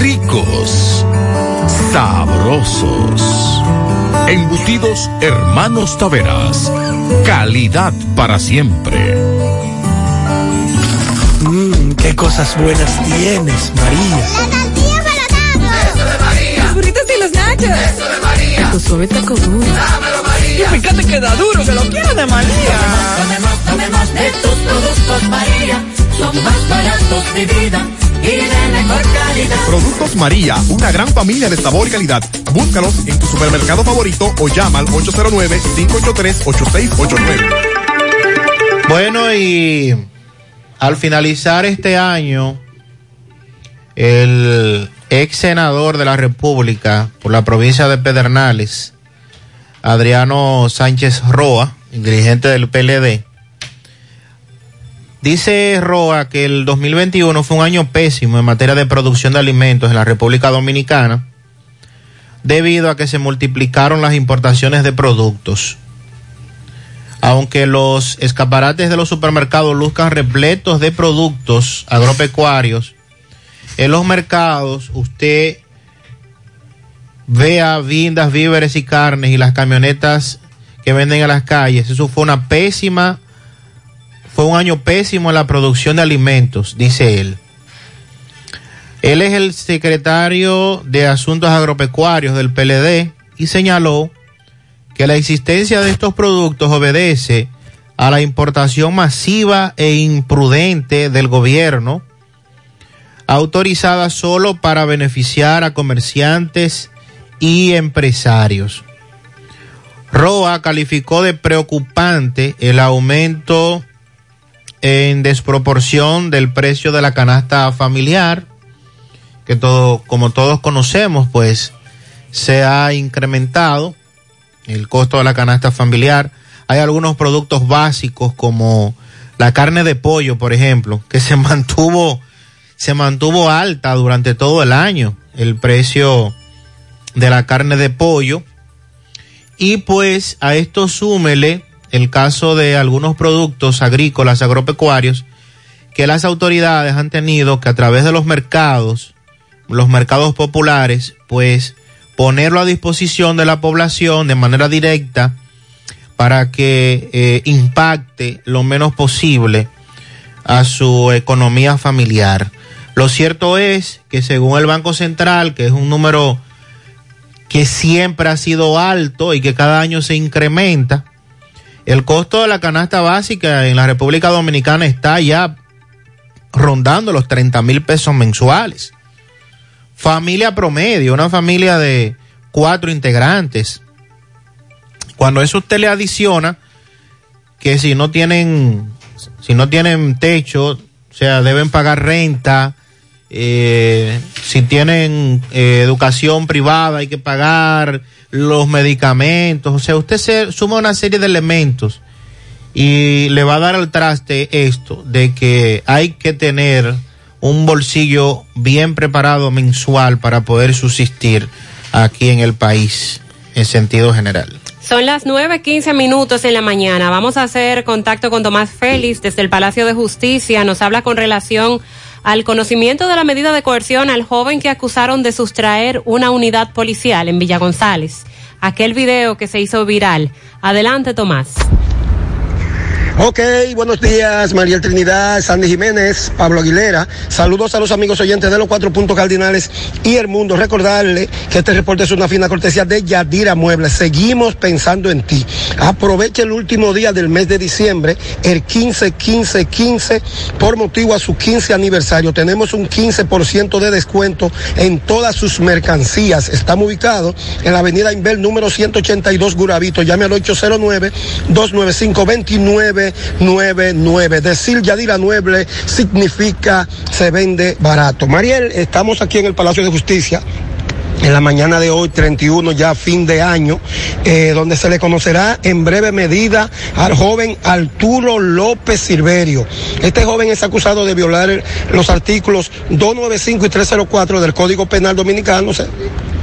ricos, sabrosos. Embutidos Hermanos Taveras. Calidad para siempre. Mmm, qué cosas buenas tienes, María. La tortilla para Eso de María. Los burritos y los nachos. Eso de María. Tu suave taco duro. Dámelo, María. Y fíjate que da duro, que lo quiero de María. Tomemos, tomemos de tus productos, María. Son más baratos de vida y de mejor calidad. Productos María, una gran familia de sabor y calidad. Búscalos en tu supermercado favorito o llama al 809-583-8689. Bueno, y al finalizar este año, el ex senador de la República por la provincia de Pedernales, Adriano Sánchez Roa, dirigente del PLD, dice Roa que el 2021 fue un año pésimo en materia de producción de alimentos en la República Dominicana, debido a que se multiplicaron las importaciones de productos. Aunque los escaparates de los supermercados luzcan repletos de productos agropecuarios, en los mercados usted vea vindas, víveres y carnes y las camionetas que venden a las calles. Eso fue una pésima, fue un año pésimo en la producción de alimentos, dice él. Él es el secretario de Asuntos Agropecuarios del PLD y señaló que la existencia de estos productos obedece a la importación masiva e imprudente del gobierno, autorizada solo para beneficiar a comerciantes y empresarios. ROA calificó de preocupante el aumento en desproporción del precio de la canasta familiar, que todo, como todos conocemos, pues se ha incrementado el costo de la canasta familiar. Hay algunos productos básicos como la carne de pollo, por ejemplo, que se <laughs> mantuvo se mantuvo alta durante todo el año el precio de la carne de pollo. Y pues a esto súmele el caso de algunos productos agrícolas, agropecuarios, que las autoridades han tenido que a través de los mercados, los mercados populares, pues ponerlo a disposición de la población de manera directa para que eh, impacte lo menos posible a su economía familiar. Lo cierto es que según el Banco Central, que es un número que siempre ha sido alto y que cada año se incrementa, el costo de la canasta básica en la República Dominicana está ya rondando los 30 mil pesos mensuales. Familia promedio, una familia de cuatro integrantes. Cuando eso usted le adiciona que si no tienen, si no tienen techo, o sea, deben pagar renta, eh, si tienen eh, educación privada hay que pagar los medicamentos, o sea, usted se suma una serie de elementos y le va a dar al traste esto de que hay que tener un bolsillo bien preparado mensual para poder subsistir aquí en el país en sentido general. Son las 9.15 minutos en la mañana. Vamos a hacer contacto con Tomás Félix desde el Palacio de Justicia. Nos habla con relación al conocimiento de la medida de coerción al joven que acusaron de sustraer una unidad policial en Villa González. Aquel video que se hizo viral. Adelante, Tomás. Ok, buenos días, María Trinidad, Sandy Jiménez, Pablo Aguilera. Saludos a los amigos oyentes de los cuatro puntos cardinales y el mundo. Recordarle que este reporte es una fina cortesía de Yadira Muebles. Seguimos pensando en ti. Aproveche el último día del mes de diciembre, el 15, 15, 15, por motivo a su 15 aniversario. Tenemos un 15% de descuento en todas sus mercancías. Estamos ubicados en la avenida Inver número 182 Guravito. Llame al 809 295 29 99. Decir Yadira Mueble significa se vende barato. Mariel, estamos aquí en el Palacio de Justicia en la mañana de hoy, 31, ya fin de año, eh, donde se le conocerá en breve medida al joven Arturo López Silverio. Este joven es acusado de violar los artículos 295 y 304 del Código Penal Dominicano.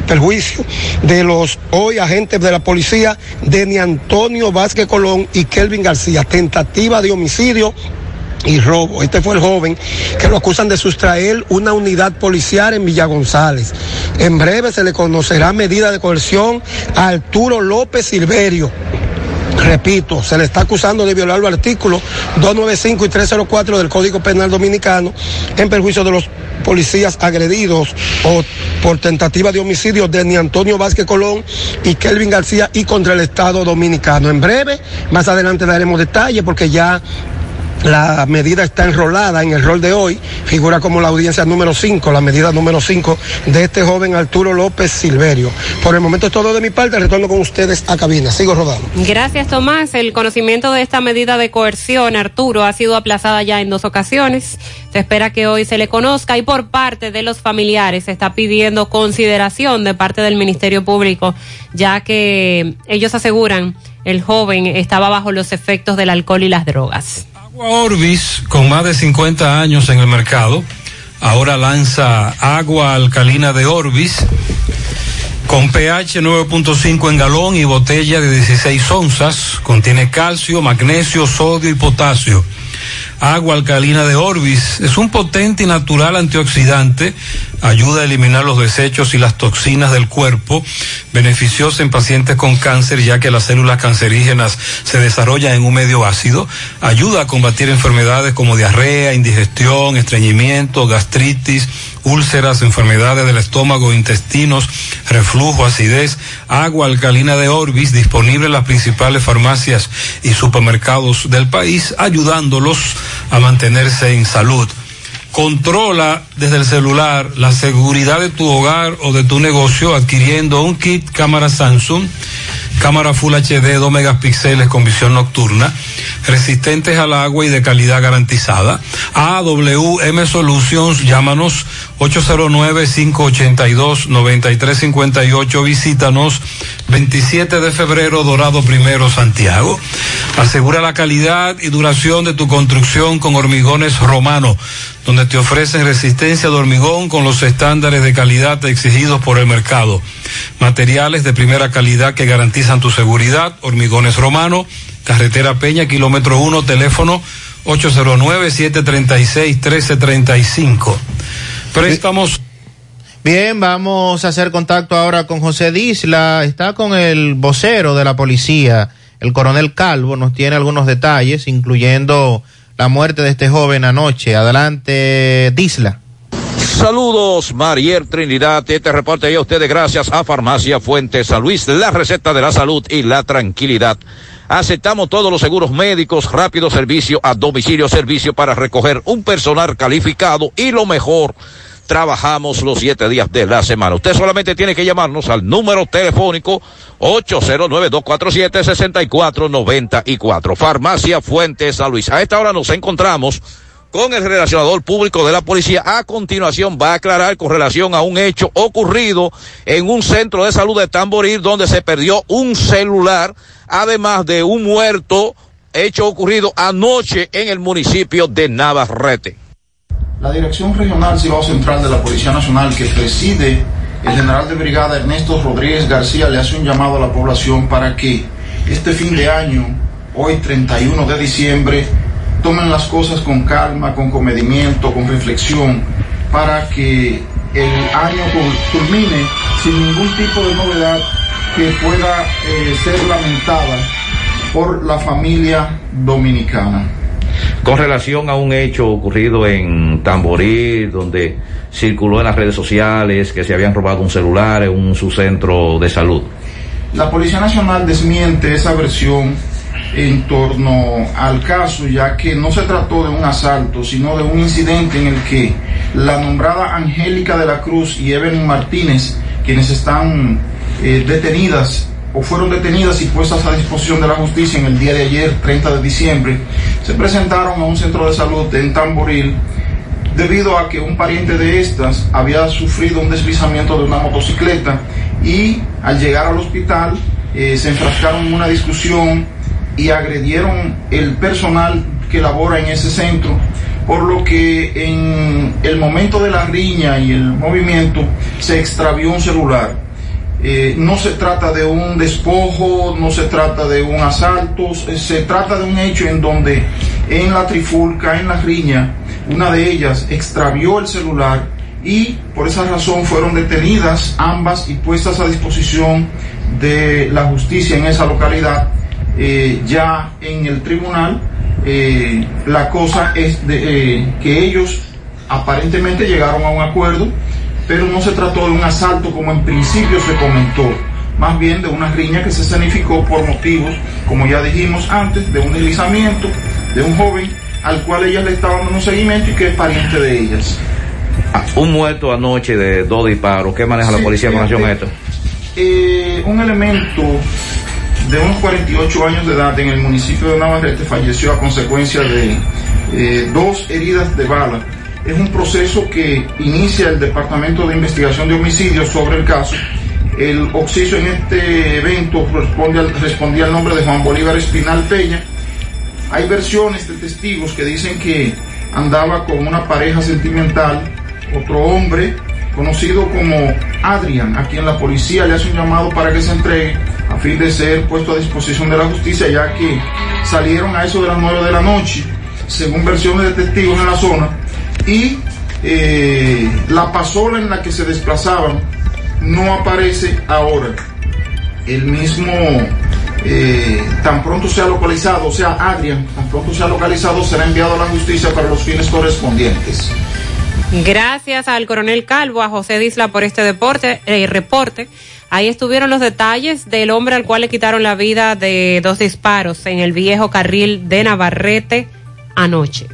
Perjuicio de los hoy agentes de la policía, Deni Antonio Vázquez Colón y Kelvin García, tentativa de homicidio y robo. Este fue el joven que lo acusan de sustraer una unidad policial en Villa González. En breve se le conocerá medida de coerción a Arturo López Silverio. Repito, se le está acusando de violar los artículos 295 y 304 del Código Penal Dominicano en perjuicio de los policías agredidos o por tentativa de homicidio de Ni Antonio Vázquez Colón y Kelvin García y contra el Estado Dominicano. En breve, más adelante daremos detalles porque ya la medida está enrolada en el rol de hoy, figura como la audiencia número 5, la medida número 5 de este joven Arturo López Silverio. Por el momento es todo de mi parte, retorno con ustedes a cabina. Sigo rodando. Gracias, Tomás. El conocimiento de esta medida de coerción, Arturo, ha sido aplazada ya en dos ocasiones. Se espera que hoy se le conozca y por parte de los familiares se está pidiendo consideración de parte del Ministerio Público, ya que ellos aseguran el joven estaba bajo los efectos del alcohol y las drogas. Orbis, con más de 50 años en el mercado, ahora lanza agua alcalina de Orbis con pH 9.5 en galón y botella de 16 onzas. Contiene calcio, magnesio, sodio y potasio. Agua alcalina de Orbis es un potente y natural antioxidante, ayuda a eliminar los desechos y las toxinas del cuerpo, beneficiosa en pacientes con cáncer ya que las células cancerígenas se desarrollan en un medio ácido, ayuda a combatir enfermedades como diarrea, indigestión, estreñimiento, gastritis, úlceras, enfermedades del estómago, intestinos, reflujo, acidez, agua alcalina de Orbis, disponible en las principales farmacias y supermercados del país, ayudándolos a mantenerse en salud. Controla desde el celular la seguridad de tu hogar o de tu negocio adquiriendo un kit cámara Samsung, cámara Full HD 2 megapíxeles con visión nocturna, resistentes al agua y de calidad garantizada. AWM Solutions, llámanos 809-582-9358, visítanos 27 de febrero, Dorado Primero, Santiago. Asegura la calidad y duración de tu construcción con hormigones romano, donde te ofrecen resistencia de hormigón con los estándares de calidad exigidos por el mercado. Materiales de primera calidad que garantizan tu seguridad, hormigones romano, carretera Peña, kilómetro 1, teléfono 809-736-1335. Préstamos. Bien, vamos a hacer contacto ahora con José Disla. Está con el vocero de la policía, el coronel Calvo. Nos tiene algunos detalles, incluyendo la muerte de este joven anoche. Adelante, Disla. Saludos, Mariel Trinidad. Este reporte ya a ustedes gracias a Farmacia Fuente San Luis, la receta de la salud y la tranquilidad. Aceptamos todos los seguros médicos, rápido servicio a domicilio, servicio para recoger un personal calificado y lo mejor, trabajamos los siete días de la semana. Usted solamente tiene que llamarnos al número telefónico 809-247-6494. Farmacia Fuente San Luis. A esta hora nos encontramos con el relacionador público de la policía. A continuación va a aclarar con relación a un hecho ocurrido en un centro de salud de Tamboril donde se perdió un celular, además de un muerto, hecho ocurrido anoche en el municipio de Navarrete. La Dirección Regional Cibao Central de la Policía Nacional que preside el general de brigada Ernesto Rodríguez García le hace un llamado a la población para que este fin de año, hoy 31 de diciembre, tomen las cosas con calma, con comedimiento, con reflexión, para que el año cul- culmine sin ningún tipo de novedad que pueda eh, ser lamentada por la familia dominicana. Con relación a un hecho ocurrido en Tamborí, donde circuló en las redes sociales que se habían robado un celular en un su centro de salud. La Policía Nacional desmiente esa versión en torno al caso, ya que no se trató de un asalto, sino de un incidente en el que la nombrada Angélica de la Cruz y Evelyn Martínez, quienes están eh, detenidas o fueron detenidas y puestas a disposición de la justicia en el día de ayer, 30 de diciembre, se presentaron a un centro de salud en Tamboril debido a que un pariente de estas había sufrido un deslizamiento de una motocicleta y al llegar al hospital eh, se enfrascaron en una discusión y agredieron el personal que labora en ese centro, por lo que en el momento de la riña y el movimiento se extravió un celular. Eh, no se trata de un despojo, no se trata de un asalto, se, se trata de un hecho en donde en la trifulca, en la riña, una de ellas extravió el celular y por esa razón fueron detenidas ambas y puestas a disposición de la justicia en esa localidad. Eh, ya en el tribunal eh, la cosa es de, eh, que ellos aparentemente llegaron a un acuerdo, pero no se trató de un asalto como en principio se comentó, más bien de una riña que se escenificó por motivos, como ya dijimos antes, de un deslizamiento de un joven al cual ellas le estaban dando un seguimiento y que es pariente de ellas. Un muerto anoche de dos disparos. ¿Qué maneja la policía con relación a esto? Eh, un elemento de unos 48 años de edad en el municipio de Navarrete falleció a consecuencia de eh, dos heridas de bala. Es un proceso que inicia el Departamento de Investigación de Homicidios sobre el caso. El occiso en este evento responde al- respondía al nombre de Juan Bolívar Espinal Peña. Hay versiones de testigos que dicen que andaba con una pareja sentimental, otro hombre conocido como Adrian, a quien la policía le hace un llamado para que se entregue a fin de ser puesto a disposición de la justicia, ya que salieron a eso de las 9 de la noche, según versiones de testigos en la zona, y eh, la pasola en la que se desplazaban no aparece ahora. El mismo, eh, tan pronto sea localizado, o sea, Adrian, tan pronto sea localizado, será enviado a la justicia para los fines correspondientes. Gracias al coronel Calvo, a José Disla por este deporte, eh, reporte. Ahí estuvieron los detalles del hombre al cual le quitaron la vida de dos disparos en el viejo carril de Navarrete anoche.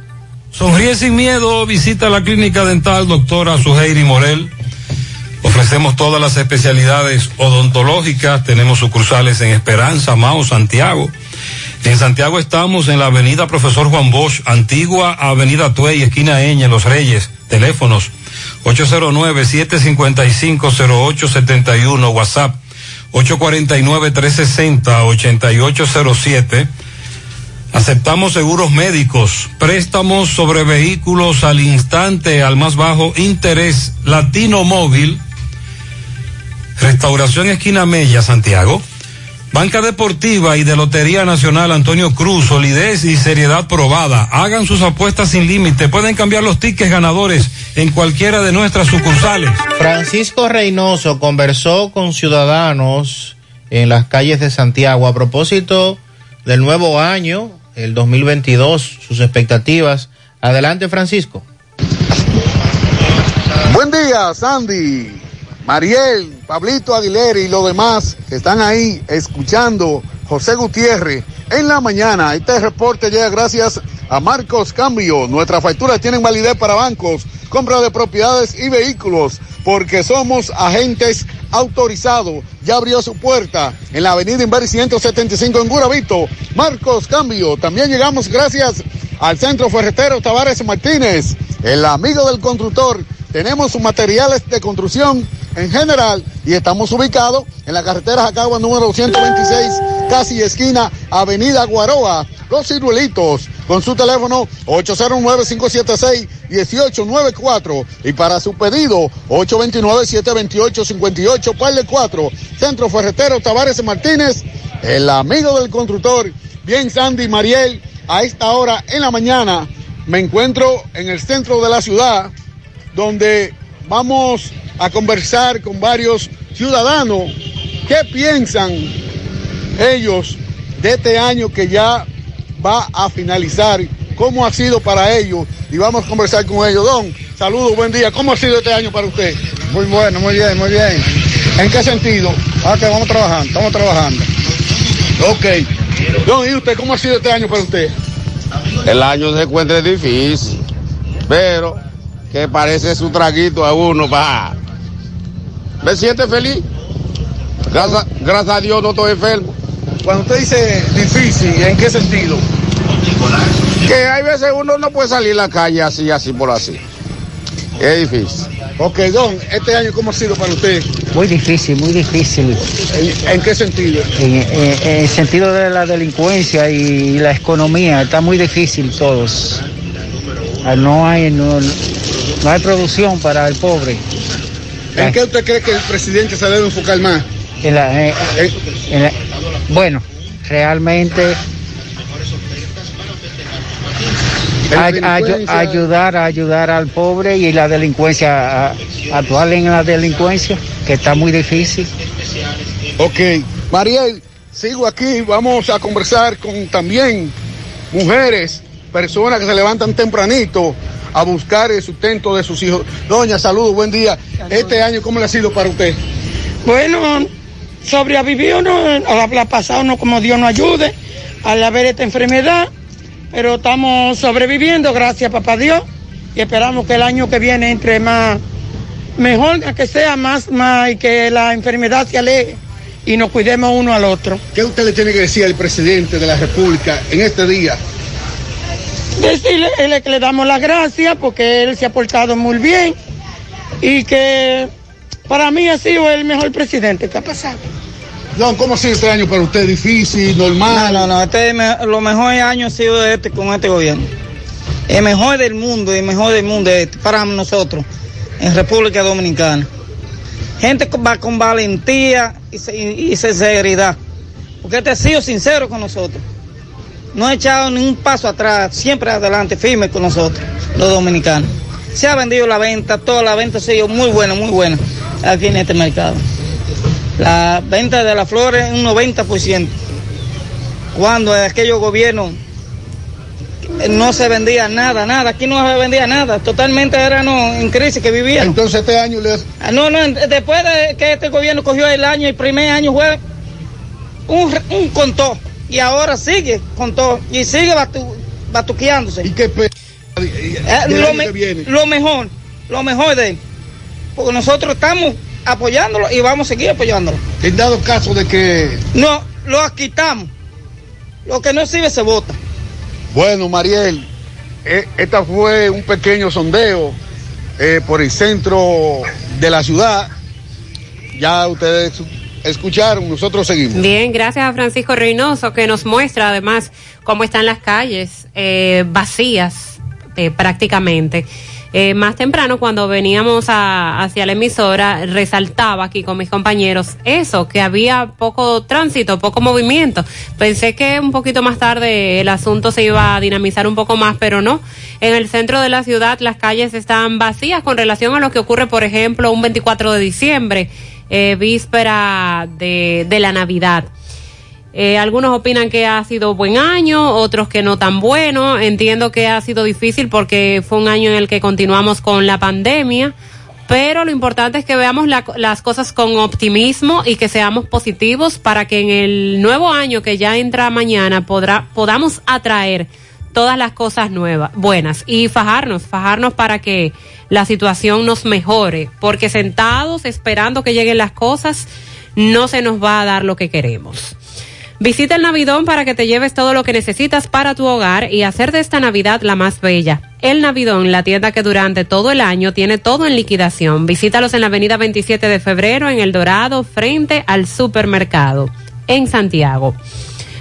Sonríe sin miedo, visita la clínica dental doctora Suheiri Morel. Ofrecemos todas las especialidades odontológicas, tenemos sucursales en Esperanza, Mao, Santiago. En Santiago estamos en la avenida Profesor Juan Bosch, antigua avenida Tuey, esquina Eña, Los Reyes, teléfonos 809-755-0871, WhatsApp 849-360-8807. Aceptamos seguros médicos, préstamos sobre vehículos al instante, al más bajo interés, Latino Móvil, Restauración Esquina Mella, Santiago, Banca Deportiva y de Lotería Nacional Antonio Cruz, solidez y seriedad probada. Hagan sus apuestas sin límite, pueden cambiar los tickets ganadores en cualquiera de nuestras sucursales. Francisco Reynoso conversó con ciudadanos en las calles de Santiago a propósito del nuevo año, el 2022, sus expectativas. Adelante, Francisco. Buen día, Sandy, Mariel, Pablito Aguilera y los demás que están ahí escuchando José Gutiérrez en la mañana. Este reporte llega gracias a Marcos Cambio. Nuestras facturas tienen validez para bancos, compra de propiedades y vehículos, porque somos agentes autorizados. Ya abrió su puerta en la avenida Inver 175 en Guravito. Marcos Cambio. También llegamos gracias al Centro Ferretero Tavares Martínez, el amigo del constructor. Tenemos sus materiales de construcción en general y estamos ubicados en la carretera Jacagua número 226, casi esquina Avenida Guaroa, Los Ciruelitos, con su teléfono 809-576-1894 y para su pedido 829-728-58, par de 4, Centro Ferretero Tavares Martínez, el amigo del constructor, bien Sandy Mariel, a esta hora en la mañana me encuentro en el centro de la ciudad donde vamos a conversar con varios ciudadanos qué piensan ellos de este año que ya va a finalizar, cómo ha sido para ellos y vamos a conversar con ellos. Don, saludos, buen día. ¿Cómo ha sido este año para usted? Muy bueno, muy bien, muy bien. ¿En qué sentido? Ah, que vamos trabajando, estamos trabajando. Ok. Don, ¿y usted cómo ha sido este año para usted? El año se encuentra difícil, pero que parece su traguito a uno para... ¿Me siente feliz? Gracias, gracias a Dios no estoy enfermo. Cuando usted dice difícil, ¿en qué sentido? Que hay veces uno no puede salir a la calle así, así por así. Es difícil. Ok, Don, este año, ¿cómo ha sido para usted? Muy difícil, muy difícil. ¿En, en qué sentido? En, en- en el sentido de la delincuencia y la economía, está muy difícil todos. Ah, No hay, no, no hay producción para el pobre. ¿En qué usted cree que el presidente se debe enfocar más? En la- eh, en la- bueno, realmente ay- delincuencia. ayudar, ayudar al pobre y la delincuencia, a- actuar en la delincuencia, que está muy difícil. Ok, Mariel, sigo aquí, vamos a conversar con también mujeres, personas que se levantan tempranito a buscar el sustento de sus hijos. Doña, saludos, buen día. Este año, ¿cómo le ha sido para usted? Bueno, sobrevivió, ¿no? A la pasado, no como Dios nos ayude al haber esta enfermedad, pero estamos sobreviviendo, gracias papá Dios, y esperamos que el año que viene entre más, mejor que sea más, más, y que la enfermedad se aleje y nos cuidemos uno al otro. ¿Qué usted le tiene que decir al presidente de la República en este día? Decirle él, que le damos las gracias porque él se ha portado muy bien y que para mí ha sido el mejor presidente que ha pasado. Don, ¿cómo ha sido este año para usted? ¿Difícil, normal? No, no, no, este es me- lo mejor año ha sido este con este gobierno. El mejor del mundo, el mejor del mundo es este, para nosotros, en República Dominicana. Gente con- va con valentía y, se- y- y sinceridad. Porque este ha sido sincero con nosotros. No ha echado ni un paso atrás, siempre adelante, firme con nosotros, los dominicanos. Se ha vendido la venta, toda la venta ha sido muy buena, muy buena aquí en este mercado. La venta de las flores un 90%. Cuando en aquellos gobiernos no se vendía nada, nada, aquí no se vendía nada, totalmente era no, en crisis que vivían. Entonces este año le... No, no, después de que este gobierno cogió el año, el primer año fue un, un contó y ahora sigue con todo y sigue batu- batuqueándose. ¿Y qué Eh, lo, me- que viene? lo mejor, lo mejor de él. Porque nosotros estamos apoyándolo y vamos a seguir apoyándolo. En dado caso de que... No, lo quitamos. Lo que no sirve se vota. Bueno, Mariel, eh, esta fue un pequeño sondeo eh, por el centro de la ciudad. Ya ustedes escucharon, nosotros seguimos. Bien, gracias a Francisco Reynoso que nos muestra además cómo están las calles eh, vacías eh, prácticamente. Eh, más temprano, cuando veníamos a- hacia la emisora, resaltaba aquí con mis compañeros eso, que había poco tránsito, poco movimiento. Pensé que un poquito más tarde el asunto se iba a dinamizar un poco más, pero no. En el centro de la ciudad las calles están vacías con relación a lo que ocurre, por ejemplo, un 24 de diciembre, eh, víspera de, de la Navidad. Eh, algunos opinan que ha sido buen año, otros que no tan bueno. Entiendo que ha sido difícil porque fue un año en el que continuamos con la pandemia, pero lo importante es que veamos la- las cosas con optimismo y que seamos positivos para que en el nuevo año que ya entra mañana podrá, podamos atraer todas las cosas nuevas, buenas y fajarnos, fajarnos para que la situación nos mejore, porque sentados esperando que lleguen las cosas no se nos va a dar lo que queremos. Visita el Navidón para que te lleves todo lo que necesitas para tu hogar y hacer de esta Navidad la más bella. El Navidón, la tienda que durante todo el año tiene todo en liquidación. Visítalos en la avenida 27 de febrero en El Dorado, frente al supermercado, en Santiago.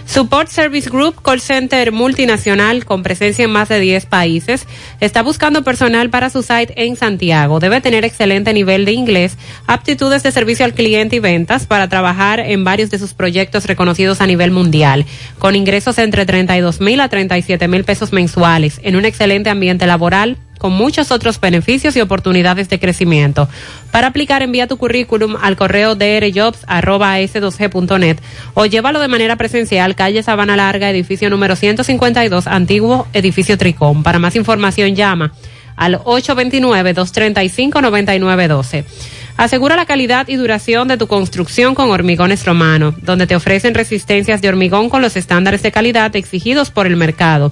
Support Service Group, call center multinacional con presencia en más de 10 países, está buscando personal para su site en Santiago. Debe tener excelente nivel de inglés, aptitudes de servicio al cliente y ventas para trabajar en varios de sus proyectos reconocidos a nivel mundial, con ingresos entre 32 mil a 37 mil pesos mensuales, en un excelente ambiente laboral, con muchos otros beneficios y oportunidades de crecimiento. Para aplicar, envía tu currículum al correo drjobs.s2g.net o llévalo de manera presencial, calle Sabana Larga, edificio número 152, antiguo edificio Tricón. Para más información, llama al 829-235-9912. Asegura la calidad y duración de tu construcción con Hormigones Romano, donde te ofrecen resistencias de hormigón con los estándares de calidad exigidos por el mercado.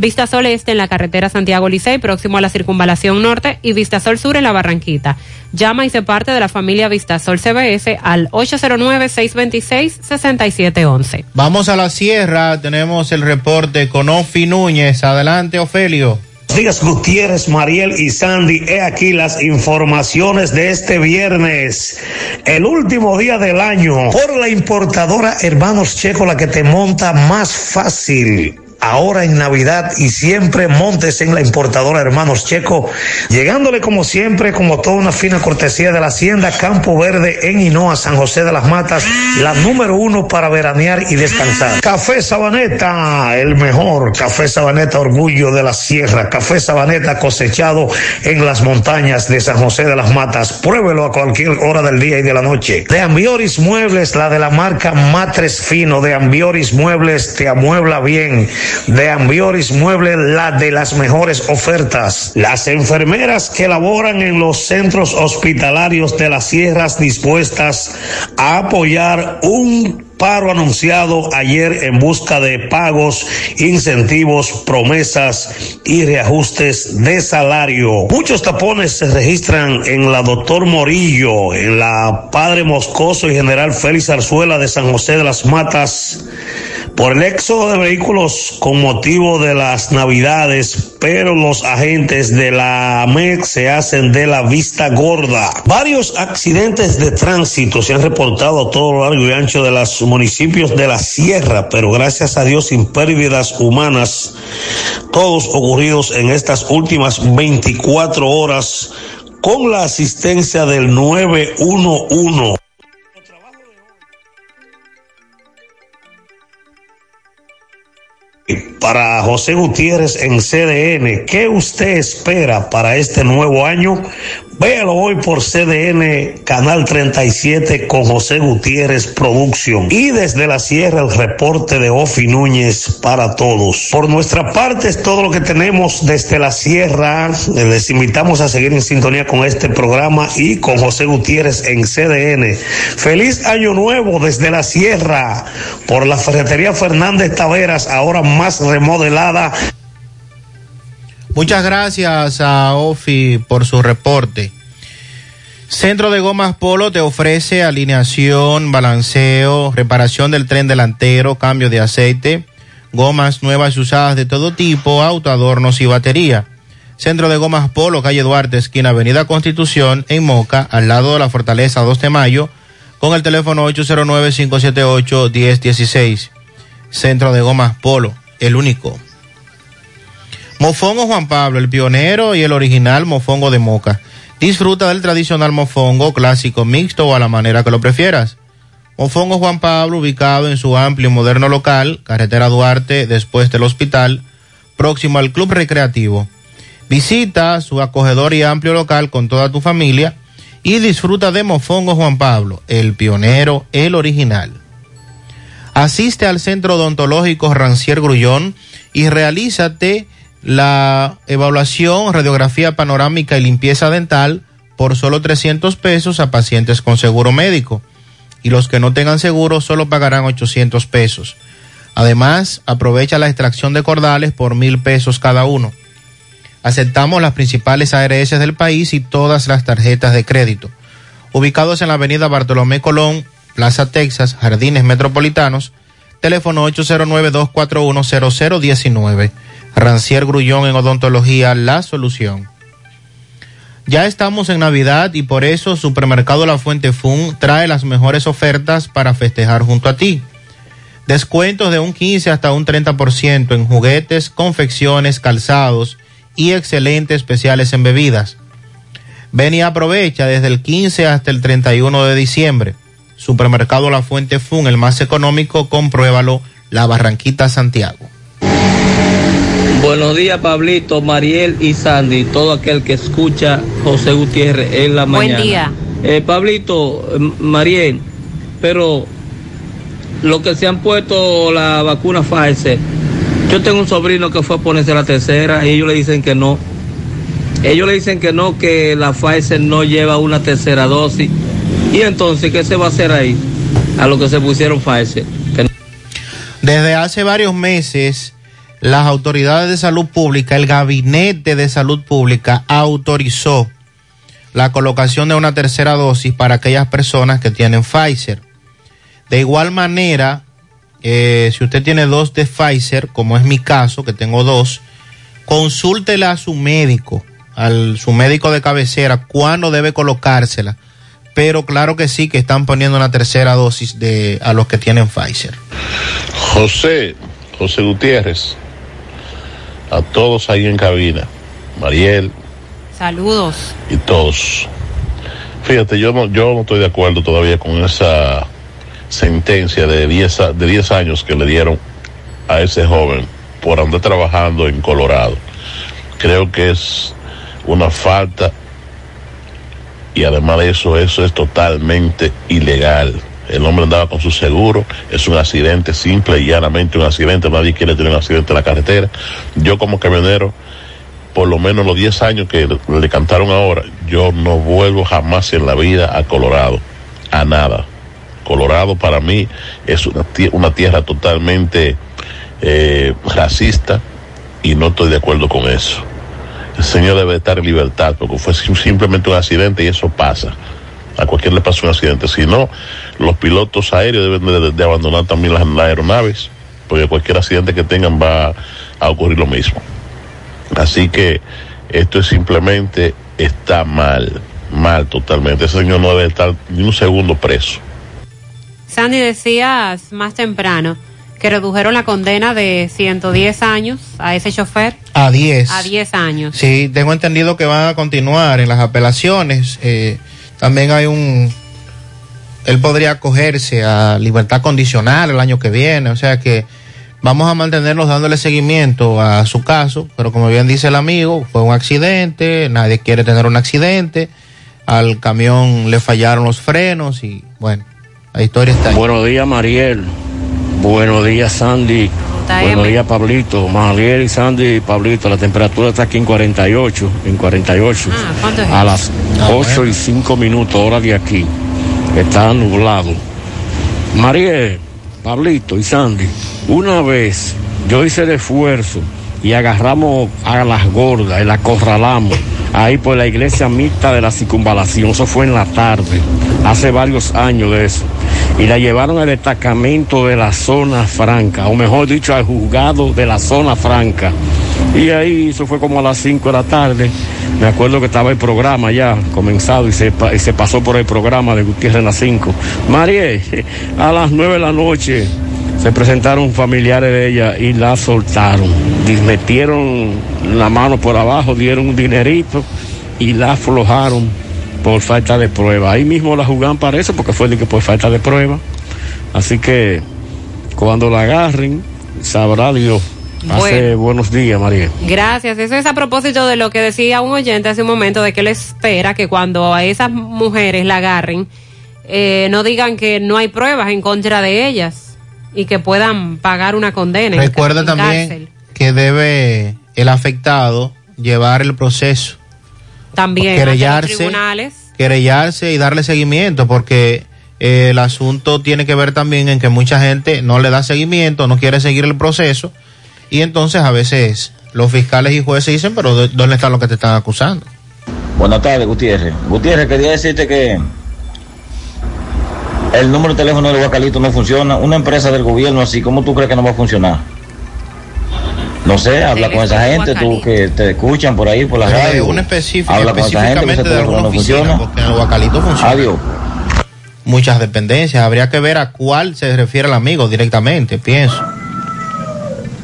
Vistasol Este en la carretera Santiago Licey, próximo a la circunvalación norte, y Vistasol Sur en la Barranquita. Llama y se parte de la familia Vistasol CBS al 809-626-6711. Vamos a la sierra, tenemos el reporte con Ofi Núñez. Adelante, Ofelio. Díaz Gutiérrez, Mariel y Sandy, he aquí las informaciones de este viernes, el último día del año, por la importadora Hermanos Checo, la que te monta más fácil ahora en Navidad y siempre montes en la importadora Hermanos Checo, llegándole como siempre, como toda una fina cortesía de la Hacienda Campo Verde en Hinoa, San José de las Matas, la número uno para veranear y descansar. Café Sabaneta, el mejor café Sabaneta, orgullo de la sierra, café Sabaneta cosechado en las montañas de San José de las Matas. Pruébelo a cualquier hora del día y de la noche. De Ambioris Muebles, la de la marca Matres Fino, de Ambioris Muebles te amuebla bien de Ambioris Mueble, la de las mejores ofertas. Las enfermeras que laboran en los centros hospitalarios de las sierras dispuestas a apoyar un paro anunciado ayer en busca de pagos, incentivos, promesas y reajustes de salario. Muchos tapones se registran en la Doctor Morillo, en la Padre Moscoso y General Félix Arzuela de San José de las Matas por el éxodo de vehículos con motivo de las navidades, pero los agentes de la AMEC se hacen de la vista gorda. Varios accidentes de tránsito se han reportado a todo lo largo y ancho de los municipios de la sierra, pero gracias a Dios sin pérdidas humanas, todos ocurridos en estas últimas 24 horas con la asistencia del 911. Para José Gutiérrez en CDN. ¿Qué usted espera para este nuevo año? Véalo hoy por CDN, Canal 37 con José Gutiérrez Producción. Y desde la Sierra el reporte de Ofi Núñez para todos. Por nuestra parte es todo lo que tenemos desde la Sierra. Les invitamos a seguir en sintonía con este programa y con José Gutiérrez en CDN. Feliz año nuevo desde la Sierra por la Ferretería Fernández Taveras, ahora más remodelada. Muchas gracias a Ofi por su reporte. Centro de Gomas Polo te ofrece alineación, balanceo, reparación del tren delantero, cambio de aceite, gomas nuevas y usadas de todo tipo, auto, adornos y batería. Centro de Gomas Polo, calle Duarte, esquina Avenida Constitución, en Moca, al lado de la Fortaleza 2 de Mayo, con el teléfono 809-578-1016. Centro de Gomas Polo, el único. Mofongo Juan Pablo, el pionero y el original mofongo de Moca. Disfruta del tradicional mofongo clásico mixto o a la manera que lo prefieras. Mofongo Juan Pablo, ubicado en su amplio y moderno local, carretera Duarte, después del hospital, próximo al Club Recreativo. Visita su acogedor y amplio local con toda tu familia y disfruta de Mofongo Juan Pablo, el pionero, el original. Asiste al Centro Odontológico Rancier Grullón y realízate la evaluación, radiografía panorámica y limpieza dental por solo 300 pesos a pacientes con seguro médico. Y los que no tengan seguro solo pagarán 800 pesos. Además, aprovecha la extracción de cordales por mil pesos cada uno. Aceptamos las principales ARS del país y todas las tarjetas de crédito. Ubicados en la avenida Bartolomé Colón, Plaza Texas, Jardines Metropolitanos, teléfono 809-241-0019. Rancier Grullón en Odontología, la solución. Ya estamos en Navidad y por eso Supermercado La Fuente Fun trae las mejores ofertas para festejar junto a ti. Descuentos de un 15 hasta un 30% en juguetes, confecciones, calzados y excelentes especiales en bebidas. Ven y aprovecha desde el 15 hasta el 31 de diciembre. Supermercado La Fuente Fun, el más económico, compruébalo, La Barranquita, Santiago. Buenos días, Pablito, Mariel y Sandy, todo aquel que escucha José Gutiérrez en la Buen mañana. día. Eh, Pablito, eh, Mariel, pero lo que se han puesto la vacuna Pfizer, yo tengo un sobrino que fue a ponerse la tercera y ellos le dicen que no. Ellos le dicen que no, que la Pfizer no lleva una tercera dosis. Y entonces, ¿qué se va a hacer ahí? A lo que se pusieron Pfizer. Que no- Desde hace varios meses, las autoridades de salud pública, el gabinete de salud pública autorizó la colocación de una tercera dosis para aquellas personas que tienen Pfizer. De igual manera, eh, si usted tiene dos de Pfizer, como es mi caso, que tengo dos, consúltela a su médico, al su médico de cabecera, cuándo debe colocársela. Pero claro que sí, que están poniendo una tercera dosis de, a los que tienen Pfizer. José, José Gutiérrez, a todos ahí en cabina, Mariel Saludos. y todos. Fíjate, yo no, yo no estoy de acuerdo todavía con esa sentencia de 10 a- de 10 años que le dieron a ese joven por andar trabajando en Colorado. Creo que es una falta y además de eso, eso es totalmente ilegal. El hombre andaba con su seguro, es un accidente simple y llanamente un accidente, nadie quiere tener un accidente en la carretera. Yo como camionero, por lo menos los 10 años que le, cantaron ahora, yo no vuelvo jamás en la vida a Colorado, a nada. Colorado para mí es una, tie- una tierra totalmente eh, racista y no estoy de acuerdo con eso. El señor debe estar en libertad porque fue sim- simplemente un accidente y eso pasa. A cualquiera le pasa un accidente. Si no, los pilotos aéreos deben de, de abandonar también las, las aeronaves porque cualquier accidente que tengan va a ocurrir lo mismo. Así que esto es simplemente está mal, mal totalmente. Ese señor no debe estar ni un segundo preso. Sandy, decías más temprano que redujeron la condena de 110 años a ese chofer A 10. a 10 años. Sí, tengo entendido que van a continuar en las apelaciones. Eh, también hay un... Él podría acogerse a libertad condicional el año que viene, o sea que vamos a mantenernos dándole seguimiento a su caso, pero como bien dice el amigo, fue un accidente, nadie quiere tener un accidente, al camión le fallaron los frenos y bueno, la historia está ahí. Buenos días, Mariel. Buenos días, Sandy. Buenos días, Pablito. Mariel y Sandy, Pablito, la temperatura está aquí en 48, en 48. ¿cuánto es a las 8 y 5 minutos, hora de aquí. Está nublado. Mariel, Pablito y Sandy, una vez yo hice el esfuerzo y agarramos a las gordas y las acorralamos ahí por la iglesia mixta de la circunvalación. Eso fue en la tarde, hace varios años de eso. Y la llevaron al destacamento de la zona franca, o mejor dicho, al juzgado de la zona franca. Y ahí eso fue como a las 5 de la tarde. Me acuerdo que estaba el programa ya comenzado y se, y se pasó por el programa de Gutiérrez en las 5. María, <laughs> a las 9 de la noche se presentaron familiares de ella y la soltaron. Metieron la mano por abajo, dieron un dinerito y la aflojaron por falta de prueba. Ahí mismo la jugan para eso porque fue de que por falta de prueba. Así que cuando la agarren, sabrá Dios. Hace Bueno. buenos días, María. Gracias. Eso es a propósito de lo que decía un oyente hace un momento, de que él espera que cuando a esas mujeres la agarren, eh, no digan que no hay pruebas en contra de ellas y que puedan pagar una condena. en Recuerda en también cárcel. que debe el afectado llevar el proceso, También querellarse, tribunales. querellarse y darle seguimiento, porque eh, el asunto tiene que ver también en que mucha gente no le da seguimiento, no quiere seguir el proceso, y entonces a veces los fiscales y jueces dicen, pero ¿dó- ¿dónde está lo que te están acusando? Buenas tardes, Gutiérrez. Gutiérrez, quería decirte que el número de teléfono del Guacalito no funciona. Una empresa del gobierno así, ¿cómo tú crees que no va a funcionar? No sé, habla con esa gente, tú que te escuchan por ahí, por la Eh, radio. un específico, habla con esa gente específicamente de no oficina, funciona. porque en el Guacalito funciona. Adiós. Muchas dependencias, habría que ver a cuál se refiere el amigo directamente, pienso.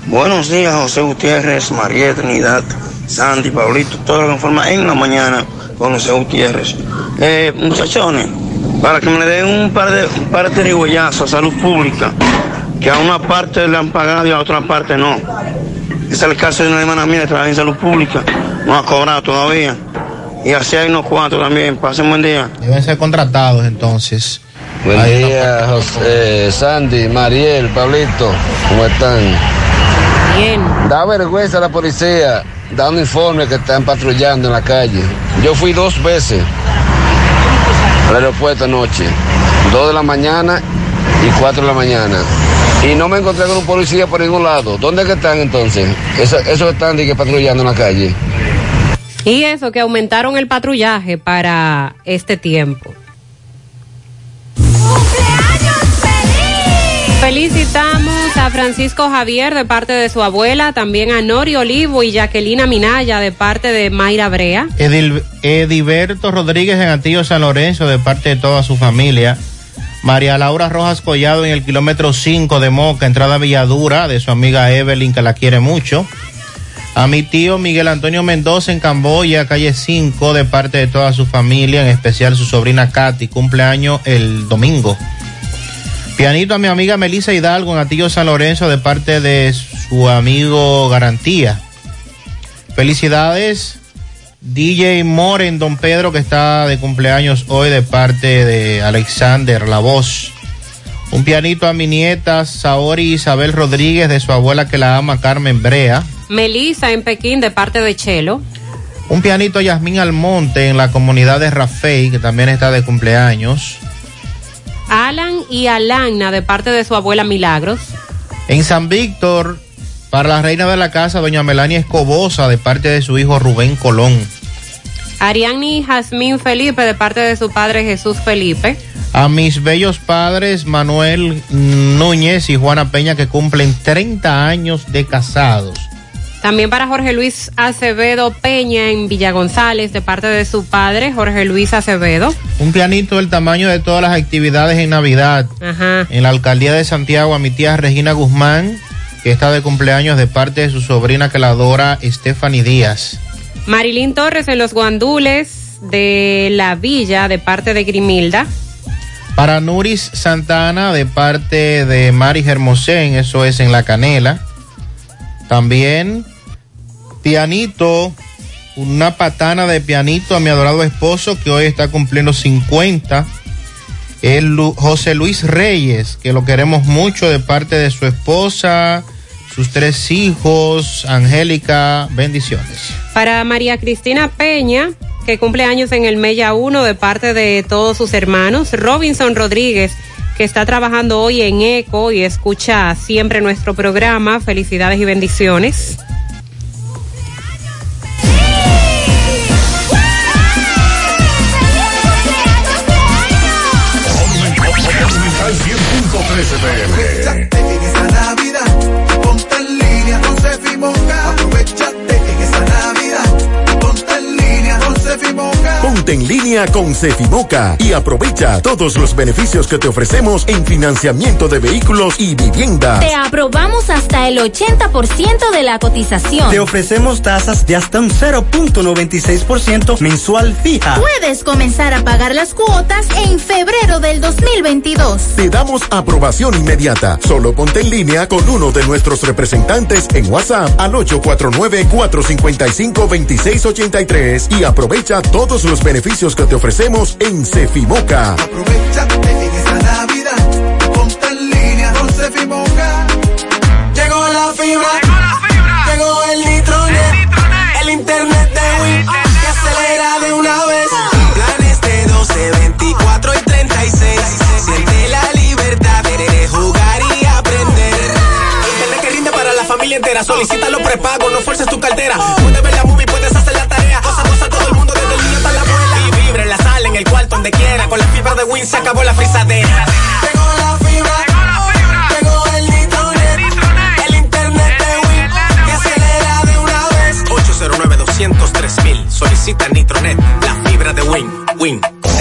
Buenos días, José Gutiérrez, María Trinidad, Sandy, Pablito, todo lo que forma en la mañana con José Gutiérrez. Eh, muchachones, para que me le den un par de, un par de rigüeyazos a salud pública, que a una parte le han pagado y a otra parte no. Ese es el caso de una hermana mía que trabaja en salud pública. No ha cobrado todavía. Y así hay unos cuantos también. Pasen buen día. Deben ser contratados entonces. Buen Hay día, José, eh, Sandy, Mariel, Pablito, ¿cómo están? Bien. Da vergüenza a la policía dando informes que están patrullando en la calle. Yo fui dos veces al aeropuerto anoche, dos de la mañana y cuatro de la mañana. Y no me encontré con un policía por ningún lado. ¿Dónde que están entonces? Eso- están patrullando en la calle. Y eso, que aumentaron el patrullaje para este tiempo. Felicitamos a Francisco Javier de parte de su abuela, también a Nori Olivo y Jacquelina Minaya de parte de Mayra Brea. Edil- Ediberto Rodríguez en Antillo San Lorenzo de parte de toda su familia. María Laura Rojas Collado en el kilómetro 5 de Moca, entrada Villadura, de su amiga Evelyn, que la quiere mucho. A mi tío Miguel Antonio Mendoza en Camboya, calle 5, de parte de toda su familia, en especial su sobrina Katy, cumpleaños el domingo. Pianito a mi amiga Melissa Hidalgo en Atillo San Lorenzo de parte de su amigo Garantía. Felicidades DJ More en Don Pedro que está de cumpleaños hoy de parte de Alexander La Voz. Un pianito a mi nieta Saori Isabel Rodríguez de su abuela que la ama Carmen Brea. Melissa en Pekín de parte de Chelo. Un pianito a Yasmín Almonte en la comunidad de Rafey que también está de cumpleaños. Alan y Alana de parte de su abuela Milagros. En San Víctor, para la reina de la casa, doña Melania Escobosa, de parte de su hijo Rubén Colón. Ariadne y Jazmín Felipe de parte de su padre Jesús Felipe. A mis bellos padres, Manuel Núñez y Juana Peña, que cumplen 30 años de casados. También para Jorge Luis Acevedo Peña en Villa González de parte de su padre Jorge Luis Acevedo. Un pianito del tamaño de todas las actividades en Navidad. Ajá. En la alcaldía de Santiago, a mi tía Regina Guzmán, que está de cumpleaños de parte de su sobrina que la adora, Stephanie Díaz. Marilyn Torres en los Guandules de la Villa de parte de Grimilda. Para Nuris Santana, de parte de Mari Hermosén, eso es en La Canela. También, pianito, una patana de pianito a mi adorado esposo que hoy está cumpliendo 50. El Lu- José Luis Reyes, que lo queremos mucho de parte de su esposa, sus tres hijos, Angélica, bendiciones. Para María Cristina Peña, que cumple años en el Mella 1 de parte de todos sus hermanos. Robinson Rodríguez, que está trabajando hoy en ECO y escucha siempre nuestro programa. Felicidades y bendiciones. Aprovechate en Ponte en línea con Cefimoca y aprovecha todos los beneficios que te ofrecemos en financiamiento de vehículos y vivienda. Te aprobamos hasta el 80% de la cotización. Te ofrecemos tasas de hasta un 0.96% mensual fija. Puedes comenzar a pagar las cuotas en febrero del 2022. Te damos aprobación inmediata. Solo ponte en línea con uno de nuestros representantes en WhatsApp al 849-455-2683 y aprovecha todos los beneficios que te ofrecemos en Cefimoca. Aprovechate en esta Navidad, ponte en línea con Cefimoca. Llegó la fibra, llegó el nitronet, el internet de Win que acelera de una vez. Planes de 12, 24 y 36. Siente la libertad de jugar y aprender. Internet que rinde para la familia entera. Solicita los prepagos, no fuerces tu cartera. Puedes ver la Con la fibra de Win se acabó la frisadera. Llegó la fibra. Llegó el nitronet. El internet de Win que acelera de una vez. 809 203 Solicita Nitronet, la fibra de Win. Win.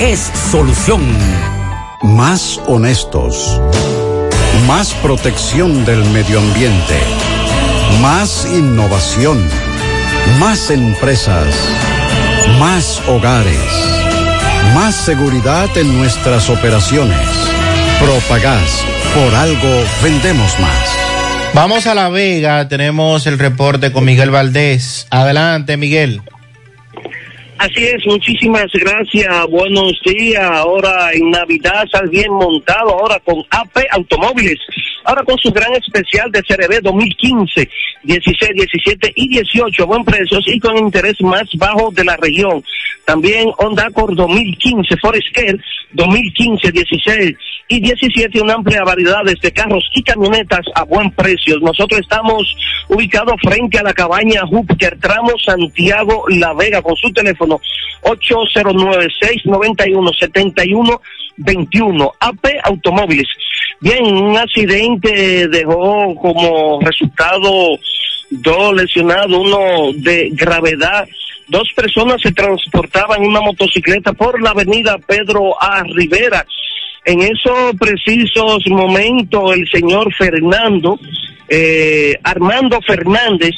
es solución. Más honestos. Más protección del medio ambiente. Más innovación. Más empresas. Más hogares. Más seguridad en nuestras operaciones. Propagás. Por algo vendemos más. Vamos a La Vega, tenemos el reporte con Miguel Valdés. Adelante, Miguel. Así es, muchísimas gracias. Buenos días. Ahora en Navidad sal bien montado, ahora con AP Automóviles. Ahora con su gran especial de CRB 2015, 16, 17 y 18, buen precios y con interés más bajo de la región. También Honda Accord 2015, Forest Care 2015, 16 y 17, una amplia variedad de carros y camionetas a buen precio. Nosotros estamos ubicados frente a la cabaña Júpiter, tramo Santiago La Vega, con su teléfono 809-691-7121, AP Automóviles. Bien, un accidente dejó como resultado dos lesionados, uno de gravedad. Dos personas se transportaban en una motocicleta por la avenida Pedro A. Rivera. En esos precisos momentos, el señor Fernando, eh, Armando Fernández,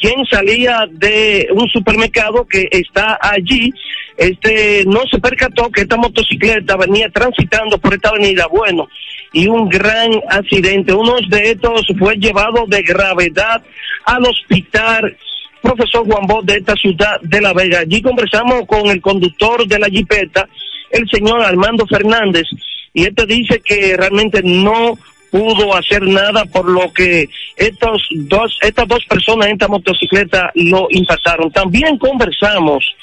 quien salía de un supermercado que está allí, este no se percató que esta motocicleta venía transitando por esta avenida. Bueno, y un gran accidente. Uno de estos fue llevado de gravedad al hospital profesor Juan Bosch de esta ciudad de La Vega. Allí conversamos con el conductor de la jipeta, el señor Armando Fernández, y este dice que realmente no pudo hacer nada por lo que estos dos, estas dos personas en esta motocicleta lo impactaron. También conversamos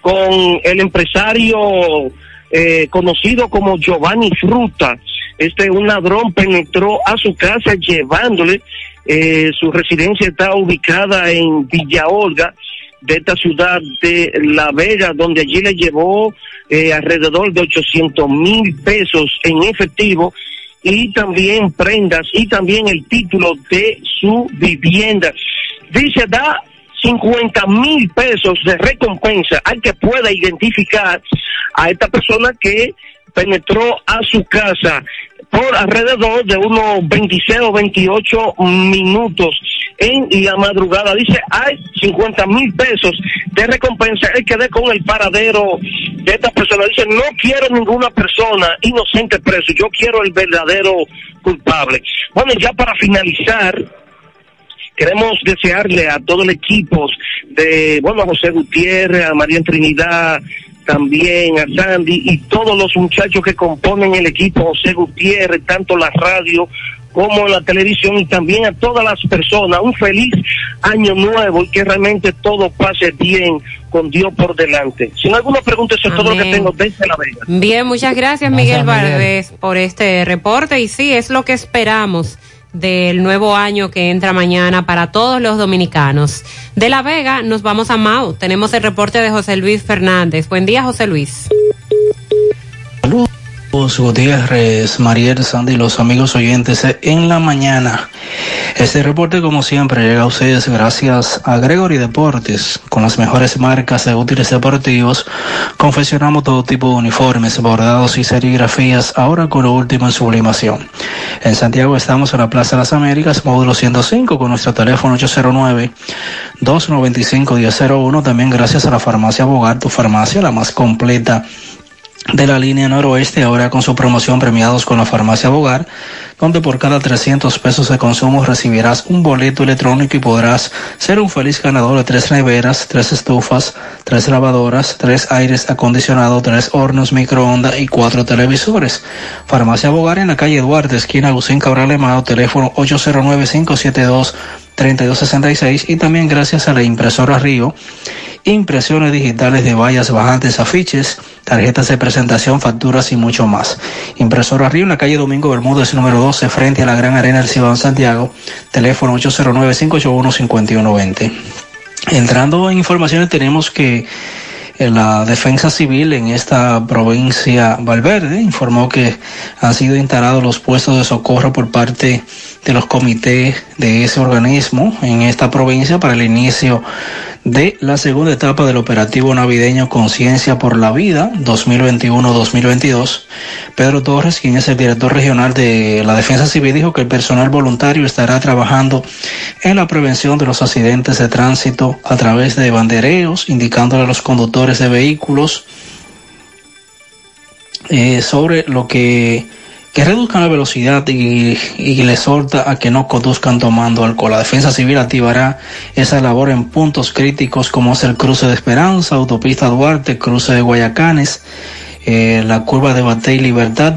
con el empresario eh, conocido como Giovanni Fruta. Este un ladrón penetró a su casa llevándole, eh, su residencia está ubicada en Villa Olga, de esta ciudad de La Vega, donde allí le llevó eh, alrededor de 800 mil pesos en efectivo y también prendas y también el título de su vivienda. Dice, da 50 mil pesos de recompensa al que pueda identificar a esta persona que penetró a su casa por alrededor de unos 26 o 28 minutos en la madrugada. Dice, hay 50 mil pesos de recompensa. Él quedé con el paradero de esta persona. Dice, no quiero ninguna persona inocente preso. Yo quiero el verdadero culpable. Bueno, ya para finalizar, queremos desearle a todo el equipo de, bueno, a José Gutiérrez, a María Trinidad, también a Sandy y todos los muchachos que componen el equipo, José Gutiérrez, tanto la radio como la televisión y también a todas las personas, un feliz año nuevo y que realmente todo pase bien con Dios por delante. Si no alguna pregunta, eso es todo lo que tengo desde La Vega. Bien, muchas gracias, Miguel Valdés por este reporte y sí, es lo que esperamos del nuevo año que entra mañana para todos los dominicanos. De La Vega nos vamos a Mau. Tenemos el reporte de José Luis Fernández. Buen día, José Luis. Saludos, Gutiérrez, Mariel, Sandy y los amigos oyentes en la mañana. Este reporte, como siempre, llega a ustedes gracias a Gregory Deportes. Con las mejores marcas de útiles deportivos, confeccionamos todo tipo de uniformes, bordados y serigrafías, ahora con lo último en sublimación. En Santiago estamos en la Plaza de las Américas, módulo 105, con nuestro teléfono 809-295-1001. También gracias a la farmacia Bogar, tu farmacia, la más completa de la línea noroeste, ahora con su promoción premiados con la farmacia Bogar, donde por cada 300 pesos de consumo recibirás un boleto electrónico y podrás ser un feliz ganador de tres neveras, tres estufas, tres lavadoras, tres aires acondicionados, tres hornos microondas y cuatro televisores. Farmacia Bogar en la calle Duarte, esquina Agustín Cabral Emado, teléfono 809 572 3266 y también gracias a la impresora Río, impresiones digitales de vallas bajantes, afiches, tarjetas de presentación, facturas y mucho más. Impresora Río en la calle Domingo Bermúdez número 12 frente a la Gran Arena del Cibao Santiago, teléfono 809-581-5120. Entrando en informaciones tenemos que la defensa civil en esta provincia Valverde informó que han sido instalados los puestos de socorro por parte de los comités de ese organismo en esta provincia para el inicio de la segunda etapa del operativo navideño Conciencia por la Vida 2021-2022. Pedro Torres, quien es el director regional de la Defensa Civil, dijo que el personal voluntario estará trabajando en la prevención de los accidentes de tránsito a través de bandereos, indicándole a los conductores de vehículos eh, sobre lo que que reduzcan la velocidad y, y les exhorta a que no conduzcan tomando alcohol. La Defensa Civil activará esa labor en puntos críticos como es el cruce de Esperanza, autopista Duarte, cruce de Guayacanes, eh, la curva de Batey Libertad.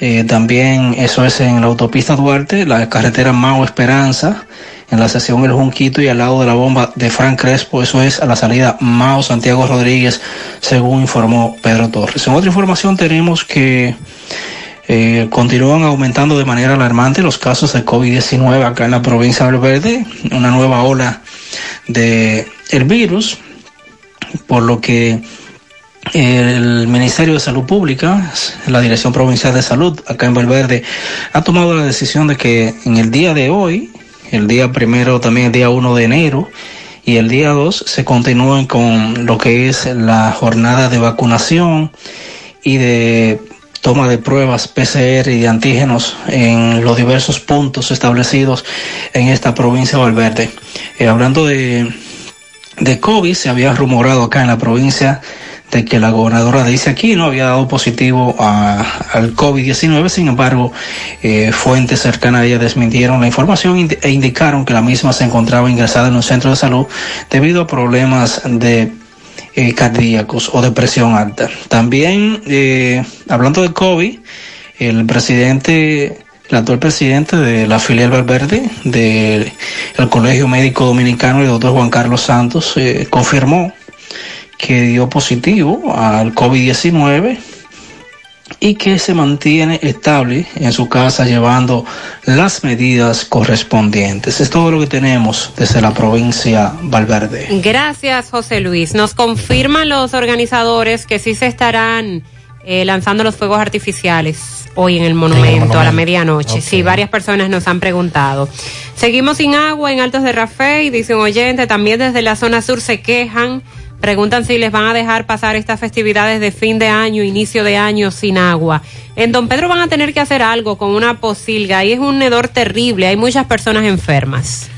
Eh, también eso es en la autopista Duarte, la carretera Mao Esperanza, en la sección El Junquito y al lado de la bomba de Frank Crespo, eso es a la salida Mao Santiago Rodríguez, según informó Pedro Torres. En otra información tenemos que eh, continúan aumentando de manera alarmante los casos de COVID-19 acá en la provincia del Verde, una nueva ola de el virus, por lo que el Ministerio de Salud Pública, la Dirección Provincial de Salud acá en Valverde, ha tomado la decisión de que en el día de hoy, el día primero, también el día 1 de enero, y el día 2 se continúen con lo que es la jornada de vacunación y de toma de pruebas PCR y de antígenos en los diversos puntos establecidos en esta provincia de Valverde. Eh, hablando de, de COVID, se había rumorado acá en la provincia de que la gobernadora dice aquí no había dado positivo al COVID-19, sin embargo, eh, fuentes cercanas a ella desmintieron la información e indicaron que la misma se encontraba ingresada en un centro de salud debido a problemas de eh, cardíacos o de presión alta. También, eh, hablando de COVID, el presidente, el actual presidente de la filial Valverde del Colegio Médico Dominicano, el doctor Juan Carlos Santos, eh, confirmó que dio positivo al COVID-19 y que se mantiene estable en su casa llevando las medidas correspondientes. Es todo lo que tenemos desde la provincia Valverde. Gracias, José Luis. Nos confirman los organizadores que sí se estarán eh, lanzando los fuegos artificiales hoy en el monumento, en el monumento. a la medianoche. Okay. Sí, varias personas nos han preguntado. Seguimos sin agua en Altos de Rafey, dice un oyente, también desde la zona sur se quejan Preguntan si les van a dejar pasar estas festividades de fin de año, inicio de año sin agua. En Don Pedro van a tener que hacer algo con una posilga y es un hedor terrible, hay muchas personas enfermas.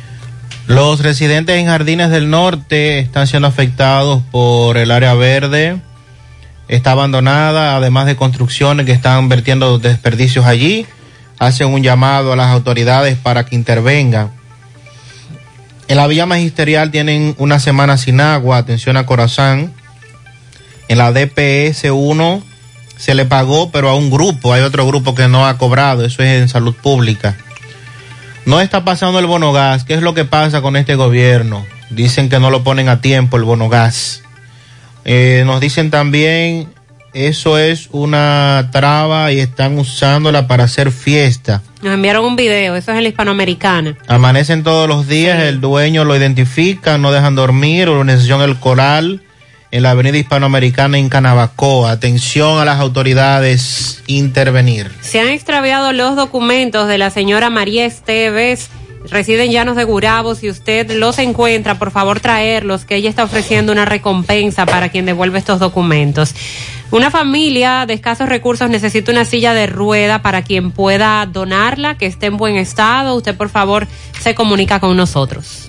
Los residentes en Jardines del Norte están siendo afectados por el área verde. Está abandonada, además de construcciones que están vertiendo desperdicios allí. Hacen un llamado a las autoridades para que intervengan. En la Villa Magisterial tienen una semana sin agua, atención a Corazán. En la DPS 1 se le pagó, pero a un grupo, hay otro grupo que no ha cobrado, eso es en salud pública. No está pasando el bono gas, ¿qué es lo que pasa con este gobierno? Dicen que no lo ponen a tiempo el bono gas. Eh, nos dicen también, eso es una traba y están usándola para hacer fiesta. Nos enviaron un video, eso es en la hispanoamericana. Amanecen todos los días, sí. el dueño lo identifica, no dejan dormir, organización El Coral, en la avenida hispanoamericana en Canabacoa. Atención a las autoridades, intervenir. Se han extraviado los documentos de la señora María Esteves, reside en Llanos de Gurabo. Si usted los encuentra, por favor traerlos, que ella está ofreciendo una recompensa para quien devuelve estos documentos. Una familia de escasos recursos necesita una silla de rueda para quien pueda donarla, que esté en buen estado. Usted, por favor, se comunica con nosotros.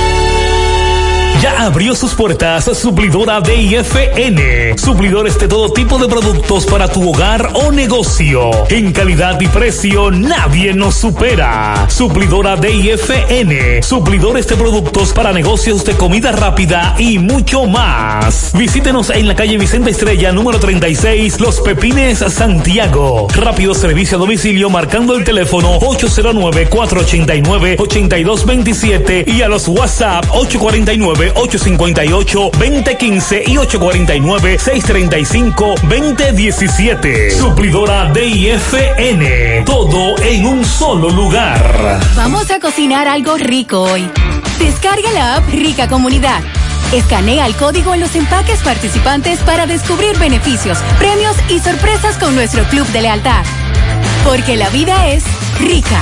Ya abrió sus puertas Suplidora DIFN. Suplidores de todo tipo de productos para tu hogar o negocio. En calidad y precio nadie nos supera. Suplidora DIFN. Suplidores de productos para negocios de comida rápida y mucho más. Visítenos en la calle Vicente Estrella número 36, Los Pepines, Santiago. Rápido servicio a domicilio marcando el teléfono 809-489-8227 y a los WhatsApp 849-858-2015 y 849-635-2017. Suplidora DIFN. Todo en un solo lugar. Vamos a cocinar algo rico hoy. Descarga la app Rica Comunidad. Escanea el código en los empaques participantes para descubrir beneficios, premios y sorpresas con nuestro club de lealtad. Porque la vida es rica.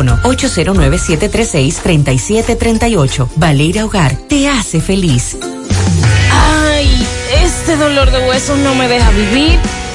809-736-3738. Valeria Hogar te hace feliz. Ay, este dolor de huesos no me deja vivir.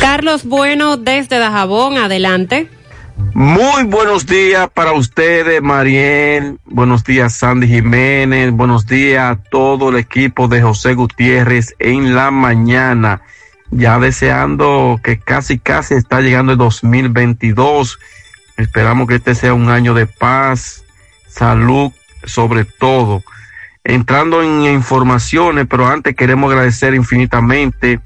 Carlos Bueno desde Dajabón, adelante. Muy buenos días para ustedes, Mariel. Buenos días, Sandy Jiménez. Buenos días a todo el equipo de José Gutiérrez en la mañana. Ya deseando que casi, casi está llegando el 2022. Esperamos que este sea un año de paz, salud, sobre todo. Entrando en informaciones, pero antes queremos agradecer infinitamente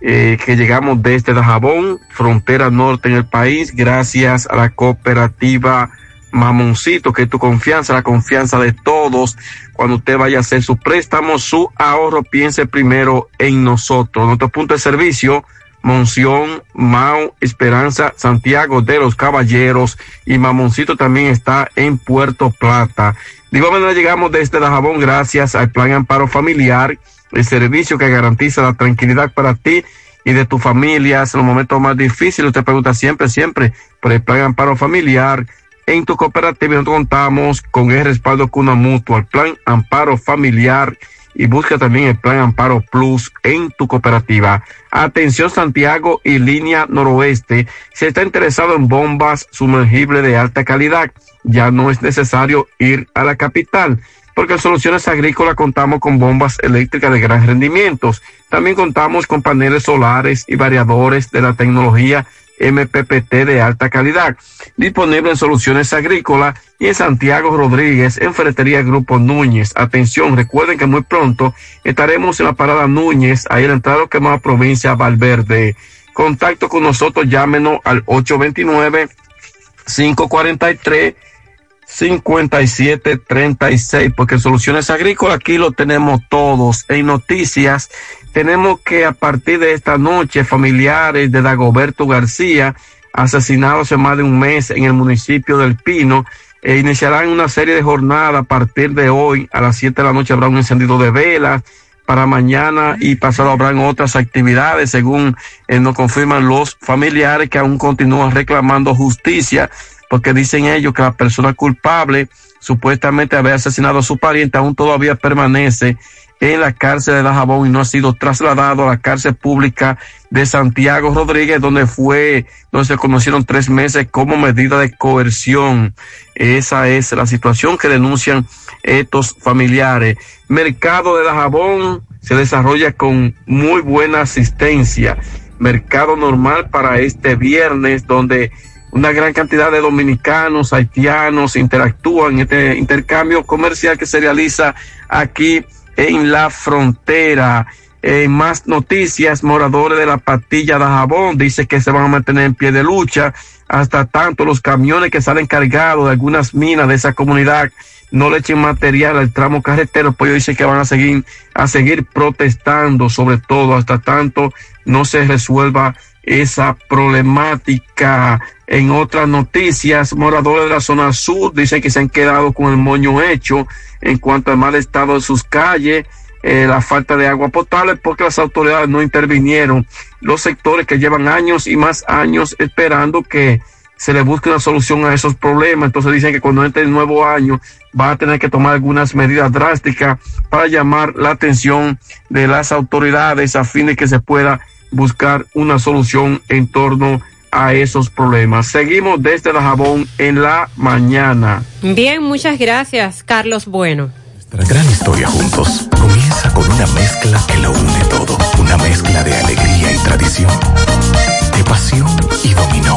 eh, que llegamos desde Dajabón, frontera norte en el país, gracias a la cooperativa Mamoncito, que es tu confianza, la confianza de todos. Cuando usted vaya a hacer su préstamo, su ahorro, piense primero en nosotros. Nuestro punto de servicio, Monción, Mao, Esperanza, Santiago de los Caballeros y Mamoncito también está en Puerto Plata. De igual manera llegamos desde Dajabón gracias al Plan Amparo Familiar el servicio que garantiza la tranquilidad para ti y de tu familia en los momentos más difíciles. Usted pregunta siempre, siempre por el plan amparo familiar. En tu cooperativa nosotros contamos con el respaldo Cuna Mutua, plan amparo familiar y busca también el plan amparo plus en tu cooperativa. Atención Santiago y línea noroeste. Si está interesado en bombas sumergibles de alta calidad, ya no es necesario ir a la capital porque en Soluciones Agrícolas contamos con bombas eléctricas de gran rendimiento. También contamos con paneles solares y variadores de la tecnología MPPT de alta calidad, disponible en Soluciones Agrícolas y en Santiago Rodríguez, en Ferretería Grupo Núñez. Atención, recuerden que muy pronto estaremos en la parada Núñez, ahí en la entrada que más provincia Valverde. Contacto con nosotros, llámenos al 829 543 5736, porque Soluciones Agrícolas aquí lo tenemos todos. En noticias, tenemos que a partir de esta noche, familiares de Dagoberto García, asesinados hace más de un mes en el municipio del Pino, e iniciarán una serie de jornadas a partir de hoy. A las 7 de la noche habrá un encendido de velas. Para mañana y pasado habrán otras actividades, según eh, nos confirman los familiares que aún continúan reclamando justicia porque dicen ellos que la persona culpable supuestamente haber asesinado a su pariente aún todavía permanece en la cárcel de Dajabón y no ha sido trasladado a la cárcel pública de Santiago Rodríguez, donde fue, donde se conocieron tres meses como medida de coerción. Esa es la situación que denuncian estos familiares. Mercado de Dajabón se desarrolla con muy buena asistencia. Mercado normal para este viernes, donde una gran cantidad de dominicanos, haitianos interactúan en este intercambio comercial que se realiza aquí en la frontera. En más noticias, moradores de la patilla de Jabón dice que se van a mantener en pie de lucha hasta tanto los camiones que salen cargados de algunas minas de esa comunidad no le echen material al tramo carretero, pues ellos dicen que van a seguir, a seguir protestando, sobre todo hasta tanto no se resuelva esa problemática. En otras noticias, moradores de la zona sur dicen que se han quedado con el moño hecho en cuanto al mal estado de sus calles, eh, la falta de agua potable, porque las autoridades no intervinieron. Los sectores que llevan años y más años esperando que se le busque una solución a esos problemas. Entonces dicen que cuando entre el nuevo año va a tener que tomar algunas medidas drásticas para llamar la atención de las autoridades a fin de que se pueda buscar una solución en torno a esos problemas. Seguimos desde la jabón en la mañana. Bien, muchas gracias, Carlos Bueno. Nuestra gran historia juntos comienza con una mezcla que lo une todo. Una mezcla de alegría y tradición, de pasión y dominó,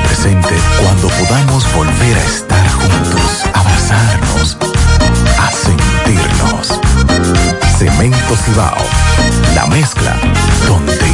presente cuando podamos volver a estar juntos, abrazarnos, a sentirnos. Cemento Cibao, la mezcla donde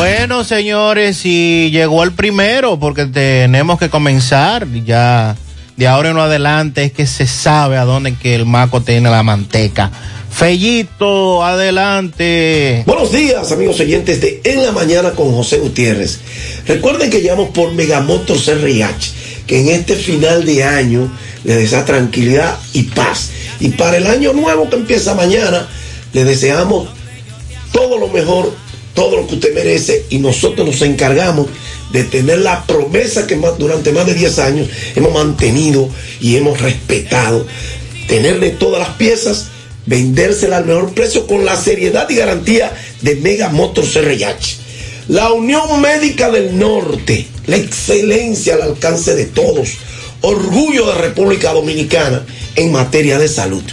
Bueno, señores, y llegó el primero porque tenemos que comenzar ya de ahora en adelante es que se sabe a dónde que el maco tiene la manteca. Fellito, adelante. Buenos días, amigos oyentes de En la Mañana con José Gutiérrez. Recuerden que llamamos por Megamotor CRIH, que en este final de año les desea tranquilidad y paz. Y para el año nuevo que empieza mañana, les deseamos todo lo mejor todo lo que usted merece y nosotros nos encargamos de tener la promesa que más, durante más de 10 años hemos mantenido y hemos respetado. Tenerle todas las piezas, vendérsela al mejor precio con la seriedad y garantía de Mega Motors RH. La Unión Médica del Norte, la excelencia al alcance de todos, orgullo de República Dominicana en materia de salud.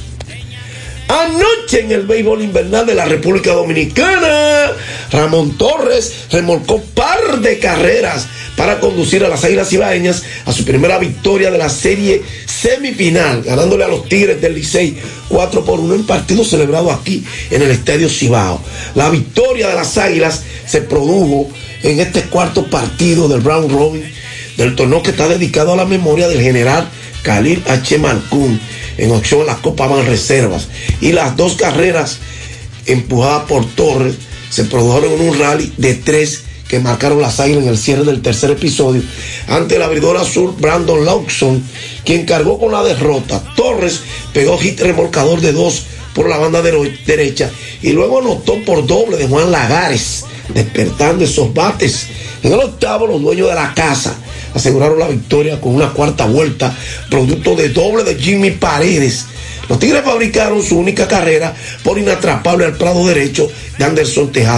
Anoche en el béisbol invernal de la República Dominicana, Ramón Torres remolcó par de carreras para conducir a las Águilas Ibaeñas a su primera victoria de la serie semifinal, ganándole a los Tigres del Licey 4 por 1 en partido celebrado aquí en el Estadio Cibao. La victoria de las Águilas se produjo en este cuarto partido del Brown Robin del torneo que está dedicado a la memoria del general Khalil H. Malcún en opción la Copa Van Reservas. Y las dos carreras empujadas por Torres se produjeron en un rally de tres que marcaron las águilas en el cierre del tercer episodio ante el abridor azul Brandon Lawson, quien cargó con la derrota. Torres pegó hit remolcador de dos por la banda derecha y luego anotó por doble de Juan Lagares, despertando esos bates. En el octavo, los dueños de la casa aseguraron la victoria con una cuarta vuelta, producto de doble de Jimmy Paredes. Los Tigres fabricaron su única carrera por inatrapable al prado derecho de Anderson Tejada.